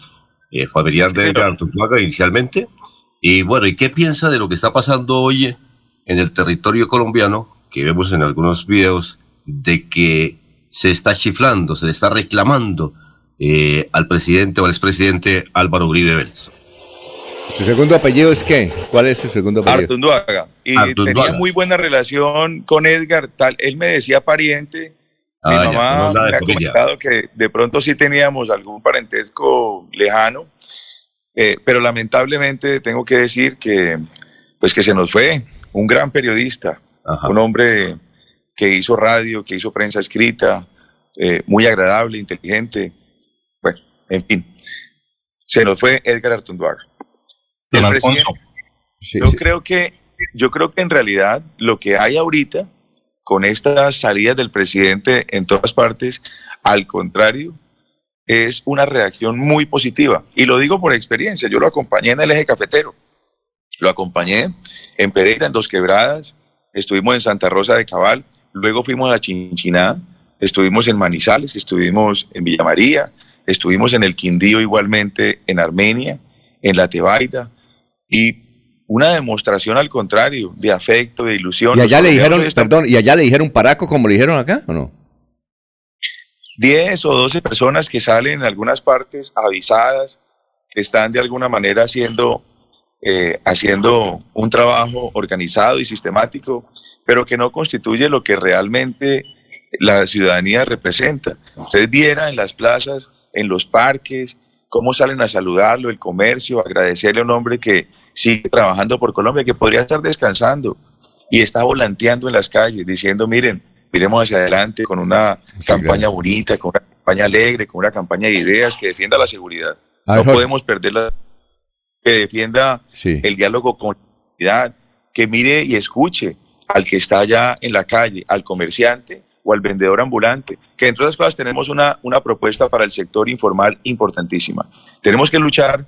eh, familiar de Artunduaga inicialmente. Y bueno, ¿y qué piensa de lo que está pasando hoy en el territorio colombiano, que vemos en algunos videos, de que se está chiflando, se le está reclamando eh, al presidente o al expresidente Álvaro Uribe Vélez? ¿Su segundo apellido es qué? ¿Cuál es su segundo apellido? Artunduaga. Y tenía muy buena relación con Edgar, tal. Él me decía pariente mi ah, mamá me ha comentado que de pronto sí teníamos algún parentesco lejano, eh, pero lamentablemente tengo que decir que, pues que se nos fue un gran periodista, un hombre que hizo radio, que hizo prensa escrita, eh, muy agradable, inteligente, bueno, en fin. Se nos fue Edgar Artunduaga. Don El Alfonso. Sí, yo sí. creo que yo creo que en realidad lo que hay ahorita con estas salidas del presidente en todas partes, al contrario, es una reacción muy positiva. Y lo digo por experiencia, yo lo acompañé en el eje cafetero, lo acompañé en Pereira, en Dos Quebradas, estuvimos en Santa Rosa de Cabal, luego fuimos a Chinchiná, estuvimos en Manizales, estuvimos en Villa María, estuvimos en el Quindío igualmente, en Armenia, en la Tebaida, y una demostración al contrario, de afecto, de ilusión. Y allá le dijeron, están- perdón, y allá le dijeron paraco como le dijeron acá, ¿o no? 10 o 12 personas que salen en algunas partes avisadas, que están de alguna manera haciendo, eh, haciendo un trabajo organizado y sistemático, pero que no constituye lo que realmente la ciudadanía representa. Ustedes vieran en las plazas, en los parques, cómo salen a saludarlo, el comercio, agradecerle a un hombre que sigue trabajando por Colombia, que podría estar descansando y está volanteando en las calles diciendo, miren, miremos hacia adelante con una campaña bonita, con una campaña alegre, con una campaña de ideas que defienda la seguridad. No Jorge. podemos perderla, que defienda Sí. el diálogo con la comunidad, que mire y escuche al que está allá en la calle, al comerciante o al vendedor ambulante, que entre otras cosas tenemos una, una propuesta para el sector informal importantísima. Tenemos que luchar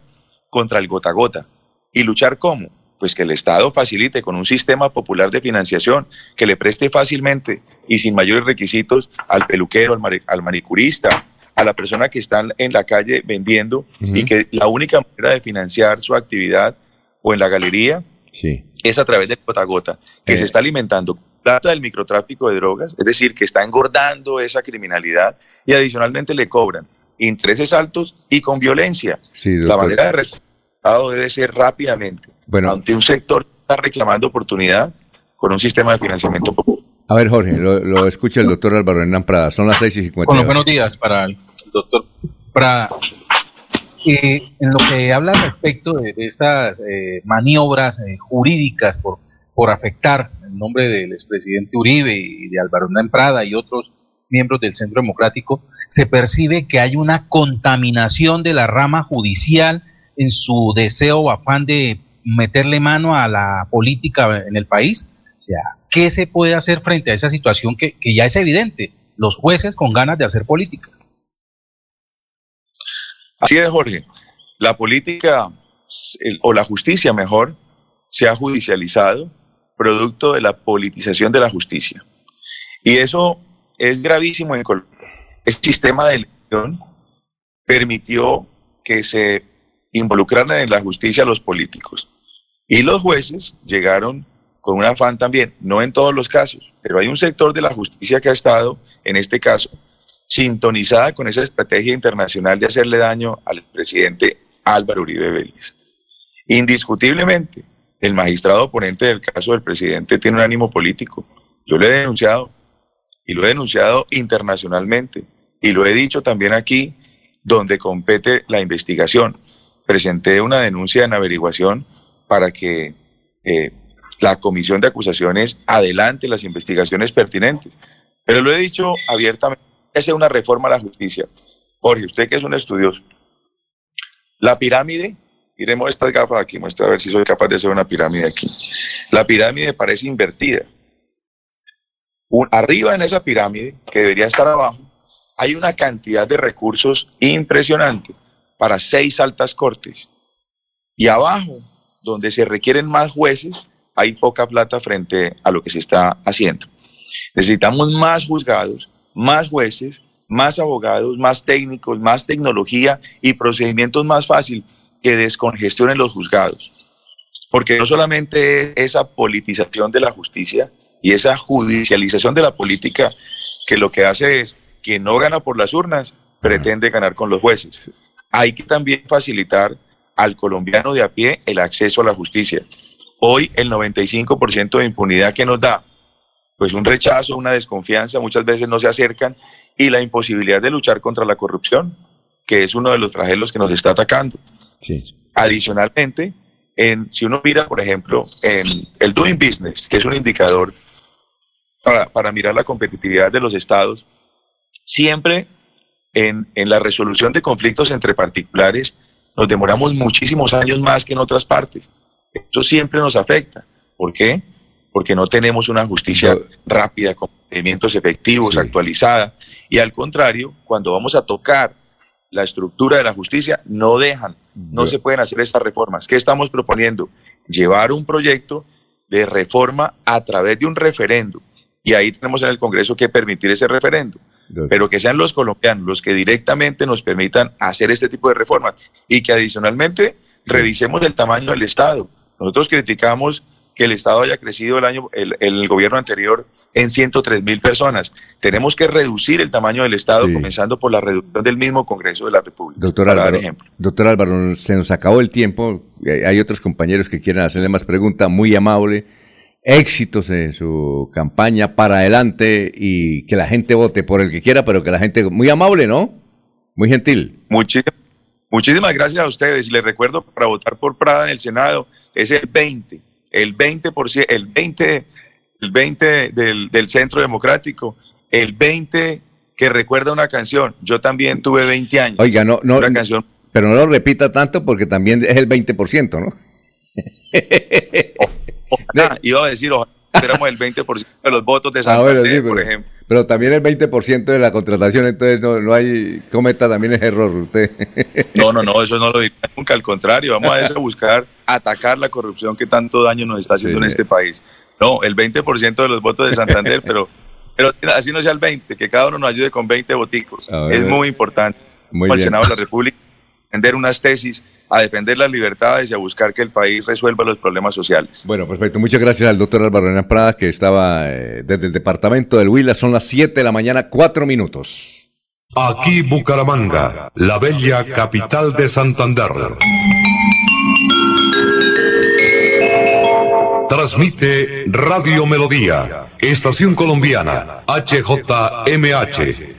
contra el gota a gota. ¿Y luchar cómo? Pues que el Estado facilite con un sistema popular de financiación, que le preste fácilmente y sin mayores requisitos al peluquero, al, manicurista, a la persona que está en la calle vendiendo y que la única manera de financiar su actividad o en la galería Sí. es a través del gota a gota, que Eh. se está alimentando plata del microtráfico de drogas, es decir, que está engordando esa criminalidad y adicionalmente le cobran intereses altos y con violencia. Sí, La manera de resultado debe ser rápidamente Bueno. ante un sector que está reclamando oportunidad con un sistema de financiamiento popular. A ver, Jorge, lo, lo escucha el doctor Álvaro Hernán Prada. Son las 6 y 50. Con los buenos días para el doctor Prada. Eh, en lo que habla respecto de, de estas eh, maniobras eh, jurídicas por, por afectar el nombre del expresidente Uribe y de Álvaro Hernán Prada y otros miembros del Centro Democrático, se percibe que hay una contaminación de la rama judicial en su deseo o afán de meterle mano a la política en el país. O sea, ¿qué se puede hacer frente a esa situación que, que ya es evidente? Los jueces con ganas de hacer política. Así es, Jorge. La política, el- o la justicia mejor, se ha judicializado producto de la politización de la justicia. Y eso es gravísimo en Colombia. Este sistema de elección permitió que se involucraran en la justicia los políticos. Y los jueces llegaron con un afán también, no en todos los casos, pero hay un sector de la justicia que ha estado, en este caso, sintonizada con esa estrategia internacional de hacerle daño al presidente Álvaro Uribe Vélez. Indiscutiblemente, el magistrado oponente del caso del presidente tiene un ánimo político. Yo lo he denunciado y lo he denunciado internacionalmente y lo he dicho también aquí donde compete la investigación. Presenté una denuncia en averiguación para que eh, la comisión de acusaciones adelante las investigaciones pertinentes. Pero lo he dicho abiertamente, hacer una reforma a la justicia. Jorge, usted que es un estudioso, la pirámide, miremos estas gafas aquí, muestra a ver si soy capaz de hacer una pirámide aquí. La pirámide parece invertida. Arriba en esa pirámide, que debería estar abajo, hay una cantidad de recursos impresionante para seis altas cortes. Y abajo, donde se requieren más jueces, hay poca plata frente a lo que se está haciendo. Necesitamos más juzgados, más jueces, más abogados, más técnicos, más tecnología y procedimientos más fáciles que descongestionen los juzgados. Porque no solamente es esa politización de la justicia y esa judicialización de la política que lo que hace es quien no gana por las urnas pretende ganar con los jueces. Hay que también facilitar al colombiano de a pie el acceso a la justicia. Hoy el 95% de impunidad que nos da, pues un rechazo, una desconfianza, muchas veces no se acercan y la imposibilidad de luchar contra la corrupción, que es uno de los flagelos que nos está atacando. Adicionalmente, en, si uno mira, por ejemplo, en el Doing Business, que es un indicador para, para mirar la competitividad de los estados, siempre en, en la resolución de conflictos entre particulares nos demoramos muchísimos años más que en otras partes. Eso siempre nos afecta. ¿Por qué? Porque no tenemos una justicia rápida, con procedimientos efectivos, actualizada. Y al contrario, cuando vamos a tocar la estructura de la justicia, no dejan, no se pueden hacer estas reformas. ¿Qué estamos proponiendo? Llevar un proyecto de reforma a través de un referendo. Y ahí tenemos en el Congreso que permitir ese referendo. Pero que sean los colombianos los que directamente nos permitan hacer este tipo de reformas y que adicionalmente revisemos el tamaño del Estado. Nosotros criticamos que el Estado haya crecido el año, el, el gobierno anterior en 103 mil personas. Tenemos que reducir el tamaño del Estado, comenzando por la reducción del mismo Congreso de la República. Doctor Álvaro, doctor Álvaro, se nos acabó el tiempo. Hay otros compañeros que quieren hacerle más preguntas. Muy amable. Éxitos en su campaña para adelante y que la gente vote por el que quiera, pero que la gente. Muy amable, ¿no? Muy gentil. Muchísimas, muchísimas gracias a ustedes. Les recuerdo para votar por Prada en el Senado es el 20. El 20%, el 20 el 20 del, del Centro Democrático, el 20 que recuerda una canción. Yo también tuve 20 años. Oiga, no, no, canción. pero no lo repita tanto porque también es el 20%, ¿no? Iba a decir, ojalá el 20% de los votos de ah, Santander, por ejemplo. Pero también el 20% de la contratación, entonces no, no hay, cometa también es error usted. No, no, no, eso no lo diría nunca, al contrario, vamos a, eso, buscar atacar la corrupción que tanto daño nos está haciendo en este país. No, el 20% de los votos de Santander, pero, pero así no sea el 20, que cada uno nos ayude con 20 voticos. es muy importante. Muy el Senado de la República, defender unas tesis, a defender las libertades y a buscar que el país resuelva los problemas sociales. Bueno, perfecto. Muchas gracias al doctor Álvaro Hernán Prada, que estaba eh, desde el departamento del Huila. Son las 7 de la mañana, 4 minutos. Aquí Bucaramanga, la bella capital de Santander. Transmite Radio Melodía, Estación Colombiana, HJMH,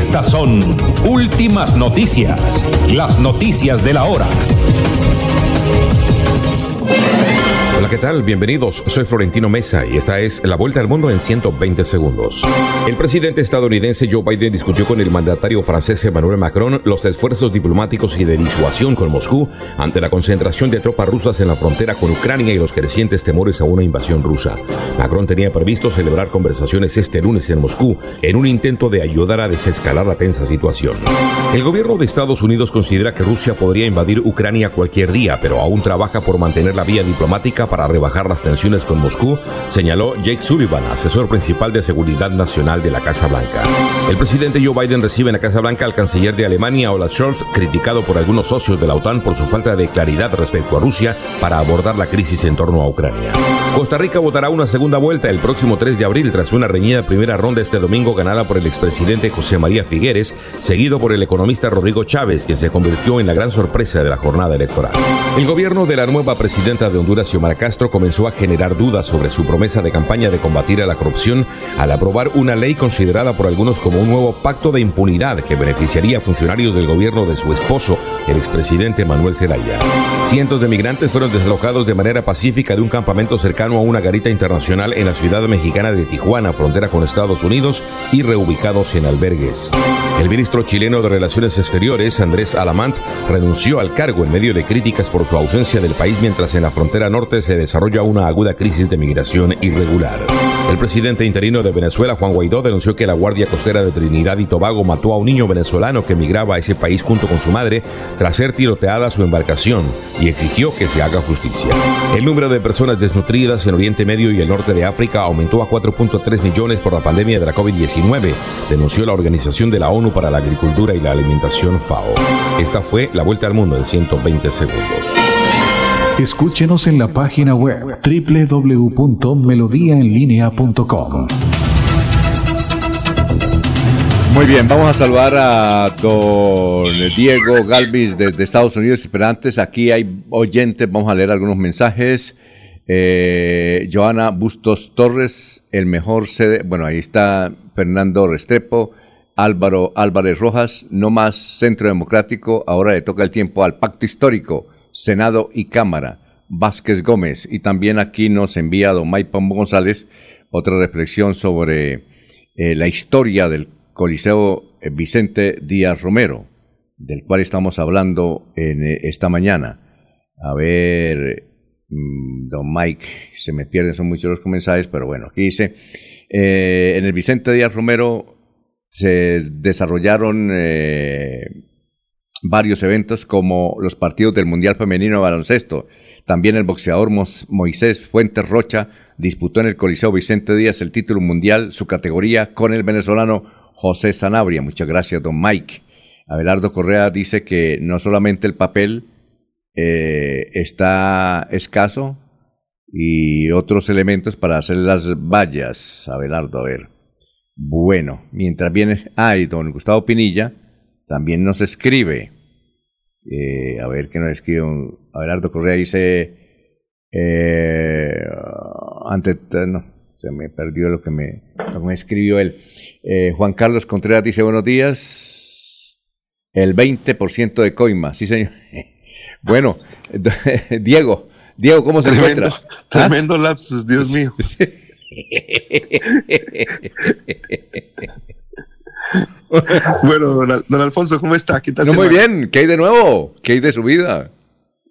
Estas son últimas noticias, las noticias de la hora. ¿Qué tal? Bienvenidos. Soy Florentino Mesa y esta es la vuelta al mundo en 120 segundos. El presidente estadounidense Joe Biden discutió con el mandatario francés Emmanuel Macron los esfuerzos diplomáticos y de disuasión con Moscú ante la concentración de tropas rusas en la frontera con Ucrania y los crecientes temores a una invasión rusa. Macron tenía previsto celebrar conversaciones este lunes en Moscú en un intento de ayudar a desescalar la tensa situación. El gobierno de Estados Unidos considera que Rusia podría invadir Ucrania cualquier día, pero aún trabaja por mantener la vía diplomática para rebajar las tensiones con Moscú, señaló Jake Sullivan, asesor principal de seguridad nacional de la Casa Blanca. El presidente Joe Biden recibe en la Casa Blanca al canciller de Alemania, Olaf Scholz, criticado por algunos socios de la OTAN por su falta de claridad respecto a Rusia para abordar la crisis en torno a Ucrania. Costa Rica votará una segunda vuelta el próximo 3 de abril tras una reñida primera ronda este domingo ganada por el expresidente José María Figueres, seguido por el economista Rodrigo Chávez, quien se convirtió en la gran sorpresa de la jornada electoral. El gobierno de la nueva presidenta de Honduras, Xiomara comenzó a generar dudas sobre su promesa de campaña de combatir a la corrupción al aprobar una ley considerada por algunos como un nuevo pacto de impunidad que beneficiaría a funcionarios del gobierno de su esposo, el expresidente Manuel Zelaya. Cientos de migrantes fueron deslocados de manera pacífica de un campamento cercano a una garita internacional en la ciudad mexicana de Tijuana, frontera con Estados Unidos, y reubicados en albergues. El ministro chileno de Relaciones Exteriores, Andrés Alamant, renunció al cargo en medio de críticas por su ausencia del país mientras en la frontera norte se desarrolla una aguda crisis de migración irregular. El presidente interino de Venezuela, Juan Guaidó, denunció que la Guardia Costera de Trinidad y Tobago mató a un niño venezolano que emigraba a ese país junto con su madre tras ser tiroteada su embarcación y exigió que se haga justicia. El número de personas desnutridas en Oriente Medio y el norte de África aumentó a 4.3 millones por la pandemia de la COVID-19, denunció la Organización de la ONU para la Agricultura y la Alimentación FAO. Esta fue la vuelta al mundo en 120 segundos. Escúchenos en la página web www.melodiaenlinea.com. Muy bien, vamos a saludar a don Diego Galvis desde Estados Unidos. Pero antes, aquí hay oyentes, vamos a leer algunos mensajes. Eh, Joana Bustos Torres, el mejor sede. Bueno, ahí está Fernando Restrepo. Álvaro Álvarez Rojas, no más Centro Democrático, ahora le toca el tiempo al Pacto Histórico, Senado y Cámara. Vázquez Gómez, y también aquí nos envía don Maipan González otra reflexión sobre eh, la historia del Coliseo eh, Vicente Díaz Romero, del cual estamos hablando en eh, esta mañana. A ver, mm, don Mike, se me pierden, son muchos los mensajes, pero bueno, aquí dice, en el Vicente Díaz Romero se desarrollaron eh, varios eventos como los partidos del Mundial Femenino de Baloncesto. También el boxeador Moisés Fuentes Rocha disputó en el Coliseo Vicente Díaz el título mundial, su categoría, con el venezolano José Sanabria. Muchas gracias, don Mike. Abelardo Correa dice que no solamente el papel eh, está escaso y otros elementos para hacer las vallas. Abelardo, a ver. Bueno, mientras viene, ay, don Gustavo Pinilla también nos escribe. Eh, a ver qué nos escribe. Abelardo Correa dice, eh, ante, no, se me perdió lo que me, me escribió él. Eh, Juan Carlos Contreras dice, buenos días. El 20% de coima, sí señor. bueno, Diego, Diego, ¿cómo se tremendo, encuentra? Tremendo lapsus, Dios mío. bueno, don, don, Alfonso, ¿cómo está? ¿Qué tal? No, muy bien, ¿qué hay de nuevo? ¿Qué hay de su vida?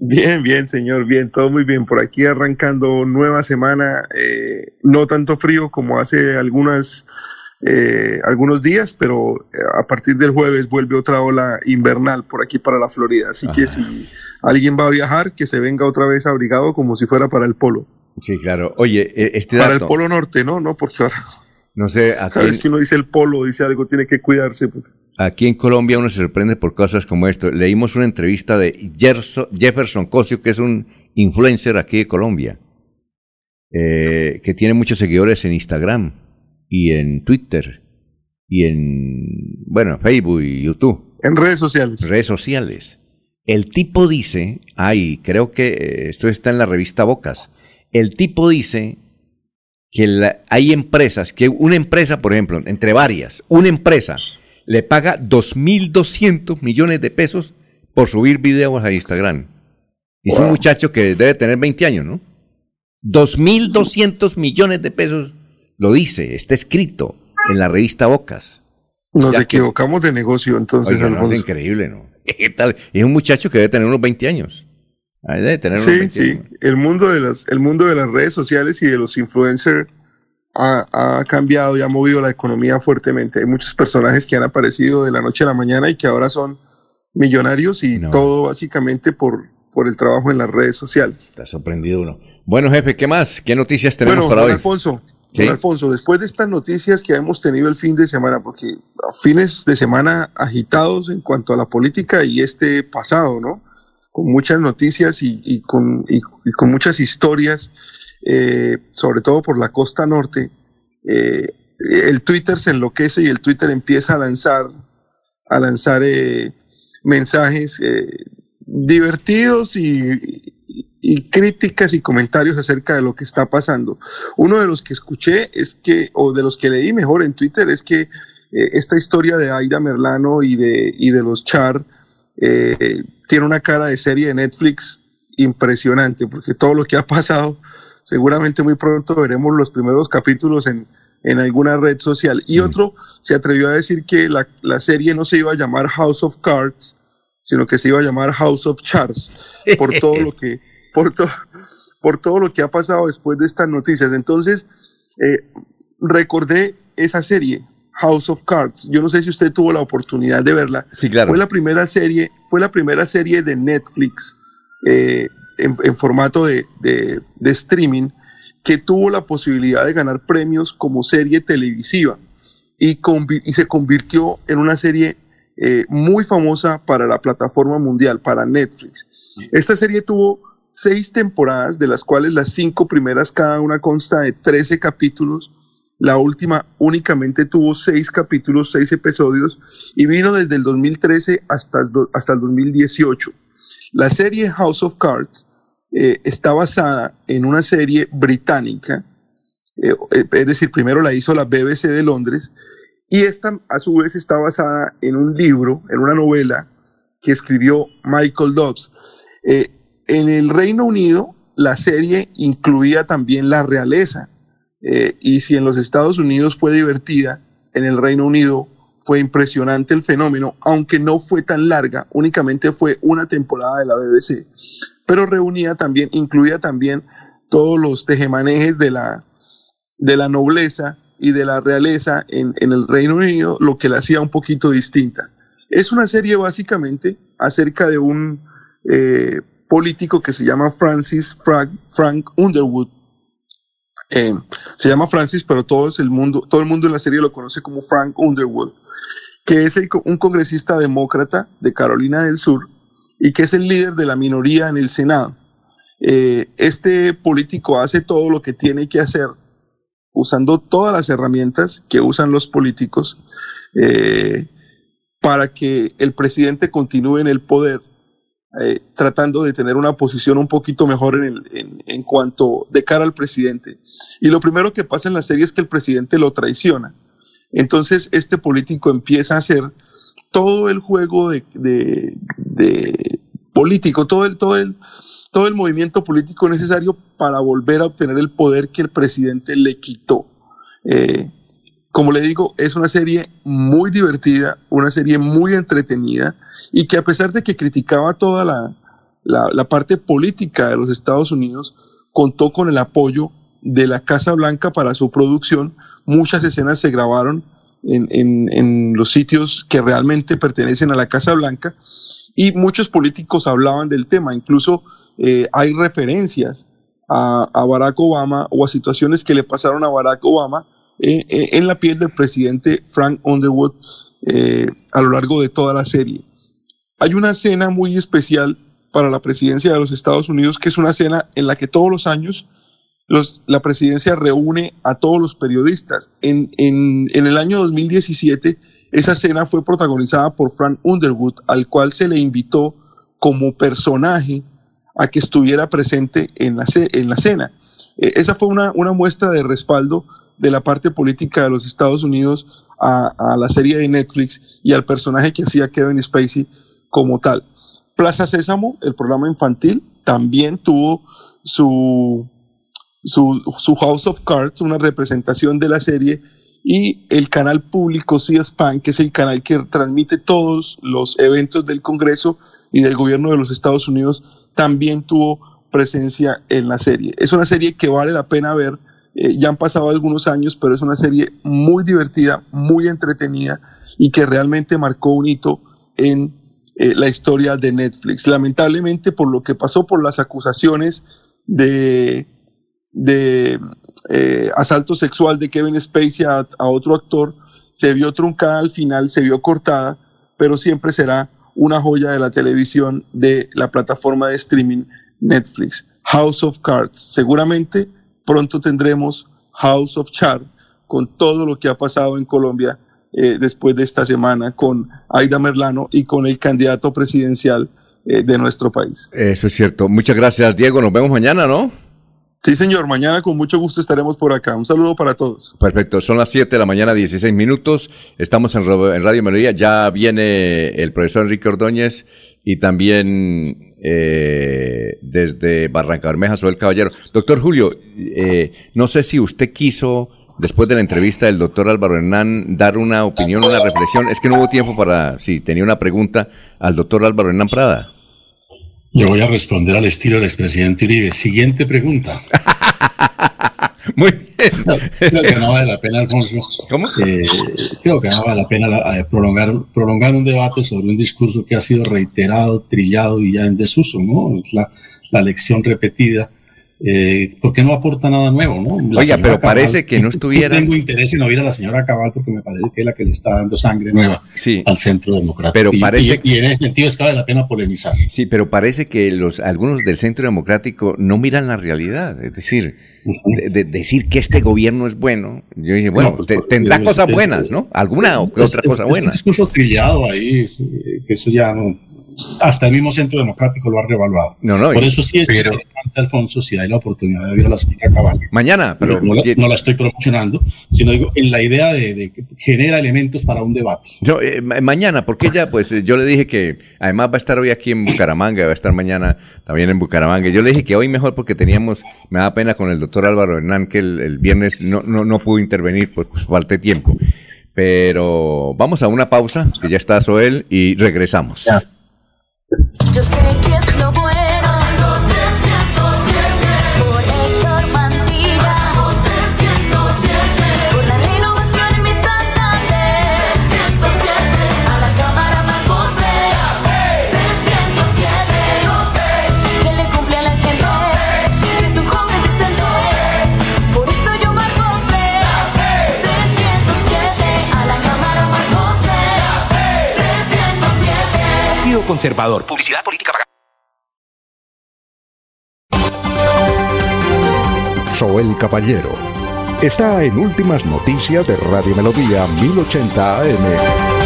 Bien, bien, señor, bien, todo muy bien. Por aquí arrancando nueva semana, eh, no tanto frío como hace algunas, eh, algunos días, pero eh, a partir del jueves vuelve otra ola invernal por aquí para la Florida. Así que si alguien va a viajar, que se venga otra vez abrigado como si fuera para el polo. Sí, claro. Oye, e, este Para el Polo Norte, ¿no? No, porque ahora... No sé, aquí cada vez que uno dice el polo, dice algo, tiene que cuidarse. Aquí en Colombia uno se sorprende por cosas como esto. Leímos una entrevista de Jefferson Cosio, que es un influencer aquí de Colombia, eh, que tiene muchos seguidores en Instagram y en Twitter y en, bueno, Facebook y YouTube. En redes sociales. Redes sociales. El tipo dice, ay, creo que eh, esto está en la revista Bocas. El tipo dice que la- hay empresas, que una empresa, por ejemplo, entre varias, una empresa le paga 2.200 millones de pesos por subir videos a Instagram. Y es un muchacho que debe tener 20 años, ¿no? 2.200 millones de pesos, lo dice, está escrito en la revista Bocas. Nos Ya que- equivocamos de negocio, entonces, Oiga, no, Alfonso. es increíble, ¿no? ¿Qué tal? Y es un muchacho que debe tener unos 20 años. Ahí debe tener unos Sí, 20 sí. años. El mundo, de las, el mundo de las redes sociales y de los influencers ha, ha cambiado y ha movido la economía fuertemente. Hay muchos personajes que han aparecido de la noche a la mañana y que ahora son millonarios y todo básicamente por, por el trabajo en las redes sociales. Está sorprendido uno. Bueno, jefe, ¿qué más? ¿Qué noticias tenemos Bueno, para don hoy? Alfonso, Sí. don Alfonso, después de estas noticias que hemos tenido el fin de semana, porque fines de semana agitados en cuanto a la política y este pasado, ¿no? Con muchas noticias y, y con, y- y con muchas historias, eh, sobre todo por la costa norte, eh, el Twitter se enloquece y el Twitter empieza a lanzar, a lanzar eh, mensajes divertidos y, críticas y comentarios acerca de lo que está pasando. Uno de los que escuché es que, o de los que leí mejor en Twitter, es que esta historia de Aida Merlano y de, y de los Char tiene una cara de serie de Netflix impresionante, porque todo lo que ha pasado, seguramente muy pronto veremos los primeros capítulos en, en alguna red social. Y otro se atrevió a decir que la, la serie no se iba a llamar House of Cards, sino que se iba a llamar House of Charts, por todo lo que, por, to- por todo lo que ha pasado después de estas noticias. Entonces, eh, recordé esa serie, House of Cards. Yo no sé si usted tuvo la oportunidad de verla. Sí, claro. Fue la primera serie, fue la primera serie de Netflix eh, en, en, formato de, de, de, streaming que tuvo la posibilidad de ganar premios como serie televisiva y, y se convirtió en una serie eh, muy famosa para la plataforma mundial, para Netflix. Esta serie tuvo seis temporadas, de las cuales las cinco primeras cada una consta de 13 capítulos. La última únicamente tuvo seis capítulos, seis episodios y vino desde el 2013 hasta, hasta el 2018. La serie House of Cards eh, está basada en una serie británica, eh, es decir, primero la hizo la BBC de Londres y esta a su vez está basada en un libro, en una novela que escribió Michael Dobbs. Eh, en el Reino Unido la serie incluía también la realeza eh, y si en los Estados Unidos fue divertida, en el Reino Unido fue impresionante el fenómeno, aunque no fue tan larga, únicamente fue una temporada de la BBC, pero reunía también, incluía también todos los tejemanejes de la, de la nobleza y de la realeza en, en, el Reino Unido, lo que la hacía un poquito distinta. Es una serie básicamente acerca de un eh, político que se llama Francis Frank, Frank Underwood. Eh, se llama Francis, pero todo, el mundo, todo el mundo en la serie lo conoce como Frank Underwood, que es un congresista demócrata de Carolina del Sur y que es el líder de la minoría en el Senado. Eh, este político hace todo lo que tiene que hacer usando todas las herramientas que usan los políticos eh, para que el presidente continúe en el poder, eh, tratando de tener una posición un poquito mejor en, en, cuanto de cara al presidente. Y lo primero que pasa en la serie es que el presidente lo traiciona. Entonces este político empieza a hacer todo el juego de, de, político, todo el, todo el, todo el movimiento político necesario para volver a obtener el poder que el presidente le quitó. Eh, como le digo, es una serie muy divertida, una serie muy entretenida y que a pesar de que criticaba toda la, la parte política de los Estados Unidos, contó con el apoyo de la Casa Blanca para su producción. Muchas escenas se grabaron en, en, en los sitios que realmente pertenecen a la Casa Blanca y muchos políticos hablaban del tema, incluso eh, hay referencias a, a, Barack Obama o a situaciones que le pasaron a Barack Obama eh, eh, en la piel del presidente Frank Underwood eh, a lo largo de toda la serie. Hay una escena muy especial para la presidencia de los Estados Unidos, que es una escena en la que todos los años los, la presidencia reúne a todos los periodistas. En, en, el año 2017, esa escena fue protagonizada por Frank Underwood, al cual se le invitó como personaje a que estuviera presente en la, en la cena. Eh, esa fue una, una muestra de respaldo de la parte política de los Estados Unidos a, a, la serie de Netflix y al personaje que hacía Kevin Spacey como tal. Plaza Sésamo, el programa infantil, también tuvo su, su, House of Cards, una representación de la serie, y el canal público C-SPAN, que es el canal que transmite todos los eventos del Congreso y del gobierno de los Estados Unidos, también tuvo presencia en la serie. Es una serie que vale la pena ver. Eh, ya han pasado algunos años, pero es una serie muy divertida, muy entretenida y que realmente marcó un hito en eh, la historia de Netflix. Lamentablemente, por lo que pasó por las acusaciones de, de eh, asalto sexual de Kevin Spacey a, otro actor, se vio truncada al final, se vio cortada, pero siempre será una joya de la televisión de la plataforma de streaming Netflix. House of Cards. Seguramente pronto tendremos House of Char con todo lo que ha pasado en Colombia eh, después de esta semana con Aida Merlano y con el candidato presidencial eh, de nuestro país. Eso es cierto. Muchas gracias, Diego. Nos vemos mañana, ¿no? Sí, señor. Mañana con mucho gusto estaremos por acá. Un saludo para todos. Perfecto. Son las 7 de la mañana, 16 minutos. Estamos en, Radio Melodía. Ya viene el profesor Enrique Ordóñez y también eh, desde Barranca Bermeja, soy el caballero. Doctor Julio, eh, no sé si usted quiso, después de la entrevista del doctor Álvaro Hernán, dar una opinión, una reflexión. Es que no hubo tiempo para, si tenía una pregunta al doctor Álvaro Hernán Prada. Yo voy a responder al estilo del expresidente Uribe. Siguiente pregunta. Muy bien. Creo que no vale la pena, Alfonso. ¿Cómo? Eh, creo que no vale la pena eh, prolongar, prolongar un debate sobre un discurso que ha sido reiterado, trillado y ya en desuso, ¿no? Es la, la lección repetida eh, porque no aporta nada nuevo, ¿no? Oiga, pero parece que no estuviera. tengo interés en oír a la señora Cabal porque me parece que es la que le está dando sangre nueva al centro democrático. Pero parece y, en ese sentido es que vale la pena polemizar. Sí, pero parece que los algunos del centro democrático no miran la realidad. Es decir, de, decir que este gobierno es bueno. Yo dije, bueno, pues, tendrá cosas buenas, ¿no? Alguna o otra cosa buena. Es un discurso trillado ahí, que eso ya no hasta el mismo Centro Democrático lo ha revaluado. No, no, Por eso sí es pero, interesante, Alfonso, si hay la oportunidad de ver a la señora Cabal. Mañana, pero, no, la, estoy promocionando, sino digo, en la idea de, que genera elementos para un debate. Yo, eh, mañana, porque ella, pues yo le dije que además va a estar hoy aquí en Bucaramanga, va a estar mañana también en Bucaramanga. Yo le dije que hoy mejor porque teníamos, me da pena con el doctor Álvaro Hernán que el, viernes no, no, no pudo intervenir, pues, pues falté tiempo. Pero vamos a una pausa, que ya está Soel, y regresamos. Yo sé que es lo bueno. Conservador. Publicidad política pagada. Soel Caballero está en Últimas Noticias de Radio Melodía 1080 AM.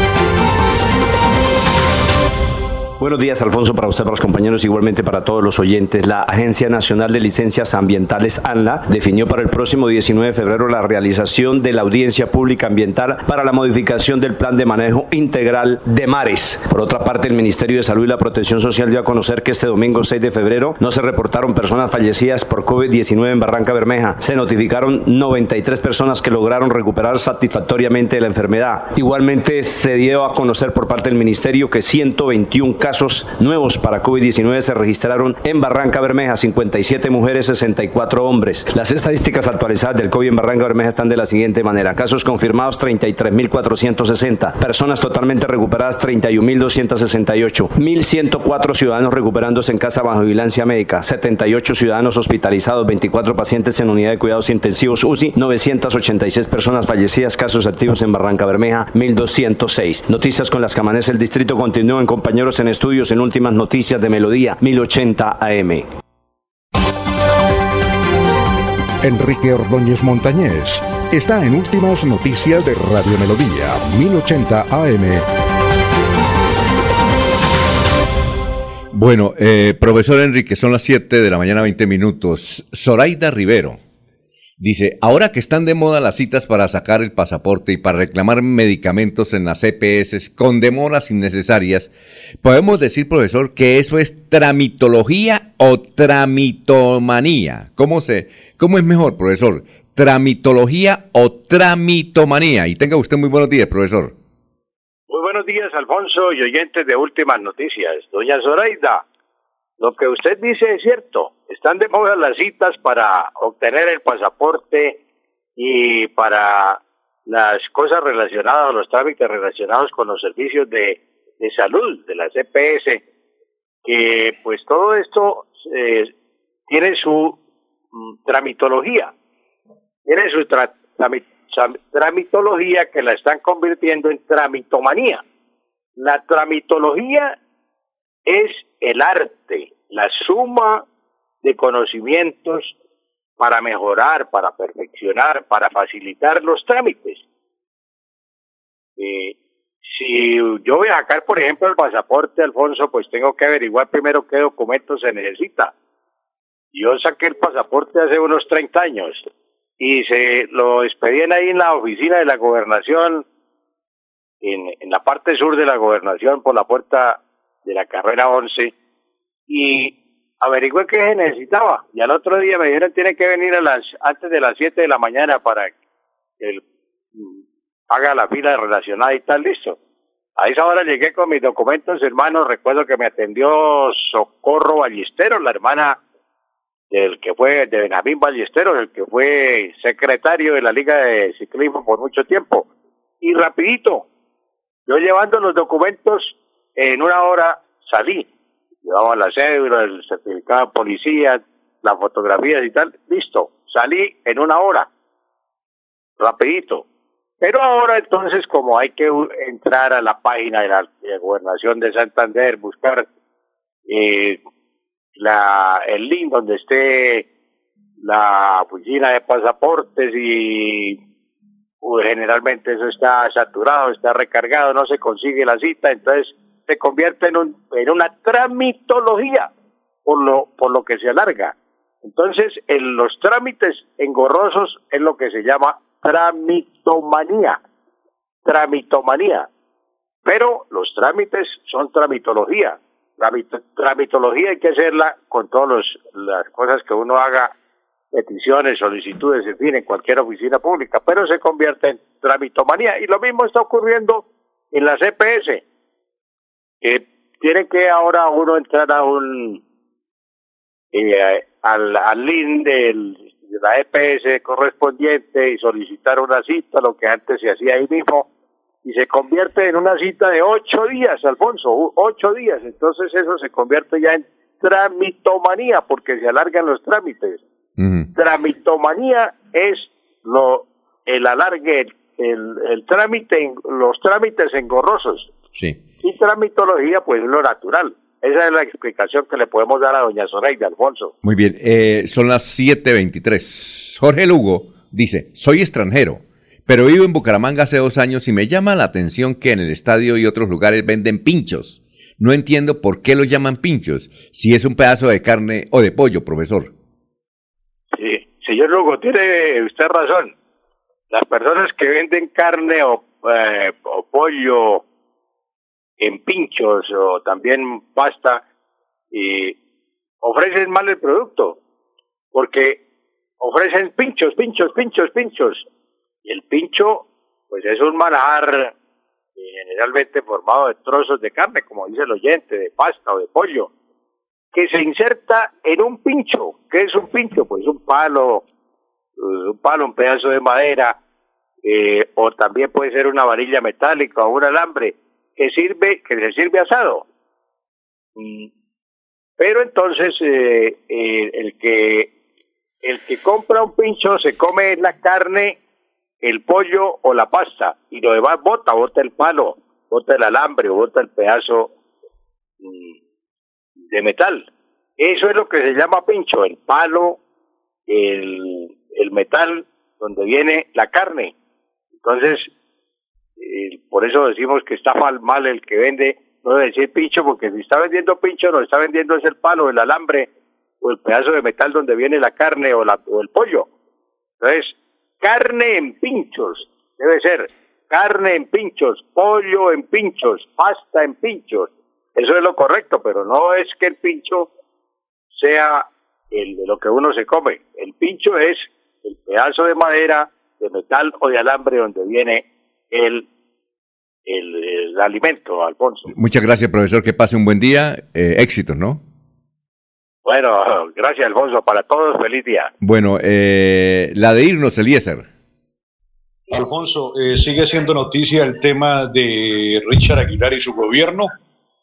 Buenos días, Alfonso, para usted, para los compañeros, igualmente para todos los oyentes. La Agencia Nacional de Licencias Ambientales, ANLA, definió para el próximo 19 de febrero la realización de la audiencia pública ambiental para la modificación del plan de manejo integral de mares. Por otra parte, el Ministerio de Salud y la Protección Social dio a conocer que este domingo 6 de febrero no se reportaron personas fallecidas por COVID-19 en Barranca Bermeja. Se notificaron 93 personas que lograron recuperar satisfactoriamente la enfermedad. Igualmente, se dio a conocer por parte del Ministerio que 121 casos casos nuevos para COVID-19 se registraron en Barranca Bermeja, 57 mujeres, 64 hombres. Las estadísticas actualizadas del COVID en Barranca Bermeja están de la siguiente manera. Casos confirmados 33.460, personas totalmente recuperadas 31.268, 1.104 ciudadanos recuperándose en casa bajo vigilancia médica, 78 ciudadanos hospitalizados, 24 pacientes en unidad de cuidados intensivos UCI, 986 personas fallecidas, casos activos en Barranca Bermeja, 1.206. Noticias con las que amanece el distrito continúan compañeros en estudios en Últimas Noticias de Melodía 1080 AM. Enrique Ordóñez Montañés está en Últimas Noticias de Radio Melodía 1080 AM. Bueno, eh, profesor Enrique, son las 7 de la mañana, 20 minutos. Zoraida Rivero Dice, ahora que están de moda las citas para sacar el pasaporte y para reclamar medicamentos en las EPS con demoras innecesarias, podemos decir, profesor, que eso es tramitología o tramitomanía. ¿Cómo, se, ¿Cómo es mejor, profesor? ¿Tramitología o tramitomanía? Y tenga usted muy buenos días, profesor. Muy buenos días, Alfonso y oyentes de Últimas Noticias. Doña Zoraida, lo que usted dice es cierto. Están de moda las citas para obtener el pasaporte y para las cosas relacionadas, los trámites relacionados con los servicios de, de salud de la CPS, que pues todo esto eh, tiene su mm, tramitología, tiene su tramitología que la están convirtiendo en tramitomanía. La tramitología es el arte, la suma de conocimientos para mejorar, para perfeccionar, para facilitar los trámites. Eh, si yo voy a sacar, por ejemplo, el pasaporte, Alfonso, pues tengo que averiguar primero qué documentos se necesita. Yo saqué el pasaporte hace unos 30 años y se lo expedían ahí en la oficina de la gobernación, en, en la parte sur de la gobernación, por la puerta de la carrera 11, y averigüé qué necesitaba y al otro día me dijeron tiene que venir a las antes de las 7 de la mañana para que mm, haga la fila relacionada y tal, listo. A esa hora llegué con mis documentos, hermanos, recuerdo que me atendió Socorro Ballesteros, la hermana del que fue de Benjamín Ballesteros, el que fue secretario de la Liga de Ciclismo por mucho tiempo. Y rapidito, yo llevando los documentos, en una hora salí. Llevaba la cédula, el certificado de policía, las fotografías y tal. Listo, salí en una hora. Rapidito. Pero ahora entonces, como hay que entrar a la página de la, Gobernación de Santander, buscar eh, la, el link donde esté la oficina de pasaportes y generalmente eso está saturado, está recargado, no se consigue la cita, entonces se convierte en, un, en una tramitología por lo, por lo que se alarga. Entonces, en los trámites engorrosos es lo que se llama tramitomanía, tramitomanía. Pero los trámites son tramitología. Tramitología hay que hacerla con todas las cosas que uno haga, peticiones, solicitudes, en fin, en cualquier oficina pública, pero se convierte en tramitomanía. Y lo mismo está ocurriendo en la CPS, que tiene que ahora uno entrar a un, eh, al, al link del, de la EPS correspondiente y solicitar una cita, lo que antes se hacía ahí mismo, y se convierte en una cita de ocho días, Alfonso, ocho días. Entonces eso se convierte ya en tramitomanía porque se alargan los trámites. Tramitomanía es lo el alargue, el, el trámite, los trámites engorrosos. Sí. Y tramitología, pues lo natural. Esa es la explicación que le podemos dar a doña Zoraida, Alfonso. Muy bien, eh, son las 7.23. Jorge Lugo dice, soy extranjero pero vivo en Bucaramanga hace dos años y me llama la atención que en el estadio y otros lugares venden pinchos. No entiendo por qué los llaman pinchos, si es un pedazo de carne o de pollo, profesor. Sí, señor Lugo, tiene usted razón. Las personas que venden carne o, eh, o pollo en pinchos o también pasta y ofrecen mal el producto porque ofrecen pinchos, pinchos, pinchos, pinchos y el pincho, pues es un manjar eh, generalmente formado de trozos de carne, como dice el oyente, de pasta o de pollo, que se inserta en un pincho. ¿Qué es un pincho? Pues un palo, pues, un palo, un pedazo de madera, eh, o también puede ser una varilla metálica o un alambre que sirve, que se sirve asado. Mm. Pero entonces eh, el que el que compra un pincho se come la carne el pollo o la pasta y lo demás bota, bota el palo, bota el alambre o bota el pedazo mm, de metal. Eso es lo que se llama pincho, el palo, el, el metal donde viene la carne. Entonces, eh, por eso decimos que está mal, mal el que vende, no debe decir pincho, porque si está vendiendo pincho, lo está vendiendo es el palo, el alambre o el pedazo de metal donde viene la carne o, la, o el pollo. Entonces, carne en pinchos, debe ser carne en pinchos, pollo en pinchos, pasta en pinchos. Eso es lo correcto, pero no es que el pincho sea el de lo que uno se come. El pincho es el pedazo de madera, de metal o de alambre donde viene el, el, alimento, Alfonso. Muchas gracias, profesor. Que pase un buen día. Eh, éxitos, ¿no? Bueno, gracias Alfonso, para todos feliz día. Bueno, eh, la de irnos, Eliezer. Alfonso, eh, sigue siendo noticia el tema de Richard Aguilar y su gobierno.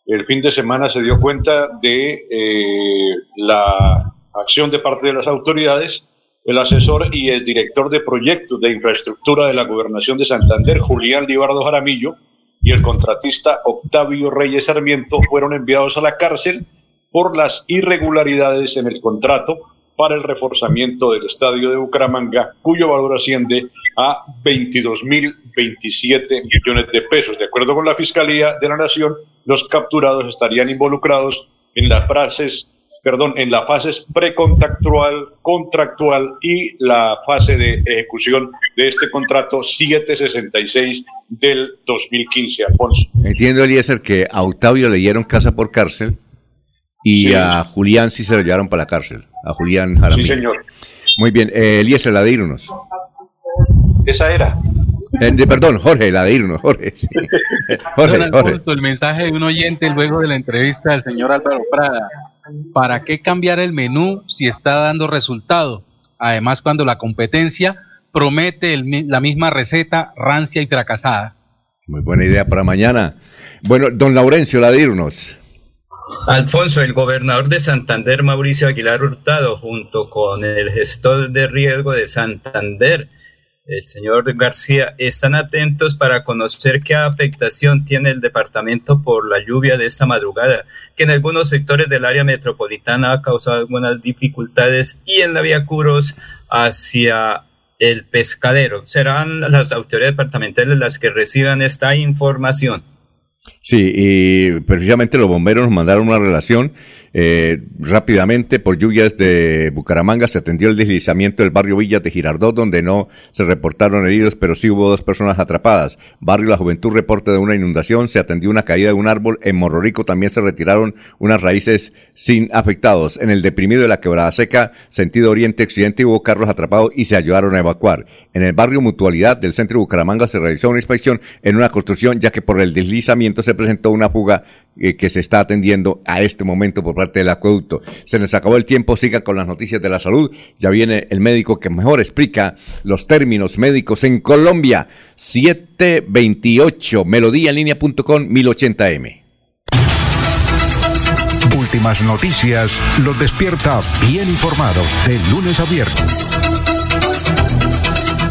El fin de semana se dio cuenta de eh, la acción de parte de las autoridades. El asesor y el director de proyectos de infraestructura de la gobernación de Santander, Julián Libardo Jaramillo, y el contratista Octavio Reyes Sarmiento fueron enviados a la cárcel por las irregularidades en el contrato para el reforzamiento del estadio de Bucaramanga, cuyo valor asciende a 22.027 millones de pesos. De acuerdo con la Fiscalía de la Nación, los capturados estarían involucrados en las frases perdón, en la fase precontractual, contractual y la fase de ejecución de este contrato 766 del 2015, Alfonso. Entiendo, Eliezer, que a Octavio le dieron casa por cárcel y a Julián sí se lo llevaron para la cárcel, a Julián Jaramillo. Sí, señor. Muy bien, eh, Eliezer, la de irnos. Esa era. Eh, perdón, Jorge, la de irnos, Jorge. Jorge, Don Alfonso, el mensaje de un oyente luego de la entrevista del señor Álvaro Prada. ¿Para qué cambiar el menú si está dando resultado? Además, cuando la competencia promete la misma receta rancia y fracasada. Muy buena idea para mañana. Bueno, don Laurencio Ladirnos. Alfonso, el gobernador de Santander, Mauricio Aguilar Hurtado, junto con el gestor de riesgo de Santander, el señor García, están atentos para conocer qué afectación tiene el departamento por la lluvia de esta madrugada, que en algunos sectores del área metropolitana ha causado algunas dificultades y en la vía Curos hacia el pescadero. Serán las autoridades departamentales las que reciban esta información. Sí, y precisamente los bomberos nos mandaron una relación eh, rápidamente, por lluvias de Bucaramanga, se atendió el deslizamiento del barrio Villa de Girardot, donde no se reportaron heridos, pero sí hubo dos personas atrapadas. Barrio La Juventud reporte de una inundación, se atendió una caída de un árbol. En Morrorico también se retiraron unas raíces sin afectados. En el deprimido de la Quebrada Seca, sentido oriente-occidente, hubo carros atrapados y se ayudaron a evacuar. En el barrio Mutualidad del centro de Bucaramanga se realizó una inspección en una construcción, ya que por el deslizamiento se presentó una fuga eh, que se está atendiendo a este momento por parte del acueducto. Se nos acabó el tiempo, siga con las noticias de la salud. Ya viene el médico que mejor explica los términos médicos en Colombia. 728 melodíaenlínea.com 1080m. Últimas noticias los despierta bien informados de lunes a viernes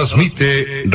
Transmite